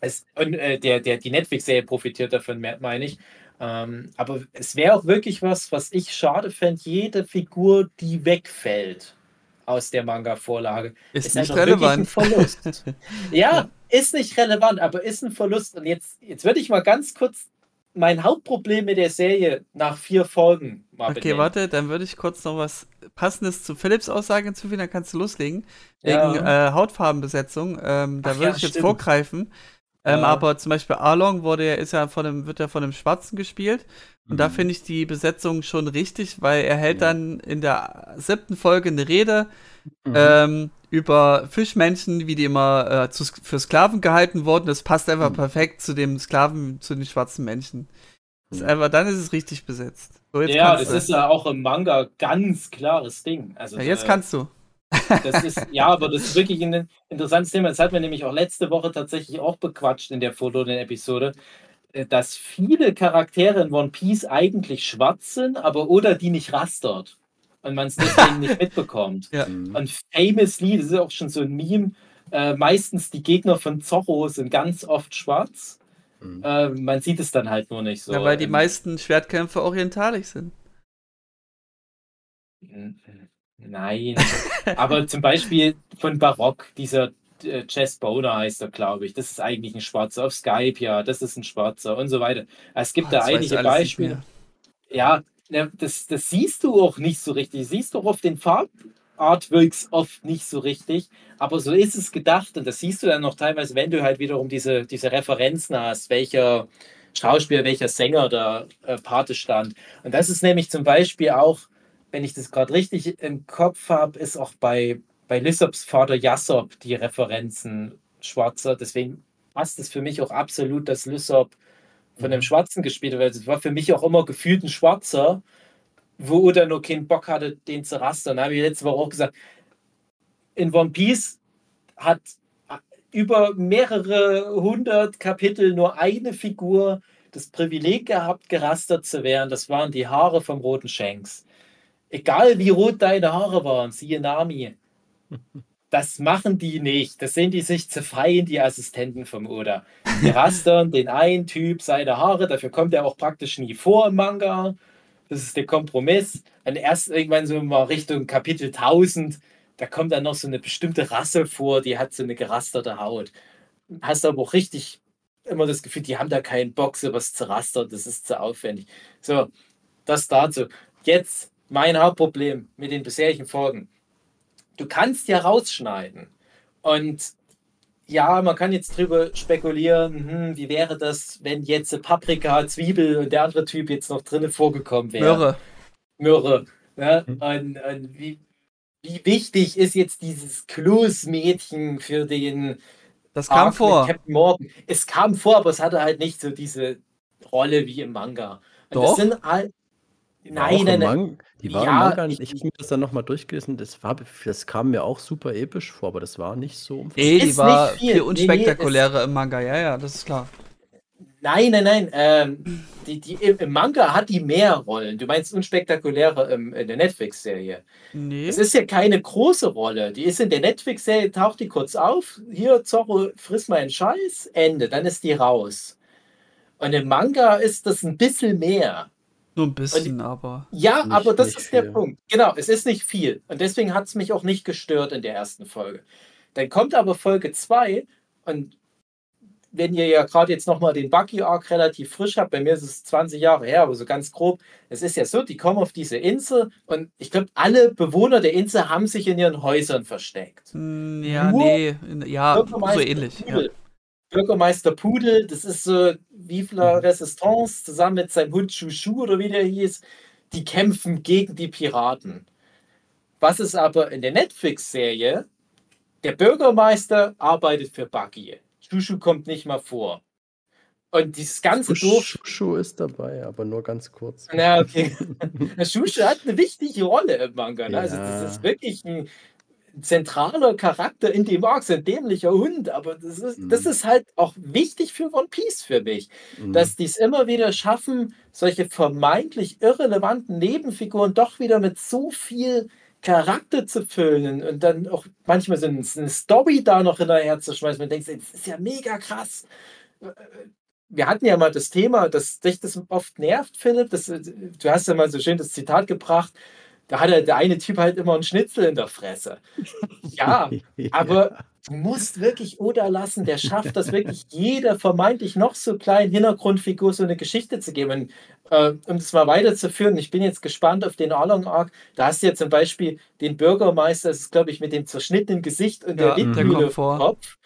[SPEAKER 2] es, und, äh, der, der, die Netflix-Serie profitiert davon, me- meine ich. Ähm, aber es wäre auch wirklich was, was ich schade fände, jede Figur, die wegfällt aus der Manga-Vorlage,
[SPEAKER 3] Ist,
[SPEAKER 2] ist
[SPEAKER 3] nicht relevant.
[SPEAKER 2] ein Verlust. ja, ist nicht relevant, aber ist ein Verlust. Und jetzt, jetzt würde ich mal ganz kurz mein Hauptproblem mit der Serie nach vier Folgen mal
[SPEAKER 3] Okay,
[SPEAKER 2] benennen.
[SPEAKER 3] warte, dann würde ich kurz noch was Passendes zu Philips Aussage hinzufügen, dann kannst du loslegen.
[SPEAKER 2] Ja.
[SPEAKER 3] Wegen äh, Hautfarbenbesetzung, ähm, da würde
[SPEAKER 2] ja,
[SPEAKER 3] ich jetzt
[SPEAKER 2] stimmt.
[SPEAKER 3] vorgreifen. Ähm,
[SPEAKER 2] Ja.
[SPEAKER 3] Aber zum Beispiel Arlong wurde, ja- ist ja von einem, wird ja von einem Schwarzen gespielt. Und da
[SPEAKER 4] Mhm.
[SPEAKER 3] finde ich die Besetzung schon richtig, weil er hält dann in der siebten Folge eine Rede
[SPEAKER 4] Mhm.
[SPEAKER 3] ähm, über Fischmenschen, wie die immer äh, zu, für Sklaven gehalten wurden. Das passt einfach
[SPEAKER 4] Mhm.
[SPEAKER 3] perfekt zu dem Sklaven, zu den schwarzen Menschen. Das ist
[SPEAKER 4] Mhm.
[SPEAKER 3] einfach, dann ist es richtig besetzt. So,
[SPEAKER 2] ja, das
[SPEAKER 3] du.
[SPEAKER 2] ist ja auch im Manga ganz klares Ding. Also
[SPEAKER 3] ja, jetzt
[SPEAKER 2] äh,
[SPEAKER 3] kannst du.
[SPEAKER 2] Das ist, ja, aber das ist wirklich ein interessantes Thema. Das hat man nämlich auch letzte Woche tatsächlich auch bequatscht in der Foto-Episode, äh, dass viele Charaktere in One Piece eigentlich schwarz sind, aber oder die nicht rastert und man es deswegen nicht mitbekommt.
[SPEAKER 3] Ja.
[SPEAKER 4] Mhm.
[SPEAKER 2] Und famously, das ist auch schon so ein Meme, äh, meistens die Gegner von Zorro sind ganz oft schwarz.
[SPEAKER 4] Mhm.
[SPEAKER 2] Äh, man sieht es dann halt nur nicht so.
[SPEAKER 3] ja, weil die
[SPEAKER 2] Ähm,
[SPEAKER 3] meisten Schwertkämpfer orientalisch sind.
[SPEAKER 2] Nein, aber zum Beispiel von Barock, dieser äh, Jess Boner heißt er, glaube ich. Das ist eigentlich ein Schwarzer. Auf Skype, ja, das ist ein Schwarzer und so weiter. Es gibt
[SPEAKER 3] Oh,
[SPEAKER 2] da einige Beispiele. Ja, ja, das, das siehst du auch nicht so richtig. Siehst du auch auf den Farbartworks oft nicht so richtig. Aber so ist es gedacht. Und das siehst du dann noch teilweise, wenn du halt wiederum diese, diese Referenzen hast, welcher Schauspieler, welcher Sänger da äh, Pate stand. Und das ist nämlich zum Beispiel auch, wenn ich das gerade richtig im Kopf habe, ist auch bei, bei Lysops Vater Jassop die Referenzen schwarzer. Deswegen passt es für mich auch absolut, dass Lysop von einem Schwarzen gespielt wird. Es war für mich auch immer gefühlt ein Schwarzer, wo Oda nur keinen Bock hatte, den zu rastern. Da habe ich letzte Woche auch gesagt, in One Piece hat über mehrere hundert Kapitel nur eine Figur das Privileg gehabt, gerastert zu werden. Das waren die Haare vom roten Shanks. Egal wie rot deine Haare waren, siehe Nami. Das machen die nicht. Das sind die sich zu fein, die Assistenten vom Oda. Die rastern den einen Typ seine Haare, dafür kommt er auch praktisch nie vor im Manga. Das ist der Kompromiss. Und erst irgendwann so mal Richtung Kapitel 1000, da kommt dann noch so eine bestimmte Rasse vor, die hat so eine gerasterte Haut. Hast aber auch richtig immer das Gefühl, die haben da keinen Bock, sowas zu rastern, das ist zu aufwendig. So, das dazu. Jetzt mein Hauptproblem mit den bisherigen Folgen. Du kannst ja rausschneiden. Und ja, man kann jetzt drüber spekulieren, hm, wie wäre das, wenn jetzt Paprika, Zwiebel und der andere Typ jetzt noch drinnen vorgekommen wäre.
[SPEAKER 3] Möhre.
[SPEAKER 2] Myrrhe. Ne?
[SPEAKER 4] Mhm.
[SPEAKER 2] Und, und wie, wie wichtig ist jetzt dieses Kloßmädchen für den
[SPEAKER 3] Das kam
[SPEAKER 2] Arc
[SPEAKER 3] vor.
[SPEAKER 2] Captain Morgan? Es kam vor, aber es hatte halt nicht so diese Rolle wie im Manga. Und
[SPEAKER 3] Doch.
[SPEAKER 2] Das sind halt. Nein, nein, nein.
[SPEAKER 4] Mang- Die war
[SPEAKER 2] Ja,
[SPEAKER 4] im Manga,
[SPEAKER 2] ich-
[SPEAKER 4] ich, habe mir das dann nochmal durchgelesen, das, war, das kam mir auch super episch vor, aber das war nicht so umfassend.
[SPEAKER 3] Ey, die
[SPEAKER 2] ist
[SPEAKER 3] war
[SPEAKER 2] nicht viel.
[SPEAKER 3] viel
[SPEAKER 2] Nee, nee,
[SPEAKER 3] unspektakulärer im Manga, ja, ja, das ist klar.
[SPEAKER 2] Nein, nein, nein. Ähm, die, die, Im Manga hat die mehr Rollen. Du meinst unspektakuläre im, in der Netflix-Serie.
[SPEAKER 3] Nee.
[SPEAKER 2] Es ist ja keine große Rolle. Die ist in der Netflix-Serie, taucht die kurz auf. Hier, Zorro, friss mal einen Scheiß. Ende. Dann ist die raus. Und im Manga ist das ein bisschen mehr.
[SPEAKER 3] Nur ein bisschen, aber.
[SPEAKER 2] Ja,
[SPEAKER 4] Nicht-
[SPEAKER 2] aber das ist der
[SPEAKER 4] viel.
[SPEAKER 2] Punkt. Genau, es ist nicht viel. Und deswegen hat es mich auch nicht gestört in der ersten Folge. Dann kommt aber Folge 2 und wenn ihr ja gerade jetzt nochmal den Bucky Arc relativ frisch habt, bei mir ist es 20 Jahre her, aber so ganz grob, es ist ja so, die kommen auf diese Insel und ich glaube, alle Bewohner der Insel haben sich in ihren Häusern versteckt.
[SPEAKER 3] Hm, Ja,
[SPEAKER 2] Nur
[SPEAKER 3] nee. Ja, so ähnlich. Ja.
[SPEAKER 2] Bürgermeister Pudel, das ist so Vive la Resistance zusammen mit seinem Hund Chouchou oder wie der hieß, die kämpfen gegen die Piraten. Was ist aber in der Netflix-Serie? Der Bürgermeister arbeitet für Bucky. Chouchou kommt nicht mal vor. Und dieses ganze Dorf.
[SPEAKER 4] Shushu ist dabei, aber nur ganz kurz.
[SPEAKER 2] Na, okay. Chouchou hat eine wichtige Rolle im Manga. Ne? Also,
[SPEAKER 4] Ja.
[SPEAKER 2] das ist wirklich ein zentraler Charakter in dem Arc, so ein dämlicher Hund. Aber das ist, das
[SPEAKER 4] Mhm.
[SPEAKER 2] ist halt auch wichtig für One Piece für mich,
[SPEAKER 4] Mhm.
[SPEAKER 2] dass die es immer wieder schaffen, solche vermeintlich irrelevanten Nebenfiguren doch wieder mit so viel Charakter zu füllen und dann auch manchmal so eine Story da noch hinterher zu schmeißen. Man denkt, das ist ja mega krass. Wir hatten ja mal das Thema, dass dich das oft nervt, Philipp. Das, du hast ja mal so schön das Zitat gebracht. Da hat der eine Typ halt immer einen Schnitzel in der Fresse. Ja, aber du musst wirklich Oda lassen, der schafft das wirklich jeder vermeintlich noch so kleinen Hintergrundfigur so eine Geschichte zu geben. Und, äh, um das mal weiterzuführen, ich bin jetzt gespannt auf den Arlong Arc. Da hast du ja zum Beispiel den Bürgermeister, das ist glaube ich mit dem zerschnittenen Gesicht und
[SPEAKER 3] Ja,
[SPEAKER 2] der Windmühle im
[SPEAKER 3] vor.
[SPEAKER 2] Kopf.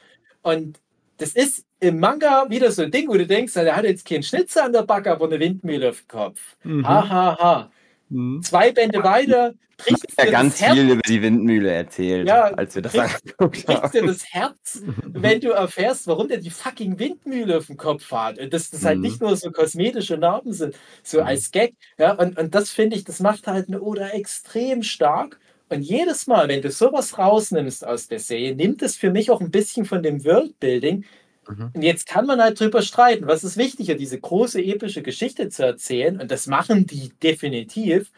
[SPEAKER 2] Und das ist im Manga wieder so ein Ding, wo du denkst, der hat jetzt keinen Schnitzer an der Backe, aber eine Windmühle auf dem Kopf.
[SPEAKER 4] Mhm.
[SPEAKER 2] Ha, ha, ha.
[SPEAKER 4] Mhm.
[SPEAKER 2] Zwei Bände weiter, bricht
[SPEAKER 1] Ja,
[SPEAKER 2] dir
[SPEAKER 1] ganz
[SPEAKER 2] das Herz
[SPEAKER 1] viel über die Windmühle erzählt,
[SPEAKER 2] Ja,
[SPEAKER 1] als wir das angeguckt
[SPEAKER 2] bricht dir das Herz, wenn du erfährst, warum der die fucking Windmühle auf dem Kopf hat. Und dass das halt
[SPEAKER 4] Mhm.
[SPEAKER 2] nicht nur so kosmetische Narben sind, so
[SPEAKER 4] Mhm.
[SPEAKER 2] als Gag. Ja, und, und das finde ich, das macht halt eine Oda extrem stark. Und jedes Mal, wenn du sowas rausnimmst aus der Serie, nimmt es für mich auch ein bisschen von dem Worldbuilding.
[SPEAKER 4] Mhm.
[SPEAKER 2] Und jetzt kann man halt drüber streiten, was ist wichtiger, diese große epische Geschichte zu erzählen. Und das machen die definitiv.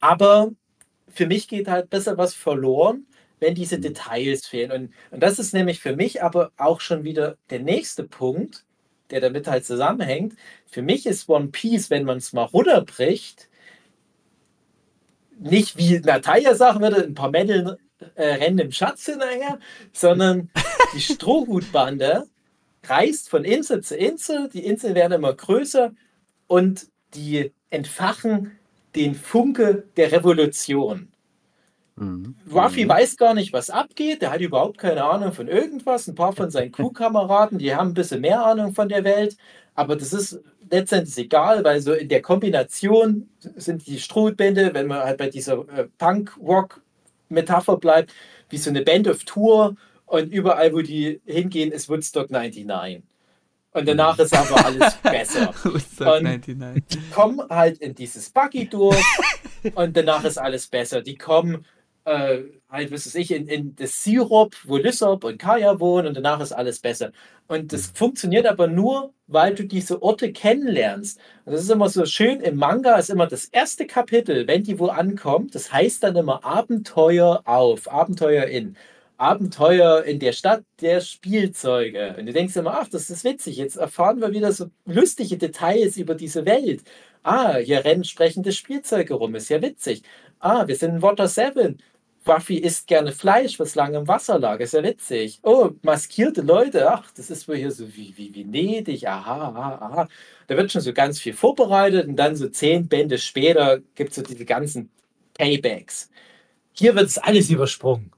[SPEAKER 2] Aber für mich geht halt besser was verloren, wenn diese
[SPEAKER 4] Mhm.
[SPEAKER 2] Details fehlen. Und, und das ist nämlich für mich aber auch schon wieder der nächste Punkt, der damit halt zusammenhängt. Für mich ist One Piece, wenn man es mal runterbricht, nicht wie Natalia sagen würde, ein paar Mädel äh, im Schatz hinterher, sondern die Strohhutbande reist von Insel zu Insel, die Inseln werden immer größer und die entfachen den Funke der Revolution.
[SPEAKER 4] Mhm.
[SPEAKER 2] Ruffy
[SPEAKER 4] Mhm.
[SPEAKER 2] weiß gar nicht, was abgeht. Der hat überhaupt keine Ahnung von irgendwas. Ein paar von seinen Crewkameraden, die haben ein bisschen mehr Ahnung von der Welt. Aber das ist letztendlich egal, weil so in der Kombination sind die Strohbände, wenn man halt bei dieser äh, Punk-Rock-Metapher bleibt, wie so eine Band of Tour. Und überall, wo die hingehen, ist Woodstock 99. Und danach ist aber alles besser
[SPEAKER 3] Woodstock
[SPEAKER 2] Und-
[SPEAKER 3] 99.
[SPEAKER 2] die kommen halt in dieses Buggy-Dorf und danach ist alles besser. Die kommen äh, halt, was weiß ich, in, in das Sirup, wo Lissop und Kaya wohnen und danach ist alles besser. Und das funktioniert aber nur, weil du diese Orte kennenlernst. Und das ist immer so schön, im Manga ist immer das erste Kapitel, wenn die wo ankommt, das heißt dann immer Abenteuer auf, Abenteuer in. Abenteuer in der Stadt der Spielzeuge. Und du denkst immer, ach, das ist witzig. Jetzt erfahren wir wieder so lustige Details über diese Welt. Ah, hier rennen sprechende Spielzeuge rum, ist ja witzig. Ah, wir sind in Water 7. Ruffy isst gerne Fleisch, was lange im Wasser lag, ist ja witzig. Oh, maskierte Leute, ach, das ist wohl hier so wie, wie Venedig, aha, aha, aha. Da wird schon so ganz viel vorbereitet und dann so zehn Bände später gibt es so diese ganzen Paybacks. Hier wird es alles übersprungen.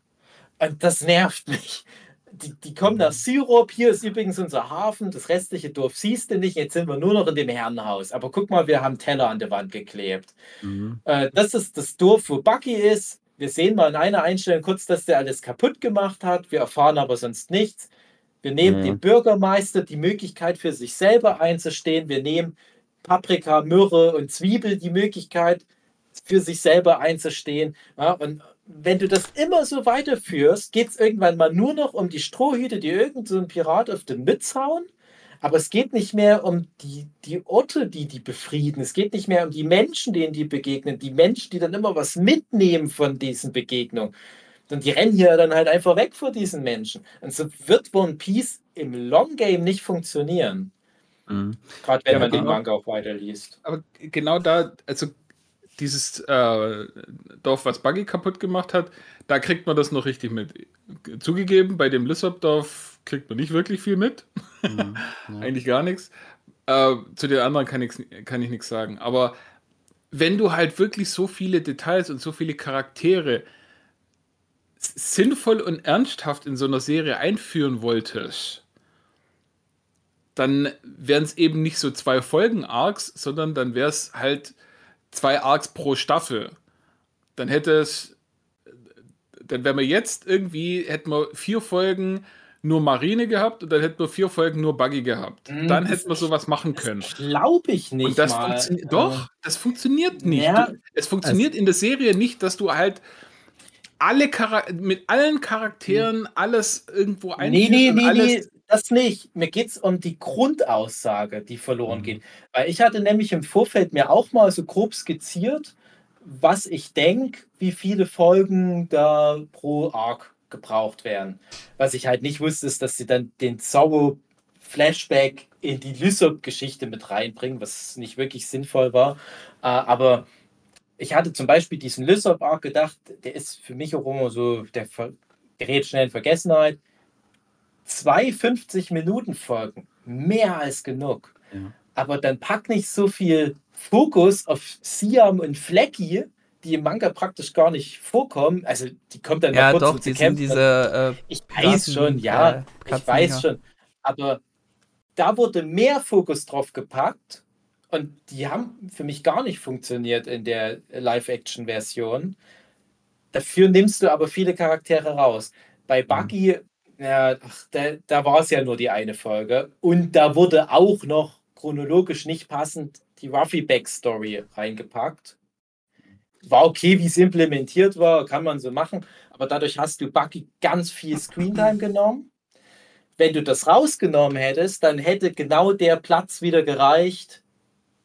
[SPEAKER 2] Und das nervt mich. Die, die kommen nach Syrup, hier ist übrigens unser Hafen, das restliche Dorf siehst du nicht, jetzt sind wir nur noch in dem Herrenhaus. Aber guck mal, wir haben Teller an der Wand geklebt.
[SPEAKER 4] Mhm.
[SPEAKER 2] Äh, das ist das Dorf, wo Bucky ist. Wir sehen mal in einer Einstellung kurz, dass der alles kaputt gemacht hat. Wir erfahren aber sonst nichts. Wir nehmen
[SPEAKER 1] Mhm.
[SPEAKER 2] dem Bürgermeister die Möglichkeit, für sich selber einzustehen. Wir nehmen Paprika, Myrrhe und Zwiebel die Möglichkeit, für sich selber einzustehen. Ja, und wenn du das immer so weiterführst, geht es irgendwann mal nur noch um die Strohhüte, die irgend so Pirat auf den Mütz hauen. Aber es geht nicht mehr um die, die Orte, die die befrieden. Es geht nicht mehr um die Menschen, denen die begegnen. Die Menschen, die dann immer was mitnehmen von diesen Begegnungen. Und die rennen hier dann halt einfach weg vor diesen Menschen. Und so wird One Piece im Long Game nicht funktionieren.
[SPEAKER 1] Mhm.
[SPEAKER 2] Gerade wenn
[SPEAKER 5] Ja,
[SPEAKER 2] man den
[SPEAKER 5] genau.
[SPEAKER 2] Manga auch weiterliest.
[SPEAKER 5] Aber genau da, also dieses äh, Dorf, was Buggy kaputt gemacht hat, da kriegt man das noch richtig mit. Zugegeben, bei dem Lissop-Dorf kriegt man nicht wirklich viel mit.
[SPEAKER 4] Mhm. Ja.
[SPEAKER 5] Eigentlich gar nichts. Äh, zu den anderen kann, ich's- kann ich nichts sagen. Aber wenn du halt wirklich so viele Details und so viele Charaktere sinnvoll und ernsthaft in so einer Serie einführen wolltest, dann wären es eben nicht so zwei Folgen-Arcs, sondern dann wäre es halt zwei Arcs pro Staffel. Dann hätte es, dann wären wir jetzt irgendwie, hätten wir vier Folgen nur Marine gehabt und dann hätten wir vier Folgen nur Buggy gehabt.
[SPEAKER 2] Hm,
[SPEAKER 5] dann hätten wir sowas machen können.
[SPEAKER 2] Glaube ich nicht.
[SPEAKER 5] Und das
[SPEAKER 2] mal.
[SPEAKER 5] funktioniert,
[SPEAKER 2] Äh,
[SPEAKER 5] doch, das funktioniert nicht.
[SPEAKER 2] Ja.
[SPEAKER 5] Du, es funktioniert in der Serie nicht, dass du halt alle Chara mit allen Charakteren alles irgendwo
[SPEAKER 2] Hm. Nee, nee, nee, nee, das nicht. Mir geht es um die Grundaussage, die verloren
[SPEAKER 5] Mhm.
[SPEAKER 2] geht. Weil ich hatte nämlich im Vorfeld mir auch mal so grob skizziert, was ich denke, wie viele Folgen da pro Arc gebraucht werden. Was ich halt nicht wusste, ist, dass sie dann den Zorro-Flashback in die Lysop-Geschichte mit reinbringen, was nicht wirklich sinnvoll war. Äh, aber ich hatte zum Beispiel diesen Lysop-Arc gedacht, der ist für mich auch immer so, der gerät schnell in Vergessenheit. Zwei 50-Minuten-Folgen, mehr als genug.
[SPEAKER 4] Ja.
[SPEAKER 2] Aber dann pack nicht so viel Fokus auf Siam und Flecky, die im Manga praktisch gar nicht vorkommen. Also die kommt dann
[SPEAKER 3] Ja,
[SPEAKER 2] mal kurz
[SPEAKER 3] doch, die sind diese. Äh,
[SPEAKER 2] ich weiß
[SPEAKER 3] Piraten-
[SPEAKER 2] schon, ja,
[SPEAKER 3] äh,
[SPEAKER 2] ich
[SPEAKER 3] Katzenjäger.
[SPEAKER 2] weiß schon. Aber da wurde mehr Fokus drauf gepackt und die haben für mich gar nicht funktioniert in der Live-Action-Version. Dafür nimmst du aber viele Charaktere raus. Bei Buggy, ja, ach, da, da war es ja nur die eine Folge und da wurde auch noch chronologisch nicht passend die Ruffy-Backstory reingepackt. War okay, wie es implementiert war, kann man so machen, aber dadurch hast du Bucky ganz viel Screentime genommen. Wenn du das rausgenommen hättest, dann hätte genau der Platz wieder gereicht,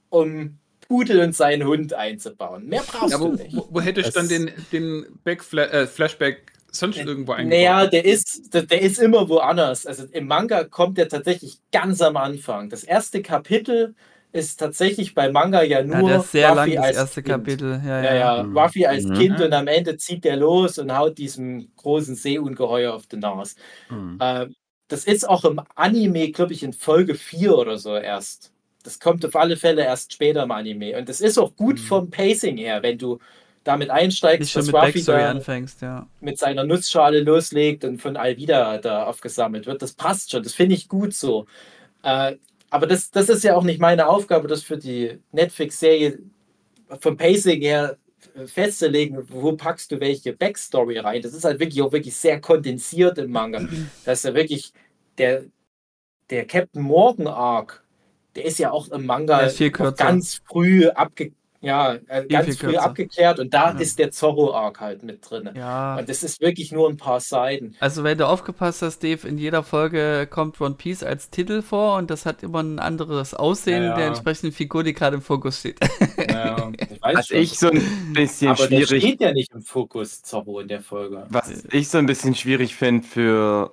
[SPEAKER 2] um Pudel und seinen Hund einzubauen. Mehr brauchst
[SPEAKER 5] Ja,
[SPEAKER 2] du
[SPEAKER 5] wo,
[SPEAKER 2] nicht.
[SPEAKER 5] wo, wo hättest du dann den, den Backfla äh, Flashback sonst irgendwo eingebaut?
[SPEAKER 2] Naja, der ist, der, der ist immer woanders. Also im Manga kommt der tatsächlich ganz am Anfang. Das erste Kapitel ist tatsächlich bei Manga ja nur
[SPEAKER 3] Ja, der ist sehr lang,
[SPEAKER 2] Ruffy
[SPEAKER 3] das
[SPEAKER 2] als
[SPEAKER 3] erste
[SPEAKER 2] Kind.
[SPEAKER 3] Kapitel. Ja,
[SPEAKER 2] Ja,
[SPEAKER 3] ja.
[SPEAKER 2] ja,
[SPEAKER 1] Mhm.
[SPEAKER 2] Ruffy als
[SPEAKER 1] Mhm.
[SPEAKER 2] Kind und am Ende zieht der los und haut diesem großen Seeungeheuer auf die Nase.
[SPEAKER 1] Mhm.
[SPEAKER 2] Äh, das ist auch im Anime, glaube ich, in Folge 4 oder so erst. Das kommt auf alle Fälle erst später im Anime. Und das ist auch gut
[SPEAKER 3] Mhm.
[SPEAKER 2] vom Pacing her, wenn du damit einsteigst, dass
[SPEAKER 3] mit
[SPEAKER 2] Ruffy da
[SPEAKER 3] anfängst, ja.
[SPEAKER 2] mit seiner Nussschale loslegt und von Alvida da aufgesammelt wird. Das passt schon, das finde ich gut so. Äh, aber das, das ist ja auch nicht meine Aufgabe, das für die Netflix-Serie vom Pacing her festzulegen, wo packst du welche Backstory rein. Das ist halt wirklich auch wirklich sehr kondensiert im Manga. Das ist ja wirklich der, der Captain Morgan Arc, der ist ja auch im Manga ganz früh abge ja, äh, ganz
[SPEAKER 3] viel
[SPEAKER 2] früh
[SPEAKER 3] kürzer.
[SPEAKER 2] abgeklärt und da
[SPEAKER 3] Ja.
[SPEAKER 2] ist der Zorro-Arc halt mit drin.
[SPEAKER 3] Ja.
[SPEAKER 2] Und das ist wirklich nur ein paar Seiten.
[SPEAKER 3] Also wenn du aufgepasst hast, Dave, in jeder Folge kommt One Piece als Titel vor und das hat immer ein anderes Aussehen
[SPEAKER 2] Ja,
[SPEAKER 3] der entsprechenden Figur, die gerade im Fokus steht.
[SPEAKER 2] Ja, ich weiß
[SPEAKER 1] Was
[SPEAKER 2] schon.
[SPEAKER 1] ich so ein bisschen
[SPEAKER 2] aber der
[SPEAKER 1] schwierig
[SPEAKER 2] steht ja nicht im Fokus, Zorro, in der Folge.
[SPEAKER 1] Was ich so ein bisschen schwierig finde für,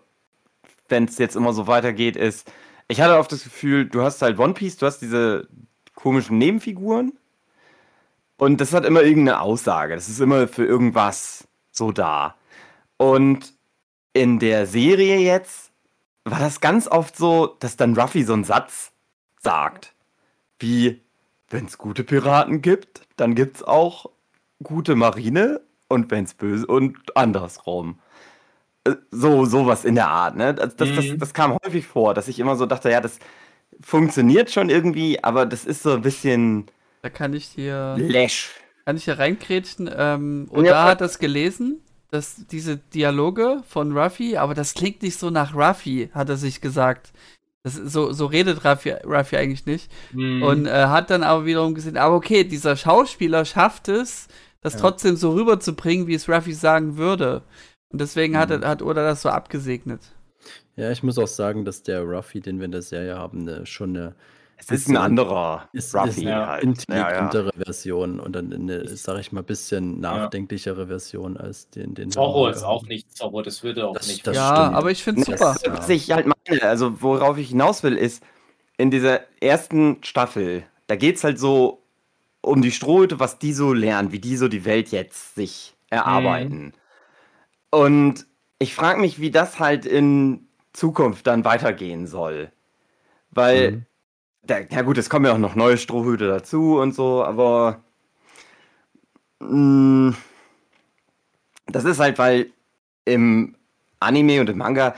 [SPEAKER 1] wenn es jetzt immer so weitergeht, ist, ich hatte oft das Gefühl, du hast halt One Piece, du hast diese komischen Nebenfiguren und das hat immer irgendeine Aussage. Das ist immer für irgendwas so da. Und in der Serie jetzt war das ganz oft so, dass dann Ruffy so einen Satz sagt, wie, wenn es gute Piraten gibt, dann gibt es auch gute Marine und wenn es böse und andersrum. Äh, So, sowas in der Art, ne? Das, das, das,
[SPEAKER 2] Mhm.
[SPEAKER 1] das kam häufig vor, dass ich immer so dachte, ja, das funktioniert schon irgendwie, aber das ist so ein bisschen
[SPEAKER 3] Da kann ich dir,
[SPEAKER 1] läsch.
[SPEAKER 3] kann ich hier reinkrätschen. Ähm, Oda
[SPEAKER 1] aber-
[SPEAKER 3] hat das gelesen, dass diese Dialoge von Ruffy, aber das klingt nicht so nach Ruffy, hat er sich gesagt. Das so, so redet Ruffy, Ruffy eigentlich nicht.
[SPEAKER 2] Mhm.
[SPEAKER 3] Und äh, hat dann aber wiederum gesehen, aber okay, dieser Schauspieler schafft es, das
[SPEAKER 5] Ja.
[SPEAKER 3] trotzdem so rüberzubringen, wie es Ruffy sagen würde. Und deswegen hat,
[SPEAKER 1] Mhm.
[SPEAKER 3] er- hat Oda das so abgesegnet.
[SPEAKER 4] Ja, ich muss auch sagen, dass der Ruffy, den wir in der Serie haben, ne, schon eine
[SPEAKER 1] Es ist ein anderer
[SPEAKER 4] ist,
[SPEAKER 1] Ruffy
[SPEAKER 4] ist
[SPEAKER 2] ja.
[SPEAKER 4] eine
[SPEAKER 1] halt.
[SPEAKER 4] intelligentere Version und dann eine, sag ich mal, bisschen nachdenklichere Version als den, den
[SPEAKER 2] Zorro ist auch nicht Zorro, das würde auch
[SPEAKER 4] Das-
[SPEAKER 2] nicht.
[SPEAKER 4] das
[SPEAKER 3] ja,
[SPEAKER 4] stimmt.
[SPEAKER 3] aber ich finde es super.
[SPEAKER 1] Das, was ich halt meine, also worauf ich hinaus will, ist, in dieser ersten Staffel, da geht es halt so um die Strohhüte, was die so lernen, wie die so die Welt jetzt sich erarbeiten. Und ich frage mich, wie das halt in Zukunft dann weitergehen soll. Weil,
[SPEAKER 4] Mhm.
[SPEAKER 1] Da, ja gut, es kommen ja auch noch neue Strohhüte dazu und so, aber mh, das ist halt, weil im Anime und im Manga,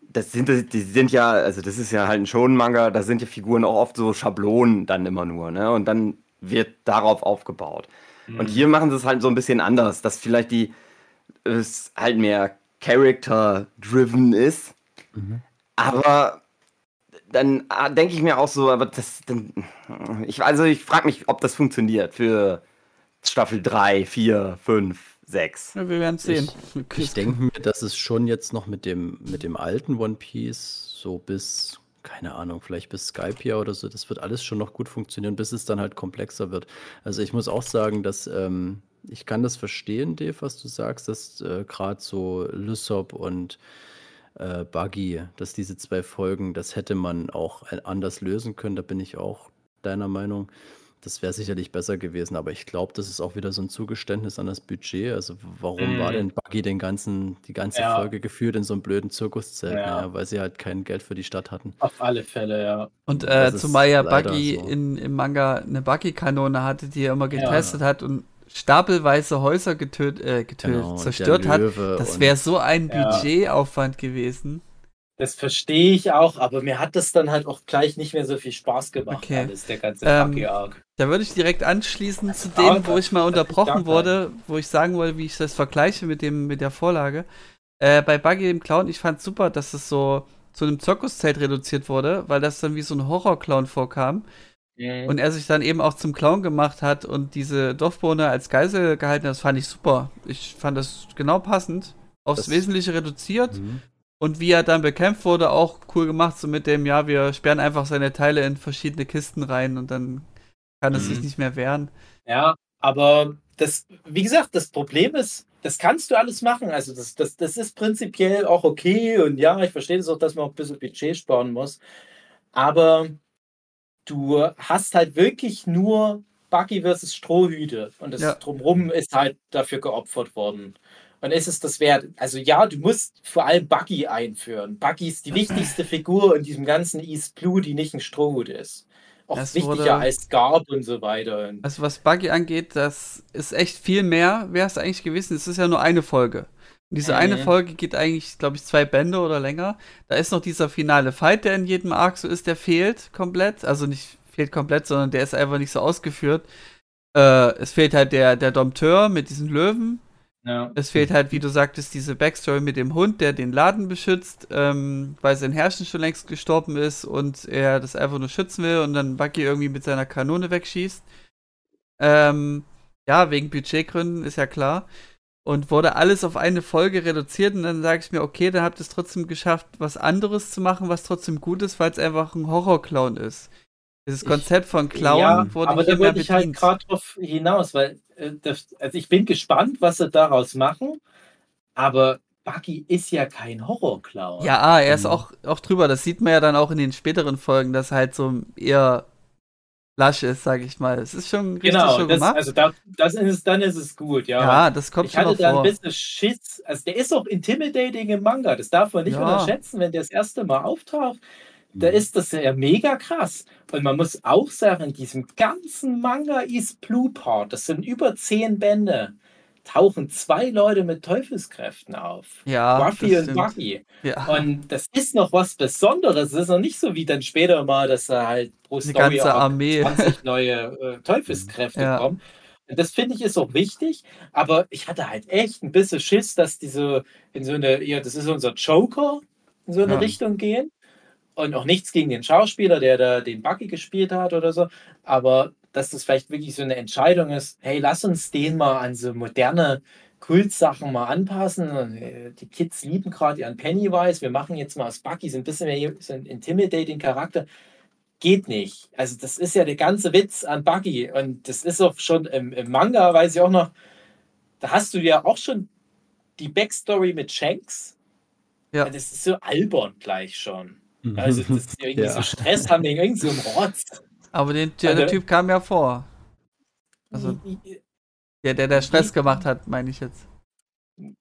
[SPEAKER 1] das sind, die sind ja, also das ist ja halt ein Shonen-Manga, da sind ja Figuren auch oft so Schablonen dann immer nur, ne? Und dann wird darauf aufgebaut. Und hier machen sie es halt so ein bisschen anders, dass vielleicht die es halt mehr Character-driven ist. Aber dann ah, denke ich mir auch so, aber das dann, ich also ich frage mich, ob das funktioniert für Staffel 3, 4, 5, 6.
[SPEAKER 3] Ja, wir werden es sehen.
[SPEAKER 4] Ich denke mir, dass es schon jetzt noch mit dem, mit dem alten One Piece so bis, keine Ahnung, vielleicht bis Skype oder so, das wird alles schon noch gut funktionieren, bis es dann halt komplexer wird. Also ich muss auch sagen, dass ähm, ich kann das verstehen, Dave, was du sagst, dass äh, gerade so Lysop und äh, Buggy, dass diese zwei Folgen, das hätte man auch äh, anders lösen können, da bin ich auch deiner Meinung. Das wäre sicherlich besser gewesen, aber ich glaube, das ist auch wieder so ein Zugeständnis an das Budget. Also warum war
[SPEAKER 2] Mhm.
[SPEAKER 4] denn Buggy den ganzen, die ganze
[SPEAKER 2] Ja.
[SPEAKER 4] Folge geführt in so einem blöden Zirkuszelt?
[SPEAKER 2] Ja.
[SPEAKER 4] Naja, weil sie halt kein Geld für die Stadt hatten.
[SPEAKER 2] Auf alle Fälle, ja.
[SPEAKER 3] Und äh, zumal ja Buggy
[SPEAKER 4] so.
[SPEAKER 3] in, im Manga eine Buggy-Kanone hatte, die er immer
[SPEAKER 2] Ja.
[SPEAKER 3] getestet hat und stapelweise Häuser getöt, äh, getötet,
[SPEAKER 4] Genau,
[SPEAKER 3] zerstört hat. Das wäre so ein
[SPEAKER 2] Ja.
[SPEAKER 3] Budgetaufwand gewesen.
[SPEAKER 2] Das verstehe ich auch, aber mir hat das dann halt auch gleich nicht mehr so viel Spaß gemacht,
[SPEAKER 3] Okay.
[SPEAKER 2] alles, der ganze
[SPEAKER 3] Ähm. Da würde ich direkt anschließen zu
[SPEAKER 2] Ja,
[SPEAKER 3] dem, wo ich mal
[SPEAKER 2] das- das
[SPEAKER 3] unterbrochen wurde, wo ich sagen wollte, wie ich das vergleiche mit dem mit der Vorlage. Äh, bei Buggy im Clown, ich fand super, dass es so zu einem Zirkuszelt reduziert wurde, weil das dann wie so ein Horrorclown vorkam
[SPEAKER 2] Mhm.
[SPEAKER 3] und er sich dann eben auch zum Clown gemacht hat und diese Dorfbewohner als Geisel gehalten hat. Das fand ich super. Ich fand das genau passend. Aufs
[SPEAKER 4] Das-
[SPEAKER 3] Wesentliche reduziert
[SPEAKER 4] Mhm.
[SPEAKER 3] und wie er dann bekämpft wurde, auch cool gemacht, so mit dem, ja, wir sperren einfach seine Teile in verschiedene Kisten rein und dann kann es
[SPEAKER 2] Mhm.
[SPEAKER 3] sich nicht mehr wehren.
[SPEAKER 2] Ja, aber das, wie gesagt, das Problem ist, das kannst du alles machen. Also das, das, das ist prinzipiell auch okay und ja, ich verstehe das auch, dass man auch ein bisschen Budget sparen muss. Aber du hast halt wirklich nur Buggy versus Strohhüte und das
[SPEAKER 3] Ja.
[SPEAKER 2] drumherum ist halt dafür geopfert worden. Und ist es das wert? Also ja, du musst vor allem Buggy einführen. Buggy ist die wichtigste Figur in diesem ganzen East Blue, die nicht ein Strohhut ist. Auch
[SPEAKER 3] Es
[SPEAKER 2] wichtiger
[SPEAKER 3] wurde-
[SPEAKER 2] als Garb und so weiter.
[SPEAKER 3] Also was Buggy angeht, das ist echt viel mehr, wäre es eigentlich gewesen. Es ist ja nur eine Folge. Und diese
[SPEAKER 2] Mhm.
[SPEAKER 3] eine Folge geht eigentlich, glaube ich, zwei Bände oder länger. Da ist noch dieser finale Fight, der in jedem Arc so ist, der fehlt komplett. Also nicht fehlt komplett, sondern der ist einfach nicht so ausgeführt. Äh, es fehlt halt der, der Dompteur mit diesen Löwen.
[SPEAKER 2] ja.
[SPEAKER 3] Es fehlt halt, wie du sagtest, diese Backstory mit dem Hund, der den Laden beschützt, ähm, weil sein Herrchen schon längst gestorben ist und er das einfach nur schützen will und dann Bucky irgendwie mit seiner Kanone wegschießt. Ähm, ja, wegen Budgetgründen ist ja klar. Und wurde alles auf eine Folge reduziert und dann sage ich mir, okay, dann habt ihr es trotzdem geschafft, was anderes zu machen, was trotzdem gut ist, weil es einfach ein Horrorclown ist. Dieses
[SPEAKER 2] Ich-
[SPEAKER 3] Konzept von Clown
[SPEAKER 2] ja,
[SPEAKER 3] wurde
[SPEAKER 2] aber da wollte ich halt gerade drauf hinaus, weil äh, das, also ich bin gespannt, was sie daraus machen, aber Bucky ist ja kein Horrorclown.
[SPEAKER 3] Ja, ah, er ist
[SPEAKER 4] Mhm.
[SPEAKER 3] auch, auch drüber. Das sieht man ja dann auch in den späteren Folgen, dass er halt so eher lasch ist, sag ich mal. Es ist schon richtig
[SPEAKER 2] genau.
[SPEAKER 3] so
[SPEAKER 2] Das,
[SPEAKER 3] gemacht.
[SPEAKER 2] also da, das ist, dann ist es gut, ja.
[SPEAKER 3] ja, das kommt
[SPEAKER 2] ich
[SPEAKER 3] schon
[SPEAKER 2] hatte
[SPEAKER 3] noch
[SPEAKER 2] da ein bisschen Schiss. Also der ist auch intimidating im Manga. Das darf man nicht
[SPEAKER 3] Ja.
[SPEAKER 2] unterschätzen, wenn der das erste Mal auftaucht. Da
[SPEAKER 4] Mhm.
[SPEAKER 2] ist das ja mega krass. Und man muss auch sagen, in diesem ganzen Manga East Blue Part, das sind über zehn Bände, tauchen zwei Leute mit Teufelskräften auf.
[SPEAKER 3] Ja,
[SPEAKER 2] Ruffy
[SPEAKER 3] das
[SPEAKER 2] und. Bucky.
[SPEAKER 3] Ja.
[SPEAKER 2] Und das ist noch was Besonderes. Das ist noch nicht so wie dann später mal, dass da halt pro
[SPEAKER 3] Eine
[SPEAKER 2] Story
[SPEAKER 3] ganze Armee.
[SPEAKER 2] 20 neue äh, Teufelskräfte
[SPEAKER 3] Ja.
[SPEAKER 2] kommen. Und das finde ich ist auch wichtig, aber ich hatte halt echt ein bisschen Schiss, dass diese in so eine, ja, das ist unser Joker, in so eine
[SPEAKER 3] Ja.
[SPEAKER 2] Richtung gehen. Und auch nichts gegen den Schauspieler, der da den Bucky gespielt hat oder so, aber dass das vielleicht wirklich so eine Entscheidung ist, hey, lass uns den mal an so moderne Kultsachen mal anpassen. Die Kids lieben gerade ihren Pennywise. Wir machen jetzt mal aus Bucky so ein bisschen mehr so einen intimidating Charakter. Geht nicht. Also, das ist ja der ganze Witz an Bucky. Und das ist auch schon im, im Manga, weiß ich auch noch, da hast du ja auch schon die Backstory mit Shanks.
[SPEAKER 3] Ja.
[SPEAKER 2] Das ist so albern gleich schon. Also, das ist ja irgendwie
[SPEAKER 4] Ja.
[SPEAKER 2] so Stress haben wegen irgend so Rotz.
[SPEAKER 3] Aber den, der, der
[SPEAKER 2] Also-
[SPEAKER 3] Typ kam ja vor. Also, der, der, der Stress gemacht hat, meine ich jetzt.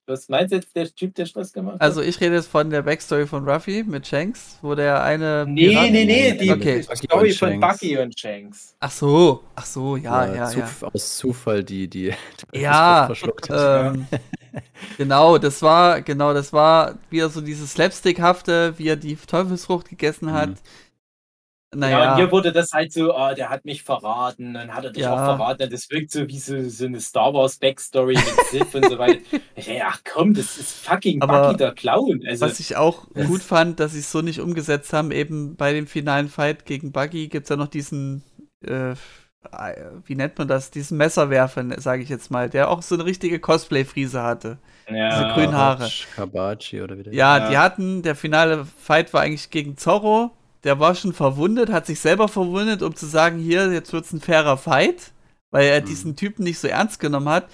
[SPEAKER 2] Was meinst du jetzt, der Typ, der Stress gemacht hat?
[SPEAKER 3] Also, ich rede jetzt von der Backstory von Ruffy mit Shanks, wo der eine.
[SPEAKER 2] Nee,
[SPEAKER 3] Pirat-
[SPEAKER 2] nee, nee, die
[SPEAKER 3] Okay.
[SPEAKER 2] die Story von. Bucky und Shanks.
[SPEAKER 3] Ach so, ach so, ja, ja, ja.
[SPEAKER 4] Zuf- Aus Zufall die, die
[SPEAKER 3] Ja,
[SPEAKER 4] verschluckt hat.
[SPEAKER 3] ähm, genau, das war, genau, das war wieder so dieses Slapstickhafte, wie er die Teufelsfrucht gegessen hat.
[SPEAKER 4] Mhm.
[SPEAKER 2] Ja,
[SPEAKER 3] Naja,
[SPEAKER 2] und hier wurde das halt so, ah, der hat mich verraten, dann hat er dich
[SPEAKER 3] Ja.
[SPEAKER 2] auch verraten. Das wirkt so wie so, so eine Star Wars Backstory mit Sith und so weiter. Ich dachte, ach komm, das ist fucking
[SPEAKER 3] Aber
[SPEAKER 2] Bucky der Clown. Also,
[SPEAKER 3] was ich auch gut fand, dass sie es so nicht umgesetzt haben, eben bei dem finalen Fight gegen Buggy gibt es ja noch diesen, äh, wie nennt man das, diesen Messerwerfer, sage ich jetzt mal, der auch so eine richtige Cosplay-Friese hatte.
[SPEAKER 2] ja,
[SPEAKER 3] diese grünen Haare.
[SPEAKER 4] Kabachi oder wie der
[SPEAKER 3] Ja,
[SPEAKER 2] Ja.
[SPEAKER 3] die hatten, der finale Fight war eigentlich gegen Zorro. Der war schon verwundet, hat sich selber verwundet, um zu sagen, hier, jetzt wird's ein fairer Fight, weil er
[SPEAKER 4] Mhm.
[SPEAKER 3] diesen Typen nicht so ernst genommen hat.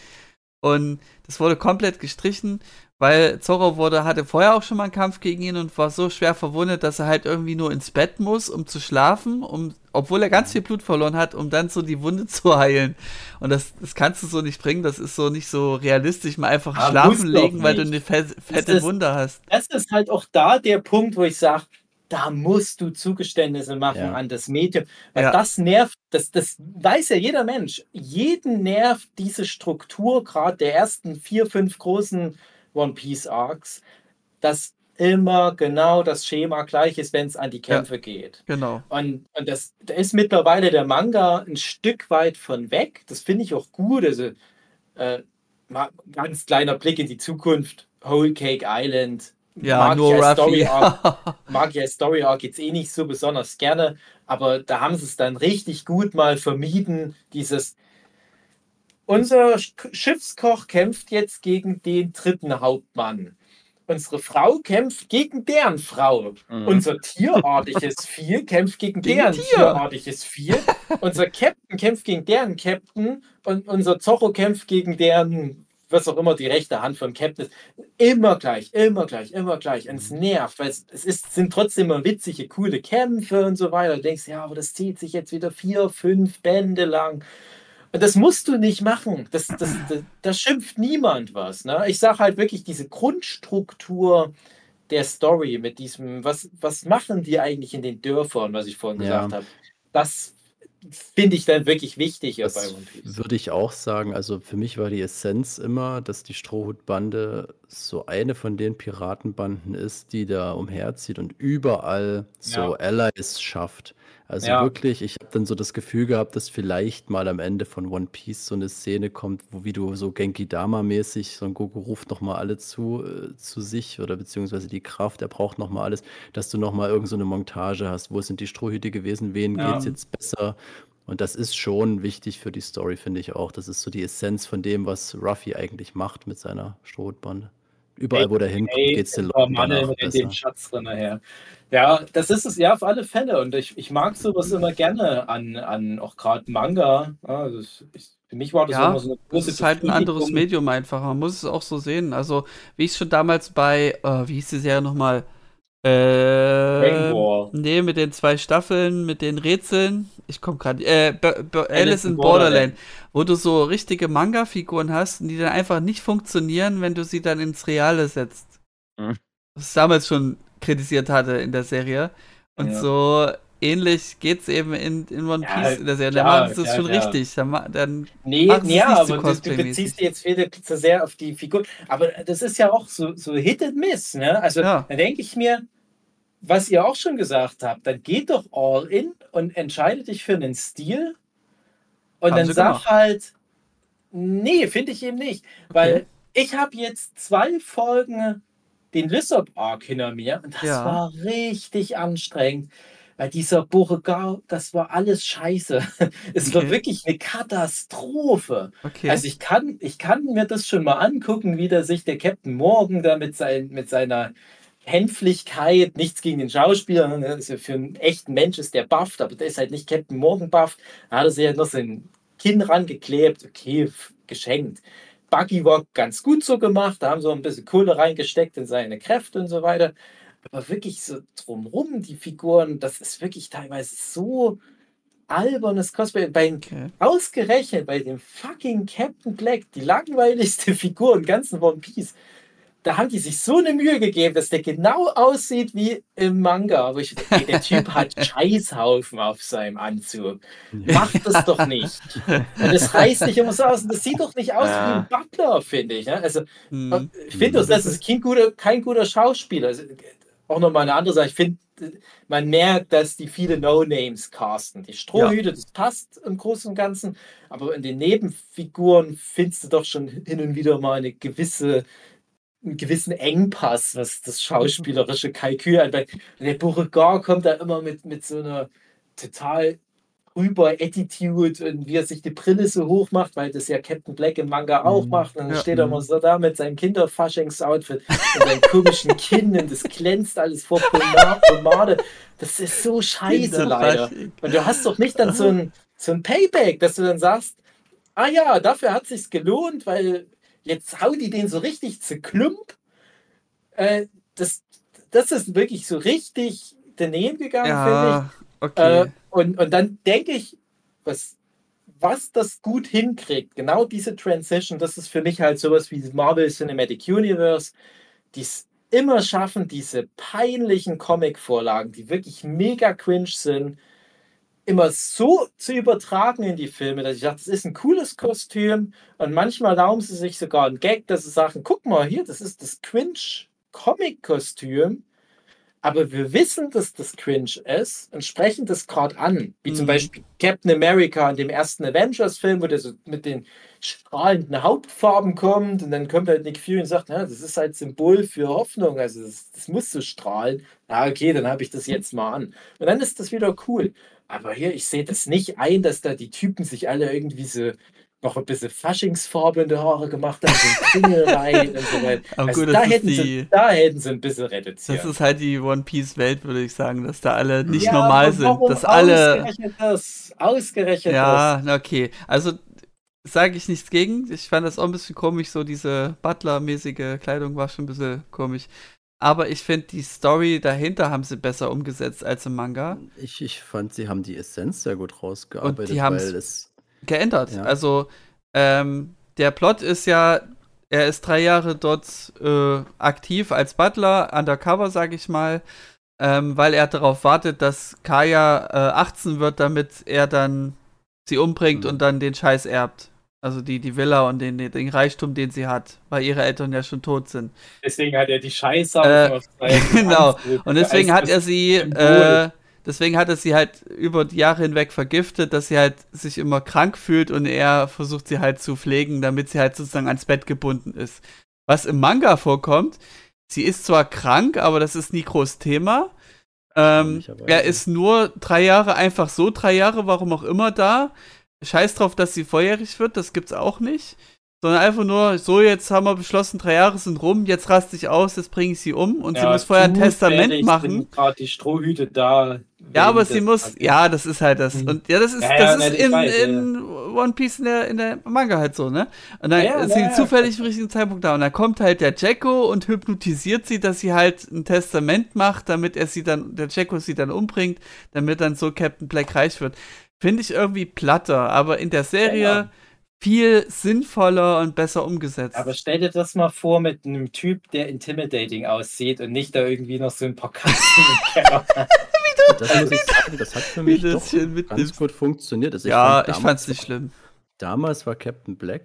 [SPEAKER 3] Und das wurde komplett gestrichen, weil Zorro wurde, hatte vorher auch schon mal einen Kampf gegen ihn und war so schwer verwundet, dass er halt irgendwie nur ins Bett muss, um zu schlafen, um, obwohl er ganz viel Blut verloren hat, um dann so die Wunde zu heilen. Und das, das kannst du so nicht bringen, das ist so nicht so realistisch, mal einfach
[SPEAKER 2] Ah,
[SPEAKER 3] schlafen legen, weil du eine fe fette
[SPEAKER 2] ist-
[SPEAKER 3] Wunde hast.
[SPEAKER 2] das ist halt auch da der Punkt, wo ich sage, da musst du Zugeständnisse machen
[SPEAKER 4] Ja.
[SPEAKER 2] an das Medium. Weil
[SPEAKER 3] Ja.
[SPEAKER 2] das nervt, das, das weiß ja jeder Mensch. Jeden nervt diese Struktur, gerade der ersten vier, fünf großen One Piece Arcs, dass immer genau das Schema gleich ist, wenn es an die Kämpfe geht.
[SPEAKER 3] Genau.
[SPEAKER 2] Und, und das, da ist mittlerweile der Manga ein Stück weit von weg. Das finde ich auch gut. Also, äh, mal ganz kleiner Blick in die Zukunft. Whole Cake Island.
[SPEAKER 3] Ja,
[SPEAKER 2] Mag
[SPEAKER 3] nur
[SPEAKER 2] ich. Story Arc, mag ich als Story Arc jetzt eh nicht so besonders gerne, aber da haben sie es dann richtig gut mal vermieden, dieses unser Sch- Schiffskoch kämpft jetzt gegen den dritten Hauptmann. Unsere Frau kämpft gegen deren Frau.
[SPEAKER 1] Mhm.
[SPEAKER 2] Unser tierartiges Vieh kämpft gegen,
[SPEAKER 3] Gegen
[SPEAKER 2] deren
[SPEAKER 3] Tier.
[SPEAKER 2] tierartiges Vieh. unser Captain kämpft gegen deren Captain und unser Zorro kämpft gegen deren, was auch immer die rechte Hand vom Captain ist. Immer gleich, immer gleich, immer gleich. Und es nervt, weil es, es ist, sind trotzdem immer witzige, coole Kämpfe und so weiter. Du denkst, ja, aber das zieht sich jetzt wieder vier, fünf Bände lang. Und das musst du nicht machen. Das, das, das, da schimpft niemand was. Ne? Ich sage halt wirklich, diese Grundstruktur der Story mit diesem, was, was machen die eigentlich in den Dörfern, was ich vorhin
[SPEAKER 4] Ja.
[SPEAKER 2] gesagt habe, das finde ich dann wirklich wichtig hier bei
[SPEAKER 4] Das
[SPEAKER 2] One Piece.
[SPEAKER 4] würde ich auch sagen. Also für mich war die Essenz immer, dass die Strohhutbande so eine von den Piratenbanden ist, die da umherzieht und überall so Allies schafft. Also
[SPEAKER 2] Ja.
[SPEAKER 4] wirklich, ich habe dann so das Gefühl gehabt, dass vielleicht mal am Ende von One Piece so eine Szene kommt, wo wie du so Genki Dama-mäßig, so ein Goku ruft nochmal alle zu, äh, zu sich oder beziehungsweise die Kraft, er braucht nochmal alles, dass du nochmal irgend so eine Montage hast, wo sind die Strohhüte gewesen, wen
[SPEAKER 2] Ja.
[SPEAKER 4] geht's jetzt besser? Und das ist schon wichtig für die Story, finde ich auch. Das ist so die Essenz von dem, was Ruffy eigentlich macht mit seiner Strohhutbande. Überall, wo der hinkommt, geht's den Leuten
[SPEAKER 2] Mann
[SPEAKER 4] besser.
[SPEAKER 2] den Schatz drin nachher. Ja, das ist es ja auf alle Fälle. Und ich, ich mag sowas immer gerne an, an auch gerade Manga. Das ist, für mich war das
[SPEAKER 3] Ja,
[SPEAKER 2] immer so eine
[SPEAKER 3] Das
[SPEAKER 2] große
[SPEAKER 3] ist halt ein anderes. Medium einfach. Man muss es auch so sehen. Also, wie ich schon damals bei, äh, wie hieß die Serie nochmal? Äh,
[SPEAKER 2] Ball.
[SPEAKER 3] nee, mit den zwei Staffeln, mit den Rätseln. Ich komme gerade. Äh, B B Alice in
[SPEAKER 2] in
[SPEAKER 3] Borderland,
[SPEAKER 2] Borderland.
[SPEAKER 3] wo du so richtige Manga-Figuren hast, die dann einfach nicht funktionieren, wenn du sie dann ins Reale setzt.
[SPEAKER 1] Mhm.
[SPEAKER 3] Was ich damals schon kritisiert hatte in der Serie. Und
[SPEAKER 2] Ja.
[SPEAKER 3] so ähnlich geht's eben in, in One
[SPEAKER 2] Ja,
[SPEAKER 3] Piece in der Serie. Da
[SPEAKER 2] klar,
[SPEAKER 3] machen sie es schon
[SPEAKER 2] klar.
[SPEAKER 3] richtig. Dann, dann
[SPEAKER 2] Nee,
[SPEAKER 3] es
[SPEAKER 2] ja,
[SPEAKER 3] nicht so
[SPEAKER 2] aber du, du beziehst dich jetzt wieder zu sehr auf die Figur. Aber das ist ja auch so, so Hit and Miss. Ne? Also
[SPEAKER 3] Ja.
[SPEAKER 2] da denke ich mir, was ihr auch schon gesagt habt, dann geht doch all in und entscheide dich für einen Stil. Und
[SPEAKER 3] Haben
[SPEAKER 2] dann sag
[SPEAKER 3] gemacht.
[SPEAKER 2] halt, nee, finde ich eben nicht. Weil
[SPEAKER 3] Okay.
[SPEAKER 2] ich habe jetzt zwei Folgen den Lysop Arc hinter mir und das
[SPEAKER 3] Ja.
[SPEAKER 2] war richtig anstrengend. weil dieser Beauregard, das war alles scheiße. Es war
[SPEAKER 3] Okay.
[SPEAKER 2] wirklich eine Katastrophe.
[SPEAKER 3] Okay.
[SPEAKER 2] Also ich kann, ich kann mir das schon mal angucken, wie der sich der Captain Morgan da mit, sein, mit seiner Hänflichkeit, nichts gegen den Schauspieler, ja für einen echten Mensch ist der bufft, aber der ist halt nicht Captain Morgan bufft. Da hat er sich halt noch sein Kinn rangeklebt, okay, geschenkt. Buggy war ganz gut so gemacht, da haben sie auch ein bisschen Kohle reingesteckt in seine Kräfte und so weiter. Aber wirklich so drumrum, die Figuren, das ist wirklich teilweise so albernes Cosplay. Bei,
[SPEAKER 3] okay.
[SPEAKER 2] Ausgerechnet bei dem fucking Captain Black, die langweiligste Figur im ganzen One Piece, da haben die sich so eine Mühe gegeben, dass der genau aussieht wie im Manga. Aber ich, ey, der Typ hat Scheißhaufen auf seinem Anzug. Macht das doch nicht. Und das reißt nicht immer so aus. Und das sieht doch nicht aus
[SPEAKER 1] Ja.
[SPEAKER 2] wie ein Butler, finde ich. Ne? Also,
[SPEAKER 3] Hm.
[SPEAKER 2] ich finde, das ist kein guter, kein guter Schauspieler. Also, auch nochmal eine andere Sache. Ich finde, man merkt, dass die viele No-Names casten. Die Strohhüte, das passt im Großen und Ganzen. Aber in den Nebenfiguren findest du doch schon hin und wieder mal eine gewisse, einen gewissen Engpass, was das schauspielerische Kalkül anbelangt. Der Beauregard kommt da immer mit, mit so einer total rüber Attitude und wie er sich die Brille so hoch macht, weil das ja Captain Black im Manga auch
[SPEAKER 4] Mhm.
[SPEAKER 2] macht. Und dann
[SPEAKER 3] Ja.
[SPEAKER 2] steht er immer so da mit seinem Kinderfaschings-Outfit und seinem komischen Kinn und das glänzt alles vor Poma- Pomade. Das ist so scheiße leider. Und du hast doch nicht dann so ein, so ein Payback, dass du dann sagst, ah ja, dafür hat sich's gelohnt, weil jetzt hau die den so richtig zu Klump. Äh, das, das ist wirklich so richtig daneben gegangen, finde ich.
[SPEAKER 3] Ja, okay.
[SPEAKER 2] Äh, und, und dann denke ich, was, was das gut hinkriegt, genau diese Transition, das ist für mich halt sowas wie Marvel Cinematic Universe, die es immer schaffen, diese peinlichen Comic-Vorlagen, die wirklich mega cringe sind, immer so zu übertragen in die Filme, dass ich dachte, das ist ein cooles Kostüm und manchmal erlauben sie sich sogar einen Gag, dass sie sagen, guck mal hier, das ist das Cringe-Comic-Kostüm, aber wir wissen, dass das cringe ist und sprechen das gerade an. Wie zum
[SPEAKER 3] Mhm.
[SPEAKER 2] Beispiel Captain America in dem ersten Avengers-Film, wo der so mit den strahlenden Hauptfarben kommt und dann kommt halt Nick Fury und sagt, na, das ist halt Symbol für Hoffnung, also das, das muss so strahlen. Na, okay, dann habe ich das jetzt mal an. Und dann ist das wieder cool. Aber hier, ich sehe das nicht ein, dass da die Typen sich alle irgendwie so noch ein bisschen Faschingsfarbe in die Haare gemacht haben, so ein Kringel rein und so weiter.
[SPEAKER 3] Aber
[SPEAKER 2] Also
[SPEAKER 3] gut,
[SPEAKER 2] da,
[SPEAKER 3] das
[SPEAKER 2] hätten
[SPEAKER 3] die-
[SPEAKER 2] sie, da hätten sie ein bisschen reduziert.
[SPEAKER 3] Das ist halt die One Piece Welt, würde ich sagen, dass da alle nicht
[SPEAKER 2] Ja,
[SPEAKER 3] normal sind. Dass alle.
[SPEAKER 2] Ausgerechnet das. Ausgerechnet
[SPEAKER 3] Ja, na okay. Also sage ich nichts gegen. Ich fand das auch ein bisschen komisch, so diese Butler-mäßige Kleidung war schon ein bisschen komisch. Aber ich finde, die Story dahinter haben sie besser umgesetzt als im Manga.
[SPEAKER 4] Ich, ich fand, sie haben die Essenz sehr gut rausgearbeitet,
[SPEAKER 3] die haben's-
[SPEAKER 4] weil es.
[SPEAKER 3] Geändert.
[SPEAKER 4] Ja.
[SPEAKER 3] Also, ähm, der Plot ist ja, er ist drei Jahre dort äh, aktiv als Butler, undercover, sag ich mal, ähm, weil er darauf wartet, dass Kaya äh, 18 wird, damit er dann sie umbringt
[SPEAKER 4] Mhm.
[SPEAKER 3] und dann den Scheiß erbt. Also die, die Villa und den, den Reichtum, den sie hat, weil ihre Eltern ja schon tot sind.
[SPEAKER 2] Deswegen hat er die Scheiße
[SPEAKER 3] Äh, genau. Und deswegen hat er sie, äh, deswegen hat er sie halt über die Jahre hinweg vergiftet, dass sie halt sich immer krank fühlt und er versucht sie halt zu pflegen, damit sie halt sozusagen ans Bett gebunden ist. Was im Manga vorkommt, sie ist zwar krank, aber das ist nie groß Thema. Ähm, er ist nur drei Jahre, einfach so drei Jahre, warum auch immer da. Scheiß drauf, dass sie volljährig wird, das gibt's auch nicht. Sondern einfach nur, so jetzt haben wir beschlossen, drei Jahre sind rum, jetzt raste ich aus, jetzt bringe ich sie um und sie
[SPEAKER 2] Ja,
[SPEAKER 3] muss vorher ein Testament machen.
[SPEAKER 2] die Strohhüte da.
[SPEAKER 3] Ja, aber sie muss, ja, das ist halt das.
[SPEAKER 2] Mhm.
[SPEAKER 3] Und ja, das ist,
[SPEAKER 2] Ja, ja,
[SPEAKER 3] das
[SPEAKER 2] ne,
[SPEAKER 3] ist
[SPEAKER 2] ich
[SPEAKER 3] in,
[SPEAKER 2] weiß, ja.
[SPEAKER 3] in One Piece in der, in der Manga halt so, ne? Und dann
[SPEAKER 2] Ja, ja,
[SPEAKER 3] ist sie
[SPEAKER 2] ja, ja.
[SPEAKER 3] zufällig im richtigen Zeitpunkt da. Und dann kommt halt der Jacko und hypnotisiert sie, dass sie halt ein Testament macht, damit er sie dann, der Jacko sie dann umbringt, damit dann so Captain Black reich wird. Finde ich irgendwie platter, aber in der Serie
[SPEAKER 2] Ja.
[SPEAKER 3] viel sinnvoller und besser umgesetzt.
[SPEAKER 2] Aber stell dir das mal vor mit einem Typ, der intimidating aussieht und nicht da irgendwie noch so ein paar Katzen im Keller.
[SPEAKER 4] Das muss ich sagen, das hat für
[SPEAKER 3] Wie
[SPEAKER 4] mich
[SPEAKER 3] du
[SPEAKER 4] doch ganz gut funktioniert. Also
[SPEAKER 3] ja,
[SPEAKER 4] fand
[SPEAKER 3] ich
[SPEAKER 4] damals
[SPEAKER 3] fand's nicht
[SPEAKER 4] war-
[SPEAKER 3] schlimm.
[SPEAKER 4] Damals war Captain Black,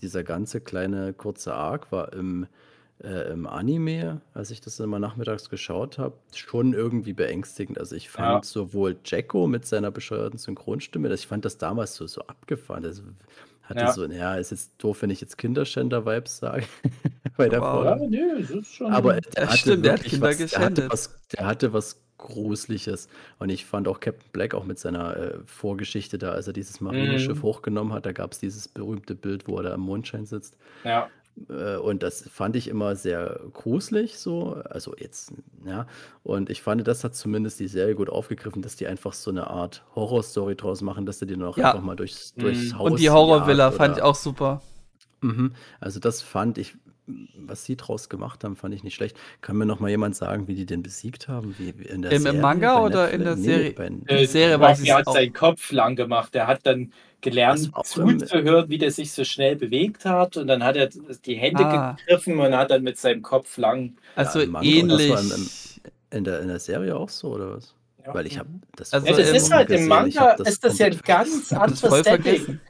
[SPEAKER 4] dieser ganze kleine kurze Arc war im, äh, im Anime, als ich das immer nachmittags geschaut habe, schon irgendwie beängstigend. Also ich fand
[SPEAKER 2] Ja.
[SPEAKER 4] sowohl Jacko mit seiner bescheuerten Synchronstimme, dass ich fand das damals so, so abgefahren. Das hatte
[SPEAKER 2] Ja.
[SPEAKER 4] so, ja, ist jetzt doof, wenn ich jetzt Kinderschänder-Vibes sage. bei der
[SPEAKER 3] Wow.
[SPEAKER 2] Ja, nö, das ist schon.
[SPEAKER 4] Aber der hatte
[SPEAKER 3] stimmt, der hat Kinder
[SPEAKER 4] was, der hatte was, der hatte was Gruseliges. Und ich fand auch Captain Black auch mit seiner äh, Vorgeschichte da, als er dieses Marineschiff
[SPEAKER 2] Mhm.
[SPEAKER 4] hochgenommen hat, da gab es dieses berühmte Bild, wo er da im Mondschein sitzt.
[SPEAKER 2] Ja.
[SPEAKER 4] Äh, Und das fand ich immer sehr gruselig, so. Also jetzt, ja. Und ich fand, das hat zumindest die Serie gut aufgegriffen, dass die einfach so eine Art Horrorstory draus machen, dass du die noch
[SPEAKER 3] Ja.
[SPEAKER 4] einfach mal durchs, durchs
[SPEAKER 2] Mhm.
[SPEAKER 4] Haus
[SPEAKER 3] Und die Horrorvilla fand ich auch super.
[SPEAKER 4] Mhm. Also das fand ich, was sie draus gemacht haben, fand ich nicht schlecht. Kann mir noch mal jemand sagen, wie die den besiegt haben? Wie, wie in der
[SPEAKER 3] Im- im
[SPEAKER 4] Serie,
[SPEAKER 3] Manga oder in der
[SPEAKER 4] Nee,
[SPEAKER 3] Serie?
[SPEAKER 4] bei-
[SPEAKER 2] Äh,
[SPEAKER 3] Serie weiß ich
[SPEAKER 2] hat
[SPEAKER 3] auch.
[SPEAKER 2] seinen Kopf lang gemacht. Der hat dann gelernt, zuzuhören, wie der sich so schnell bewegt hat. Und dann hat er die Hände
[SPEAKER 3] Ah.
[SPEAKER 2] gegriffen und hat dann mit seinem Kopf lang.
[SPEAKER 3] Also
[SPEAKER 4] im Manga und das war
[SPEAKER 3] ähnlich.
[SPEAKER 4] im- In der, in der Serie auch so, oder was?
[SPEAKER 2] Ja.
[SPEAKER 4] Weil ich habe das
[SPEAKER 3] Also
[SPEAKER 2] Ja, das ist halt im Manga, ist das ja ein ganz anderes Setting.
[SPEAKER 3] vergessen.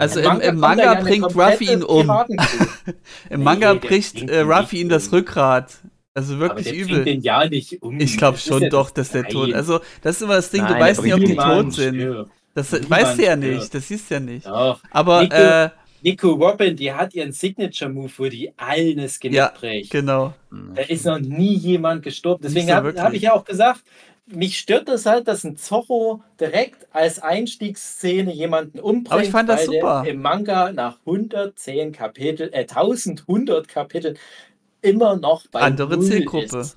[SPEAKER 3] Also
[SPEAKER 2] Im
[SPEAKER 3] im, Manga bringt Ruffy ihn um. Im
[SPEAKER 2] Nee,
[SPEAKER 3] Manga
[SPEAKER 2] der
[SPEAKER 3] bricht
[SPEAKER 2] bringt
[SPEAKER 3] äh,
[SPEAKER 2] ihn
[SPEAKER 3] Ruffy ihm das. Rückgrat. Also
[SPEAKER 2] Aber
[SPEAKER 3] wirklich
[SPEAKER 2] der bringt
[SPEAKER 3] übel.
[SPEAKER 2] den ja nicht um.
[SPEAKER 3] Ich glaube
[SPEAKER 2] Das
[SPEAKER 3] schon
[SPEAKER 2] ja
[SPEAKER 3] doch, dass der
[SPEAKER 2] Nein.
[SPEAKER 3] tot Also, das ist immer das Ding,
[SPEAKER 1] Nein,
[SPEAKER 3] du
[SPEAKER 1] der
[SPEAKER 3] weißt nicht, ob die tot sind.
[SPEAKER 2] stirbt.
[SPEAKER 3] Das
[SPEAKER 2] Niemand
[SPEAKER 3] weißt du ja
[SPEAKER 2] stirbt.
[SPEAKER 3] nicht, das siehst du ja nicht.
[SPEAKER 2] Doch.
[SPEAKER 3] Aber,
[SPEAKER 2] Nico-
[SPEAKER 3] äh,
[SPEAKER 2] Nico Robin, die hat ihren Signature-Move, wo die allen das Genick
[SPEAKER 3] Ja,
[SPEAKER 2] bricht.
[SPEAKER 3] genau.
[SPEAKER 2] Da ist noch nie jemand gestorben. Deswegen habe hab ich ja auch gesagt, mich stört das halt, dass ein Zorro direkt als Einstiegsszene jemanden umbringt.
[SPEAKER 3] Aber ich fand das super.
[SPEAKER 2] Im Manga nach 110 Kapitel, äh, 1100 Kapiteln immer noch bei
[SPEAKER 3] Andere
[SPEAKER 2] Null
[SPEAKER 3] Zielgruppe.
[SPEAKER 2] Ist.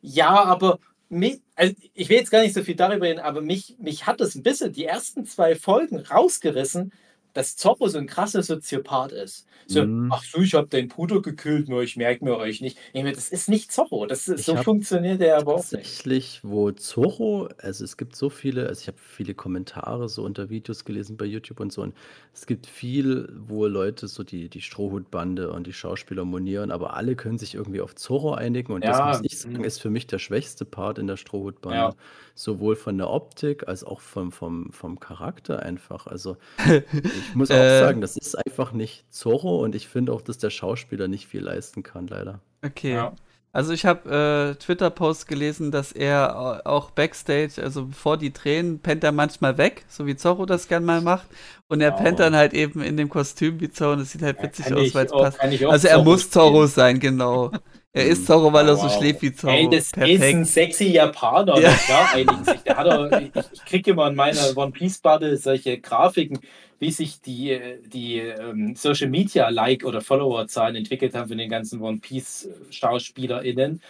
[SPEAKER 2] Ja, aber mich, also ich will jetzt gar nicht so viel darüber reden, aber mich, mich hat das ein bisschen die ersten zwei Folgen rausgerissen, dass Zorro so ein krasser Soziopath ist. So,
[SPEAKER 4] Mhm.
[SPEAKER 2] ach so, ich habe den Bruder gekillt, nur ich merke mir euch nicht. Ich meine, das ist nicht Zorro. Das ist, so funktioniert der aber auch nicht.
[SPEAKER 4] Tatsächlich, wo Zorro, also es gibt so viele, also ich habe viele Kommentare so unter Videos gelesen bei YouTube und so, und es gibt viel, wo Leute so die, die Strohhutbande und die Schauspieler monieren, aber alle können sich irgendwie auf Zorro einigen und das
[SPEAKER 2] Ja,
[SPEAKER 4] muss ich sagen,
[SPEAKER 2] mhm.
[SPEAKER 4] ist für mich der schwächste Part in der Strohhutbande.
[SPEAKER 2] Ja.
[SPEAKER 4] Sowohl von der Optik als auch vom, vom, vom Charakter einfach. Also ich muss auch
[SPEAKER 3] Äh.
[SPEAKER 4] sagen, das ist einfach nicht Zorro und ich finde auch, dass der Schauspieler nicht viel leisten kann, leider.
[SPEAKER 3] Okay.
[SPEAKER 2] Ja.
[SPEAKER 3] Also ich habe äh, Twitter-Post gelesen, dass er au- auch Backstage, also bevor die Tränen, pennt er manchmal weg, so wie Zorro das gern mal macht. Und er
[SPEAKER 2] Oh.
[SPEAKER 3] pennt dann halt eben in dem Kostüm wie Zorro und das sieht halt witzig
[SPEAKER 2] Kann
[SPEAKER 3] aus, weil es passt. Also er
[SPEAKER 2] Zorro
[SPEAKER 3] muss Zorro sein, genau. Er ist Zorro, weil er so
[SPEAKER 2] Wow.
[SPEAKER 3] schläft wie Zorro.
[SPEAKER 2] Ey, das ist ein
[SPEAKER 3] Perfekt.
[SPEAKER 2] sexy Japaner,
[SPEAKER 3] Ja.
[SPEAKER 2] ja. klar, einigen sich. Der hat auch, ich, ich kriege immer in meiner One Piece Bubble solche Grafiken, wie sich die, die ähm, Social Media Like oder Follower-Zahlen entwickelt haben von den ganzen One Piece SchauspielerInnen.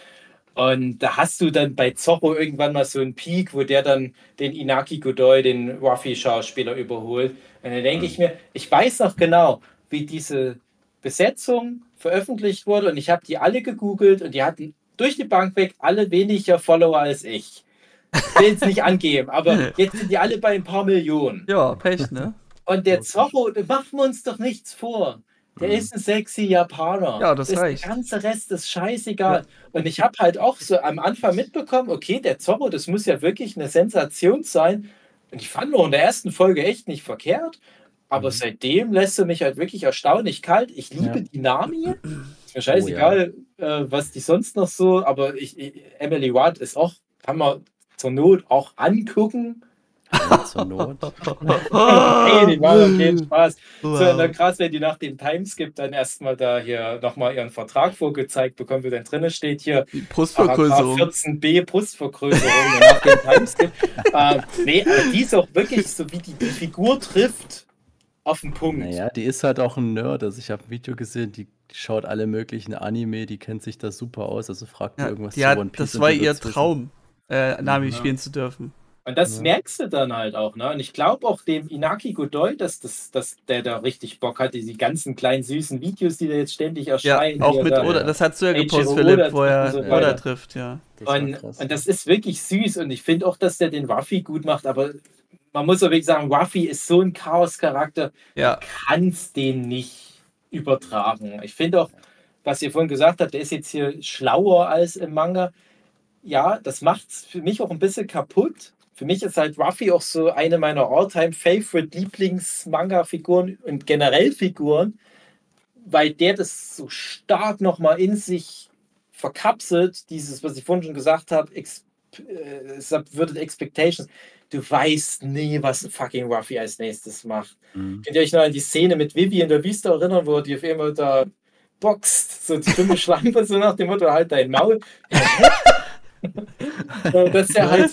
[SPEAKER 2] Und da hast du dann bei Zorro irgendwann mal so einen Peak, wo der dann den Inaki Godoy, den Ruffy-Schauspieler, überholt. Und dann denke ich mir, ich weiß noch genau, wie diese Besetzung veröffentlicht wurde und ich habe die alle gegoogelt und die hatten durch die Bank weg alle weniger Follower als ich. Ich will jetzt nicht angeben, aber jetzt sind die alle bei ein paar Millionen.
[SPEAKER 3] Ja, Pech, ne?
[SPEAKER 2] Und der Zorro, da machen wir uns doch nichts vor. Der
[SPEAKER 4] Mhm.
[SPEAKER 2] ist ein sexy Japaner.
[SPEAKER 3] Ja, das reicht.
[SPEAKER 2] Der ganze Rest ist scheißegal. Und ich habe halt auch so am Anfang mitbekommen, okay, der Zorro, das muss ja wirklich eine Sensation sein. Und ich fand auch in der ersten Folge echt nicht verkehrt. Aber
[SPEAKER 4] Mhm.
[SPEAKER 2] seitdem lässt er mich halt wirklich erstaunlich kalt. Ich liebe
[SPEAKER 4] Ja.
[SPEAKER 2] die Nami. Ist mir
[SPEAKER 4] Oh,
[SPEAKER 2] scheißegal, äh, was die sonst noch so, aber ich, ich, Emily Watt ist auch, kann man zur Not auch angucken.
[SPEAKER 4] Ja, zur Not.
[SPEAKER 2] Hey, die machen auf jeden Spaß. So, und dann
[SPEAKER 3] Wow.
[SPEAKER 2] krass, wenn die nach dem Timeskip dann erstmal da hier nochmal ihren Vertrag vorgezeigt bekommen, wo dann drinnen steht hier
[SPEAKER 3] Die Brustvergrößerung.
[SPEAKER 2] 14b Brustvergrößerung nach dem Timeskip. ähm, nee, aber die ist auch wirklich so, wie die, die Figur trifft, auf den Punkt.
[SPEAKER 4] Naja, die ist halt auch ein Nerd. Also ich habe ein Video gesehen, die, die schaut alle möglichen Anime, die kennt sich da super aus. Also fragt mir
[SPEAKER 3] Ja,
[SPEAKER 4] irgendwas
[SPEAKER 3] die
[SPEAKER 4] zu
[SPEAKER 3] hat,
[SPEAKER 4] One Piece.
[SPEAKER 3] das war
[SPEAKER 4] die
[SPEAKER 3] ihr. Traum, äh, Nami
[SPEAKER 2] Ja.
[SPEAKER 3] spielen zu dürfen.
[SPEAKER 2] Und das
[SPEAKER 4] Ja.
[SPEAKER 2] merkst du dann halt auch, ne? Und ich glaube auch dem Inaki Godoy, dass, das, dass der da richtig Bock hat, diese ganzen kleinen süßen Videos, die da jetzt ständig
[SPEAKER 3] Ja,
[SPEAKER 2] erscheinen.
[SPEAKER 3] auch
[SPEAKER 2] die er
[SPEAKER 3] mit
[SPEAKER 2] da-
[SPEAKER 3] Oda, das hast du ja gepostet, Philipp, wo er
[SPEAKER 2] so
[SPEAKER 3] Oda trifft, ja.
[SPEAKER 4] Das
[SPEAKER 2] Und,
[SPEAKER 4] krass.
[SPEAKER 2] und das ist wirklich süß und ich finde auch, dass der den Ruffy gut macht, aber man muss auch wirklich sagen, Ruffy ist so ein Chaos-Charakter,
[SPEAKER 3] Ja,
[SPEAKER 2] kannst den nicht übertragen. Ich finde auch, was ihr vorhin gesagt habt, der ist jetzt hier schlauer als im Manga. Ja, das macht es für mich auch ein bisschen kaputt. Für mich ist halt Ruffy auch so eine meiner all-time-favorite Lieblings-Manga-Figuren und generell Figuren, weil der das so stark nochmal in sich verkapselt, dieses, was ich vorhin schon gesagt habe, ex äh, Subverted Expectations. Du weißt nie, was fucking Ruffy als nächstes macht.
[SPEAKER 4] Mhm.
[SPEAKER 2] Könnt ihr euch noch an die Szene mit Vivi in der Wüste erinnern, wo die auf einmal da boxt, so die dumme Schlampe, so nach dem Motto, halt dein Maul. Äh, dass er halt,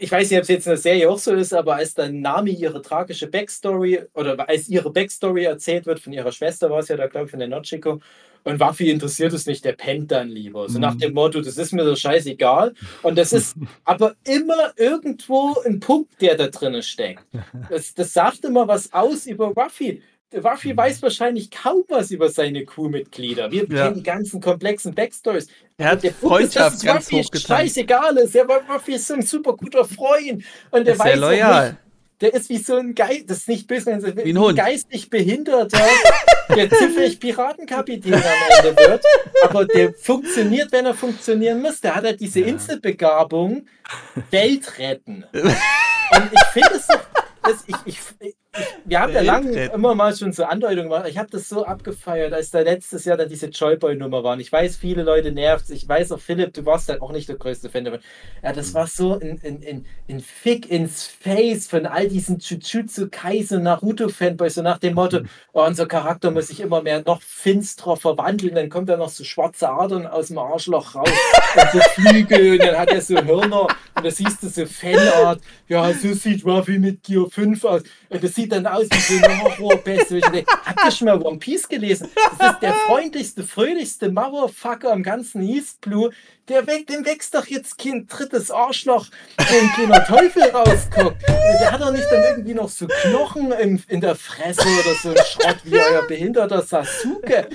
[SPEAKER 2] ich weiß nicht, ob es jetzt in der Serie auch so ist, aber als dann Nami ihre tragische Backstory oder als ihre Backstory erzählt wird von ihrer Schwester, war es ja da, glaube ich, von der Notchiko, und Waffi interessiert es nicht, der pennt dann lieber. So nach
[SPEAKER 5] Mhm.
[SPEAKER 2] dem Motto, das ist mir so scheißegal. Und das ist aber immer irgendwo ein Punkt, der da drinnen steckt. Das, das sagt immer was aus über Ruffy. Der Ruffy
[SPEAKER 5] Mhm.
[SPEAKER 2] weiß wahrscheinlich kaum was über seine Crewmitglieder. Wir
[SPEAKER 3] Ja.
[SPEAKER 2] kennen die ganzen komplexen Backstories.
[SPEAKER 3] Er hat
[SPEAKER 2] Der ist,
[SPEAKER 3] Freundschaft
[SPEAKER 2] es
[SPEAKER 3] ganz
[SPEAKER 2] Ruffy
[SPEAKER 3] hochgetan.
[SPEAKER 2] scheißegal ist. Der Ruffy ist so ein super guter Freund. Und der
[SPEAKER 3] Ist sehr
[SPEAKER 2] weiß auch
[SPEAKER 3] loyal.
[SPEAKER 2] nicht, der ist wie so ein Geist, das ist nicht böse, wie
[SPEAKER 3] ein Hund.
[SPEAKER 2] geistig Behinderter, der zufällig Piratenkapitän am Ende wird. Aber der funktioniert, wenn er funktionieren muss. Der hat halt diese Inselbegabung, Welt retten. Und ich finde es ich, ich, wir haben ja lange immer mal schon so Andeutungen gemacht. Ich habe das so abgefeiert, als da letztes Jahr dann diese Joyboy-Nummer waren. Ich weiß, viele Leute nervt Ich weiß auch, Philipp, du warst halt auch nicht der größte Fan davon. Ja, das war so ein, ein, ein, ein Fick ins Face von all diesen Jujutsu Kaisen Naruto-Fanboys, so nach dem Motto, oh, unser Charakter muss sich immer mehr noch finsterer verwandeln, dann kommt da noch so schwarze Adern aus dem Arschloch raus und so Flügel. Und dann hat er so Hörner. Und da siehst du so Fanart, ja, so sieht Ruffy mit Gear 5 aus. Und das sieht dann aus wie so ein Horrorbest. Und ich denke, Habt ihr schon mal One Piece gelesen? Das ist der freundlichste, fröhlichste Motherfucker am ganzen East Blue. Der weg, dem wächst doch jetzt kein drittes Arschloch, wo ein kleiner Teufel rausguckt. Der hat doch nicht dann irgendwie noch so Knochen im, in der Fresse oder so ein Schrott wie euer behinderter Sasuke.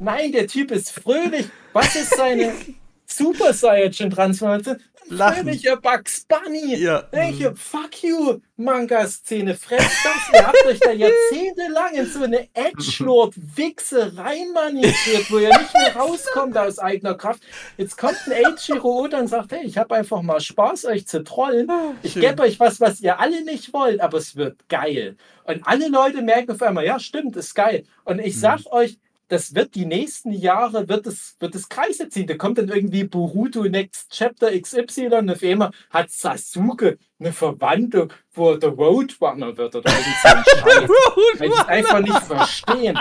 [SPEAKER 2] Nein, der Typ ist fröhlich. Was ist seine Super Saiyajin Transformation?
[SPEAKER 3] Lachen.
[SPEAKER 2] fröhlicher Bugs Bunny.
[SPEAKER 3] Ja.
[SPEAKER 2] Welche Fuck you Manga-Szene. Fresst das. Ihr habt euch da jahrzehntelang in so eine Edgelord-Wichse reinmanövriert, wo ihr nicht mehr rauskommt aus eigener Kraft. Jetzt kommt ein Eiichiro Oda und sagt, hey, ich habe einfach mal Spaß, euch zu trollen. Ich
[SPEAKER 3] schön.
[SPEAKER 2] gebe euch was, was ihr alle nicht wollt, aber es wird geil. Und alle Leute merken auf einmal, ja, stimmt, ist geil. Und ich sag euch, das wird die nächsten Jahre, wird es, wird es Kreise ziehen. Da kommt dann irgendwie Boruto Next Chapter XY und auf einmal hat Sasuke eine Verwandlung, wo er der Roadrunner wird oder irgend so ein Scheiß. Weil die es einfach nicht verstehen.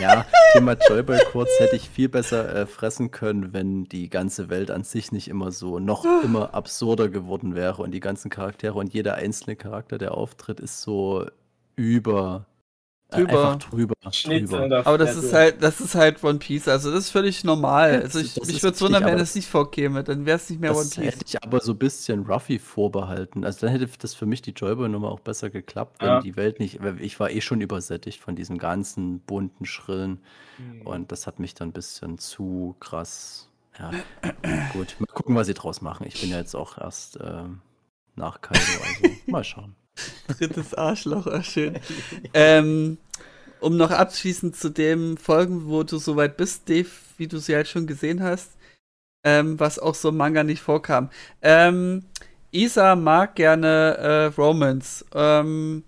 [SPEAKER 4] Ja, Thema Joyboy kurz hätte ich viel besser äh, fressen können, wenn die ganze Welt an sich nicht immer so noch immer absurder geworden wäre und die ganzen Charaktere und jeder einzelne Charakter, der auftritt, ist so über
[SPEAKER 3] Drüber.
[SPEAKER 4] einfach drüber. Drüber.
[SPEAKER 3] Aber das ist halt, das ist halt One Piece. Also das ist völlig normal. Also ich,
[SPEAKER 4] das
[SPEAKER 3] mich würde es wundern, wenn das nicht vorkäme. Dann wäre es nicht mehr One
[SPEAKER 4] Das
[SPEAKER 3] Piece.
[SPEAKER 4] hätte ich aber so ein bisschen Ruffy vorbehalten. Also dann hätte das für mich die Joyboy-Nummer auch besser geklappt, wenn
[SPEAKER 2] Ja.
[SPEAKER 4] die Welt nicht. weil Ich war eh schon übersättigt von diesem ganzen bunten Schrillen. Und das hat mich dann ein bisschen zu krass. Ja, gut. Mal gucken, was sie draus machen. Ich bin ja jetzt auch erst ähm, nach Kaido, also mal schauen.
[SPEAKER 3] Drittes Arschloch, ach schön. ähm, um noch abschließend zu dem Folgen, wo du soweit bist, Dave, wie du sie halt schon gesehen hast, ähm, was auch so im Manga nicht vorkam. Ähm, Isa mag gerne äh, Romance. Ähm,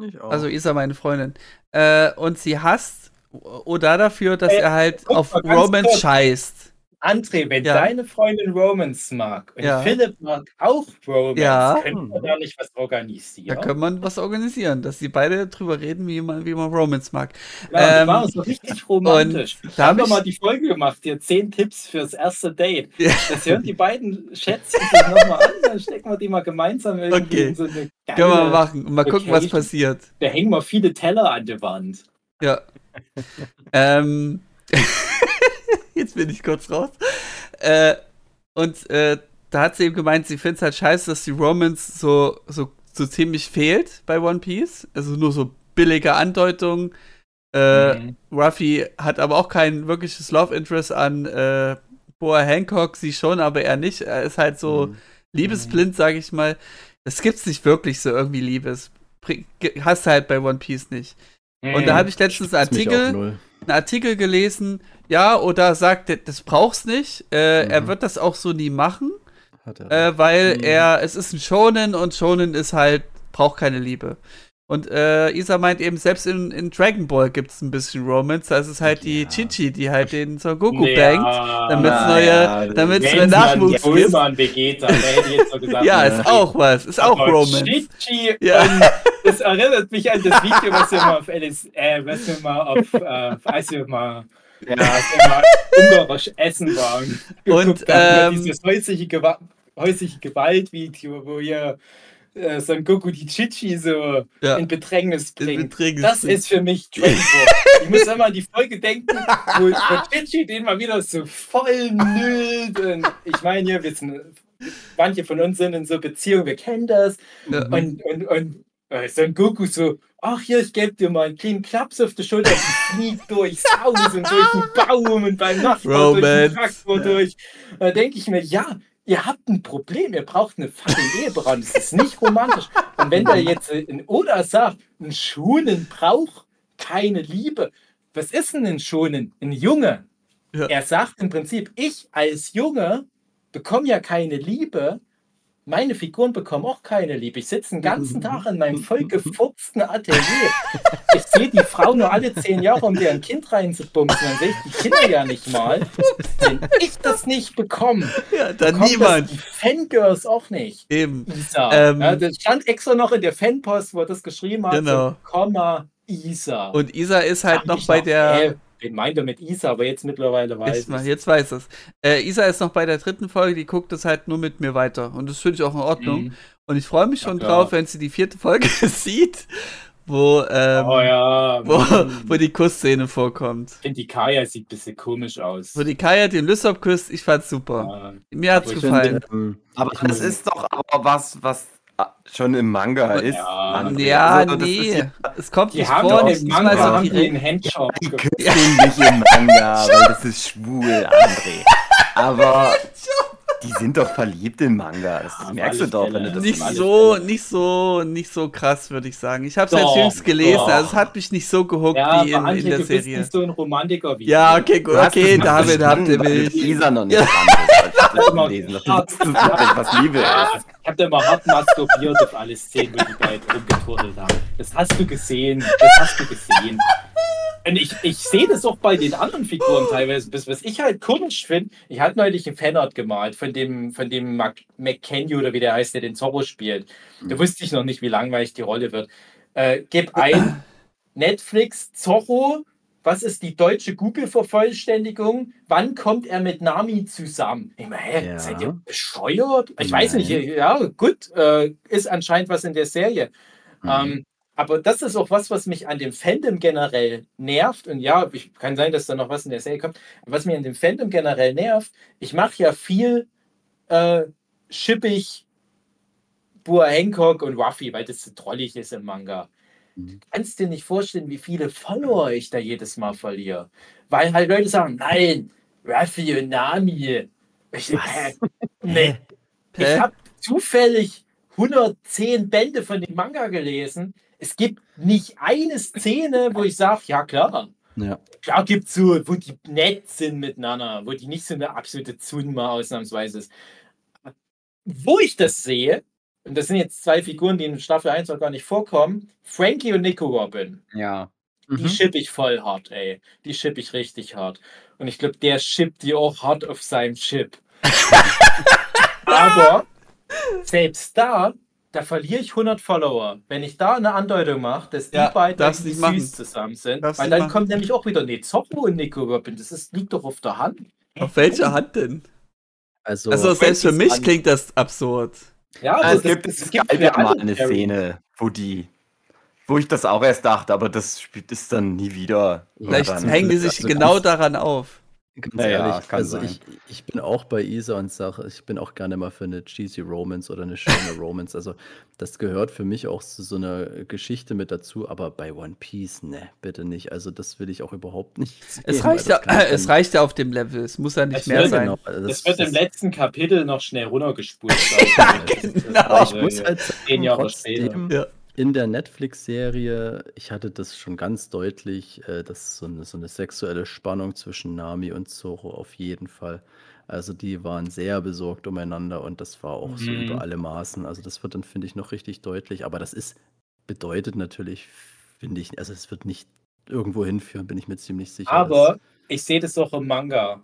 [SPEAKER 4] Ich auch.
[SPEAKER 3] also Isa, meine Freundin. Äh, und sie hasst Oda dafür, dass
[SPEAKER 2] Äh,
[SPEAKER 3] er halt auf Romance scheißt.
[SPEAKER 2] André, wenn
[SPEAKER 3] Ja.
[SPEAKER 2] deine Freundin Romance mag und
[SPEAKER 3] Ja.
[SPEAKER 2] Philipp mag auch Romance,
[SPEAKER 3] Ja.
[SPEAKER 2] können wir da nicht was
[SPEAKER 3] Da
[SPEAKER 2] organisieren?
[SPEAKER 3] kann man was organisieren, dass sie beide drüber reden, wie man, wie man Romance mag.
[SPEAKER 2] Ja,
[SPEAKER 3] Ähm,
[SPEAKER 2] das war so richtig romantisch. Da
[SPEAKER 3] da
[SPEAKER 2] haben
[SPEAKER 3] hab
[SPEAKER 2] wir
[SPEAKER 3] ich-
[SPEAKER 2] mal die Folge gemacht, hier zehn Tipps fürs erste Date.
[SPEAKER 3] Ja.
[SPEAKER 2] Das hören die beiden Schätzchen sich nochmal an, dann stecken wir die mal gemeinsam irgendwie
[SPEAKER 3] Okay.
[SPEAKER 2] in so eine geile,
[SPEAKER 3] Können wir mal machen und mal gucken, was passiert.
[SPEAKER 2] Da hängen wir viele Teller an der Wand.
[SPEAKER 3] Ja. ähm, jetzt bin ich kurz raus. Äh, und äh, da hat sie eben gemeint, sie findet es halt scheiße, dass die Romance so, so, so ziemlich fehlt bei One Piece. Also nur so billige Andeutungen. Äh,
[SPEAKER 2] Mhm.
[SPEAKER 3] Ruffy hat aber auch kein wirkliches Love Interest an äh, Boa Hancock, sie schon, aber er nicht. Er ist halt so
[SPEAKER 4] Mhm.
[SPEAKER 3] liebesblind, sag ich mal. Das gibt's nicht wirklich so irgendwie Liebes. Hast du halt bei One Piece nicht. Und da habe ich letztens einen Artikel, einen Artikel gelesen, ja, oder sagt, das brauchst nicht. Äh, Er
[SPEAKER 4] Mhm.
[SPEAKER 3] wird das auch so nie machen,
[SPEAKER 4] Hat er
[SPEAKER 3] äh, weil
[SPEAKER 2] Mhm.
[SPEAKER 3] er, es ist ein Shonen und Shonen ist halt, braucht keine Liebe. Und äh, Isa meint eben, selbst in, in Dragon Ball gibt es ein bisschen Romance. Da ist es halt die
[SPEAKER 4] Ja.
[SPEAKER 3] Chichi, die halt den Son Goku
[SPEAKER 2] Ja,
[SPEAKER 3] bangt. damit's
[SPEAKER 2] na
[SPEAKER 3] neue-
[SPEAKER 2] ja,
[SPEAKER 3] neue
[SPEAKER 2] dann
[SPEAKER 3] Nachwuchs
[SPEAKER 2] die Ulman Vegeta, so gesagt.
[SPEAKER 3] Ja, ist auch was. Ist auch
[SPEAKER 2] Aber
[SPEAKER 3] Romance.
[SPEAKER 2] Chichi
[SPEAKER 3] Ja.
[SPEAKER 2] und das erinnert mich an das Video, was wir mal auf LS, äh, was wir mal auf, äh, als wir mal Ja, immer ungarisch Essen waren.
[SPEAKER 3] Und,
[SPEAKER 2] ähm, dieses häusliche, Gewa häusliche Gewaltvideo, wo hier äh, Son Goku die Chichi so
[SPEAKER 3] Ja.
[SPEAKER 2] in Bedrängnis
[SPEAKER 3] In
[SPEAKER 2] bringt.
[SPEAKER 3] Bedrängnis
[SPEAKER 2] das
[SPEAKER 3] bringt.
[SPEAKER 2] ist für mich Dragon Ball. Ich muss immer an die Folge denken, wo, wo Chichi den mal wieder so voll nüllt. Und ich meine, wir sind, manche von uns sind in so Beziehungen, wir kennen das.
[SPEAKER 3] Ja.
[SPEAKER 2] Und, und, und äh, Son Goku so, ach hier, ich gebe dir mal einen kleinen Klaps auf die Schulter, fliegt durchs Haus und durch den Baum und beim Nachbarn durch den. Traktor durch. Da denke ich mir, ja, ihr habt ein Problem, ihr braucht eine fucking Eheberatung, das ist nicht romantisch. Und wenn da jetzt äh, ein Oda sagt, ein Schonen braucht keine Liebe, was ist denn ein Schonen? Ein Junge.
[SPEAKER 3] Ja.
[SPEAKER 2] Er sagt im Prinzip, ich als Junge bekomme ja keine Liebe, meine Figuren bekommen auch keine Liebe. Ich sitze den ganzen Tag in meinem vollgefurzten Atelier. Ich sehe die Frau nur alle zehn Jahre, um dir ein Kind reinzubumsen. Dann sehe ich die Kinder ja nicht mal. Wenn ich das nicht bekomme,
[SPEAKER 3] Ja, dann niemand.
[SPEAKER 2] das die Fangirls auch nicht.
[SPEAKER 3] Eben.
[SPEAKER 2] Isa.
[SPEAKER 3] Ähm,
[SPEAKER 2] ja, das stand extra noch in der Fanpost, wo er das geschrieben hat.
[SPEAKER 3] Genau.
[SPEAKER 2] So, Komma, Isa.
[SPEAKER 3] Und Isa ist halt
[SPEAKER 2] Hab
[SPEAKER 3] noch bei der.
[SPEAKER 2] Äh, wen meint er mit Isa? Aber jetzt mittlerweile weiß
[SPEAKER 3] Jetzt, mal,
[SPEAKER 2] ich.
[SPEAKER 3] jetzt weiß es. Äh, Isa ist noch bei der dritten Folge, die guckt es halt nur mit mir weiter. Und das finde ich auch in Ordnung.
[SPEAKER 2] Mhm.
[SPEAKER 3] Und ich freue mich schon
[SPEAKER 2] Ja,
[SPEAKER 3] drauf, wenn sie die vierte Folge sieht, wo, ähm,
[SPEAKER 2] Oh ja.
[SPEAKER 3] wo, wo die Kussszene vorkommt.
[SPEAKER 2] Ich finde, die Kaya sieht ein bisschen komisch aus.
[SPEAKER 3] Wo die Kaya den Lysop küsst, ich fand's super.
[SPEAKER 2] Ja.
[SPEAKER 3] Mir hat's
[SPEAKER 2] Aber ich
[SPEAKER 3] gefallen.
[SPEAKER 4] Ähm,
[SPEAKER 1] Aber das ist doch aber was, was schon im Manga ist.
[SPEAKER 2] Ja.
[SPEAKER 1] André.
[SPEAKER 3] ja,
[SPEAKER 1] Also, das ist
[SPEAKER 3] nee,
[SPEAKER 1] ja-
[SPEAKER 3] es kommt
[SPEAKER 2] Die
[SPEAKER 3] nicht
[SPEAKER 2] haben
[SPEAKER 3] vor,
[SPEAKER 2] doch
[SPEAKER 3] nicht
[SPEAKER 2] im Manga
[SPEAKER 3] so
[SPEAKER 2] haben die einen Handshop
[SPEAKER 1] Die küssen nicht im Manga, weil das ist schwul, André. Aber die sind doch verliebt im Manga. Das
[SPEAKER 2] Auf
[SPEAKER 1] merkst du doch, wenn
[SPEAKER 2] Fälle.
[SPEAKER 1] du das
[SPEAKER 3] Nicht so, nicht so, nicht so krass, würde ich sagen. Ich habe es jetzt jüngst gelesen,
[SPEAKER 2] doch.
[SPEAKER 3] also es hat mich nicht so gehuckt
[SPEAKER 2] Ja,
[SPEAKER 3] wie in,
[SPEAKER 2] aber
[SPEAKER 3] in der
[SPEAKER 2] du bist
[SPEAKER 3] Serie.
[SPEAKER 2] nicht so ein Romantiker wie
[SPEAKER 3] Ja, okay, gut, okay, David, habt ihr mich.
[SPEAKER 1] Lisa noch nicht Kannst, als du
[SPEAKER 2] immer-
[SPEAKER 1] wusstest nicht, was Liebe ist.
[SPEAKER 2] ich hab da mal hart masturbiert auf alle Szenen, wo die beiden rumgeturtelt haben. Das hast du gesehen. Das hast du gesehen. Und ich, ich sehe das auch bei den anderen Figuren teilweise. Das, was ich halt komisch finde, ich hatte neulich einen Fanart gemalt von dem, von dem Mac McKenny oder wie der heißt, der den Zorro spielt. Da wusste ich noch nicht, wie langweilig die Rolle wird. Äh, gib ein Netflix Zorro. Was ist die deutsche Google-Vervollständigung? Wann kommt er mit Nami zusammen? Ich meine, hä,
[SPEAKER 4] Ja.
[SPEAKER 2] seid ihr bescheuert? Ich weiß nicht,
[SPEAKER 4] Nein.
[SPEAKER 2] ja, gut, äh, ist anscheinend was in der Serie.
[SPEAKER 4] Mhm.
[SPEAKER 2] Ähm, aber das ist auch was, was mich an dem Fandom generell nervt. Und ja, ich, kann sein, dass da noch was in der Serie kommt. Was mir an dem Fandom generell nervt, ich mache ja viel äh, schippig Bua Hancock und Ruffy, weil das so trollig ist im Manga.
[SPEAKER 4] Mhm.
[SPEAKER 2] Kannst dir nicht vorstellen, wie viele Follower ich da jedes Mal verliere. Weil halt Leute sagen, nein, Ruffy und Nami. Ich, äh, nee. Ich habe zufällig 110 Bände von dem Manga gelesen. Es gibt nicht eine Szene, wo ich sage, ja klar,
[SPEAKER 4] Ja.
[SPEAKER 2] klar gibt es so, wo die nett sind miteinander, wo die nicht so eine absolute Zunma ausnahmsweise ist. Wo ich das sehe, und das sind jetzt zwei Figuren, die in Staffel 1 noch gar nicht vorkommen, Frankie und Nico Robin.
[SPEAKER 1] Ja.
[SPEAKER 2] Die
[SPEAKER 4] Mhm.
[SPEAKER 2] schipp ich voll hart, ey. Die schipp ich richtig hart. Und ich glaube, der schippt die auch hart auf seinem Chip. Aber selbst da, da verliere ich 100 Follower. Wenn ich da eine Andeutung mache, dass die
[SPEAKER 3] Ja,
[SPEAKER 2] beiden
[SPEAKER 3] nicht machen.
[SPEAKER 2] süß zusammen sind,
[SPEAKER 3] Darfst
[SPEAKER 2] weil dann
[SPEAKER 3] machen.
[SPEAKER 2] kommt nämlich auch wieder, nee, Zorro und Nico Robin, das ist, liegt doch auf der Hand.
[SPEAKER 3] Auf welcher Hand denn?
[SPEAKER 4] Also,
[SPEAKER 3] Also selbst für mich
[SPEAKER 2] Hand.
[SPEAKER 3] klingt das absurd.
[SPEAKER 2] Ja,
[SPEAKER 1] Also
[SPEAKER 2] aber
[SPEAKER 1] es gibt, es gab
[SPEAKER 2] für
[SPEAKER 1] ja mal eine
[SPEAKER 2] Charaktere.
[SPEAKER 1] Szene, wo die, wo ich das auch erst dachte, aber das spielt es dann nie wieder.
[SPEAKER 3] Vielleicht hängen die sich
[SPEAKER 4] also
[SPEAKER 3] genau daran auf.
[SPEAKER 4] Ganz
[SPEAKER 1] Ja, ja,
[SPEAKER 4] ehrlich,
[SPEAKER 1] kann
[SPEAKER 4] also
[SPEAKER 1] sein.
[SPEAKER 4] ich, ich bin auch bei Isa und sage, ich bin auch gerne mal für eine cheesy Romance oder eine schöne Romance. Also das gehört für mich auch zu so einer Geschichte mit dazu, aber bei One Piece, ne, bitte nicht. Also das will ich auch überhaupt nicht. Sehen,
[SPEAKER 3] Es
[SPEAKER 4] weil
[SPEAKER 3] reicht, ja,
[SPEAKER 4] das
[SPEAKER 3] es reicht ja auf dem Level. Es muss ja nicht
[SPEAKER 2] Es
[SPEAKER 3] mehr
[SPEAKER 2] wird
[SPEAKER 3] sein.
[SPEAKER 4] Genau, also
[SPEAKER 2] Das wird im letzten Kapitel noch schnell runtergespult.
[SPEAKER 3] Genau.
[SPEAKER 4] Aber ich muss halt
[SPEAKER 2] Zehn
[SPEAKER 4] sagen,
[SPEAKER 2] Jahre
[SPEAKER 4] trotzdem,
[SPEAKER 3] Ja.
[SPEAKER 4] In der Netflix-Serie, ich hatte das schon ganz deutlich, äh, dass so eine, so eine sexuelle Spannung zwischen Nami und Zoro auf jeden Fall. Also die waren sehr besorgt umeinander und das war auch so
[SPEAKER 2] Mhm.
[SPEAKER 4] über alle Maßen. Also das wird dann, finde ich, noch richtig deutlich. Aber das ist, bedeutet natürlich, finde ich, also es wird nicht irgendwo hinführen, bin ich mir ziemlich sicher.
[SPEAKER 2] Aber ich sehe das auch im Manga.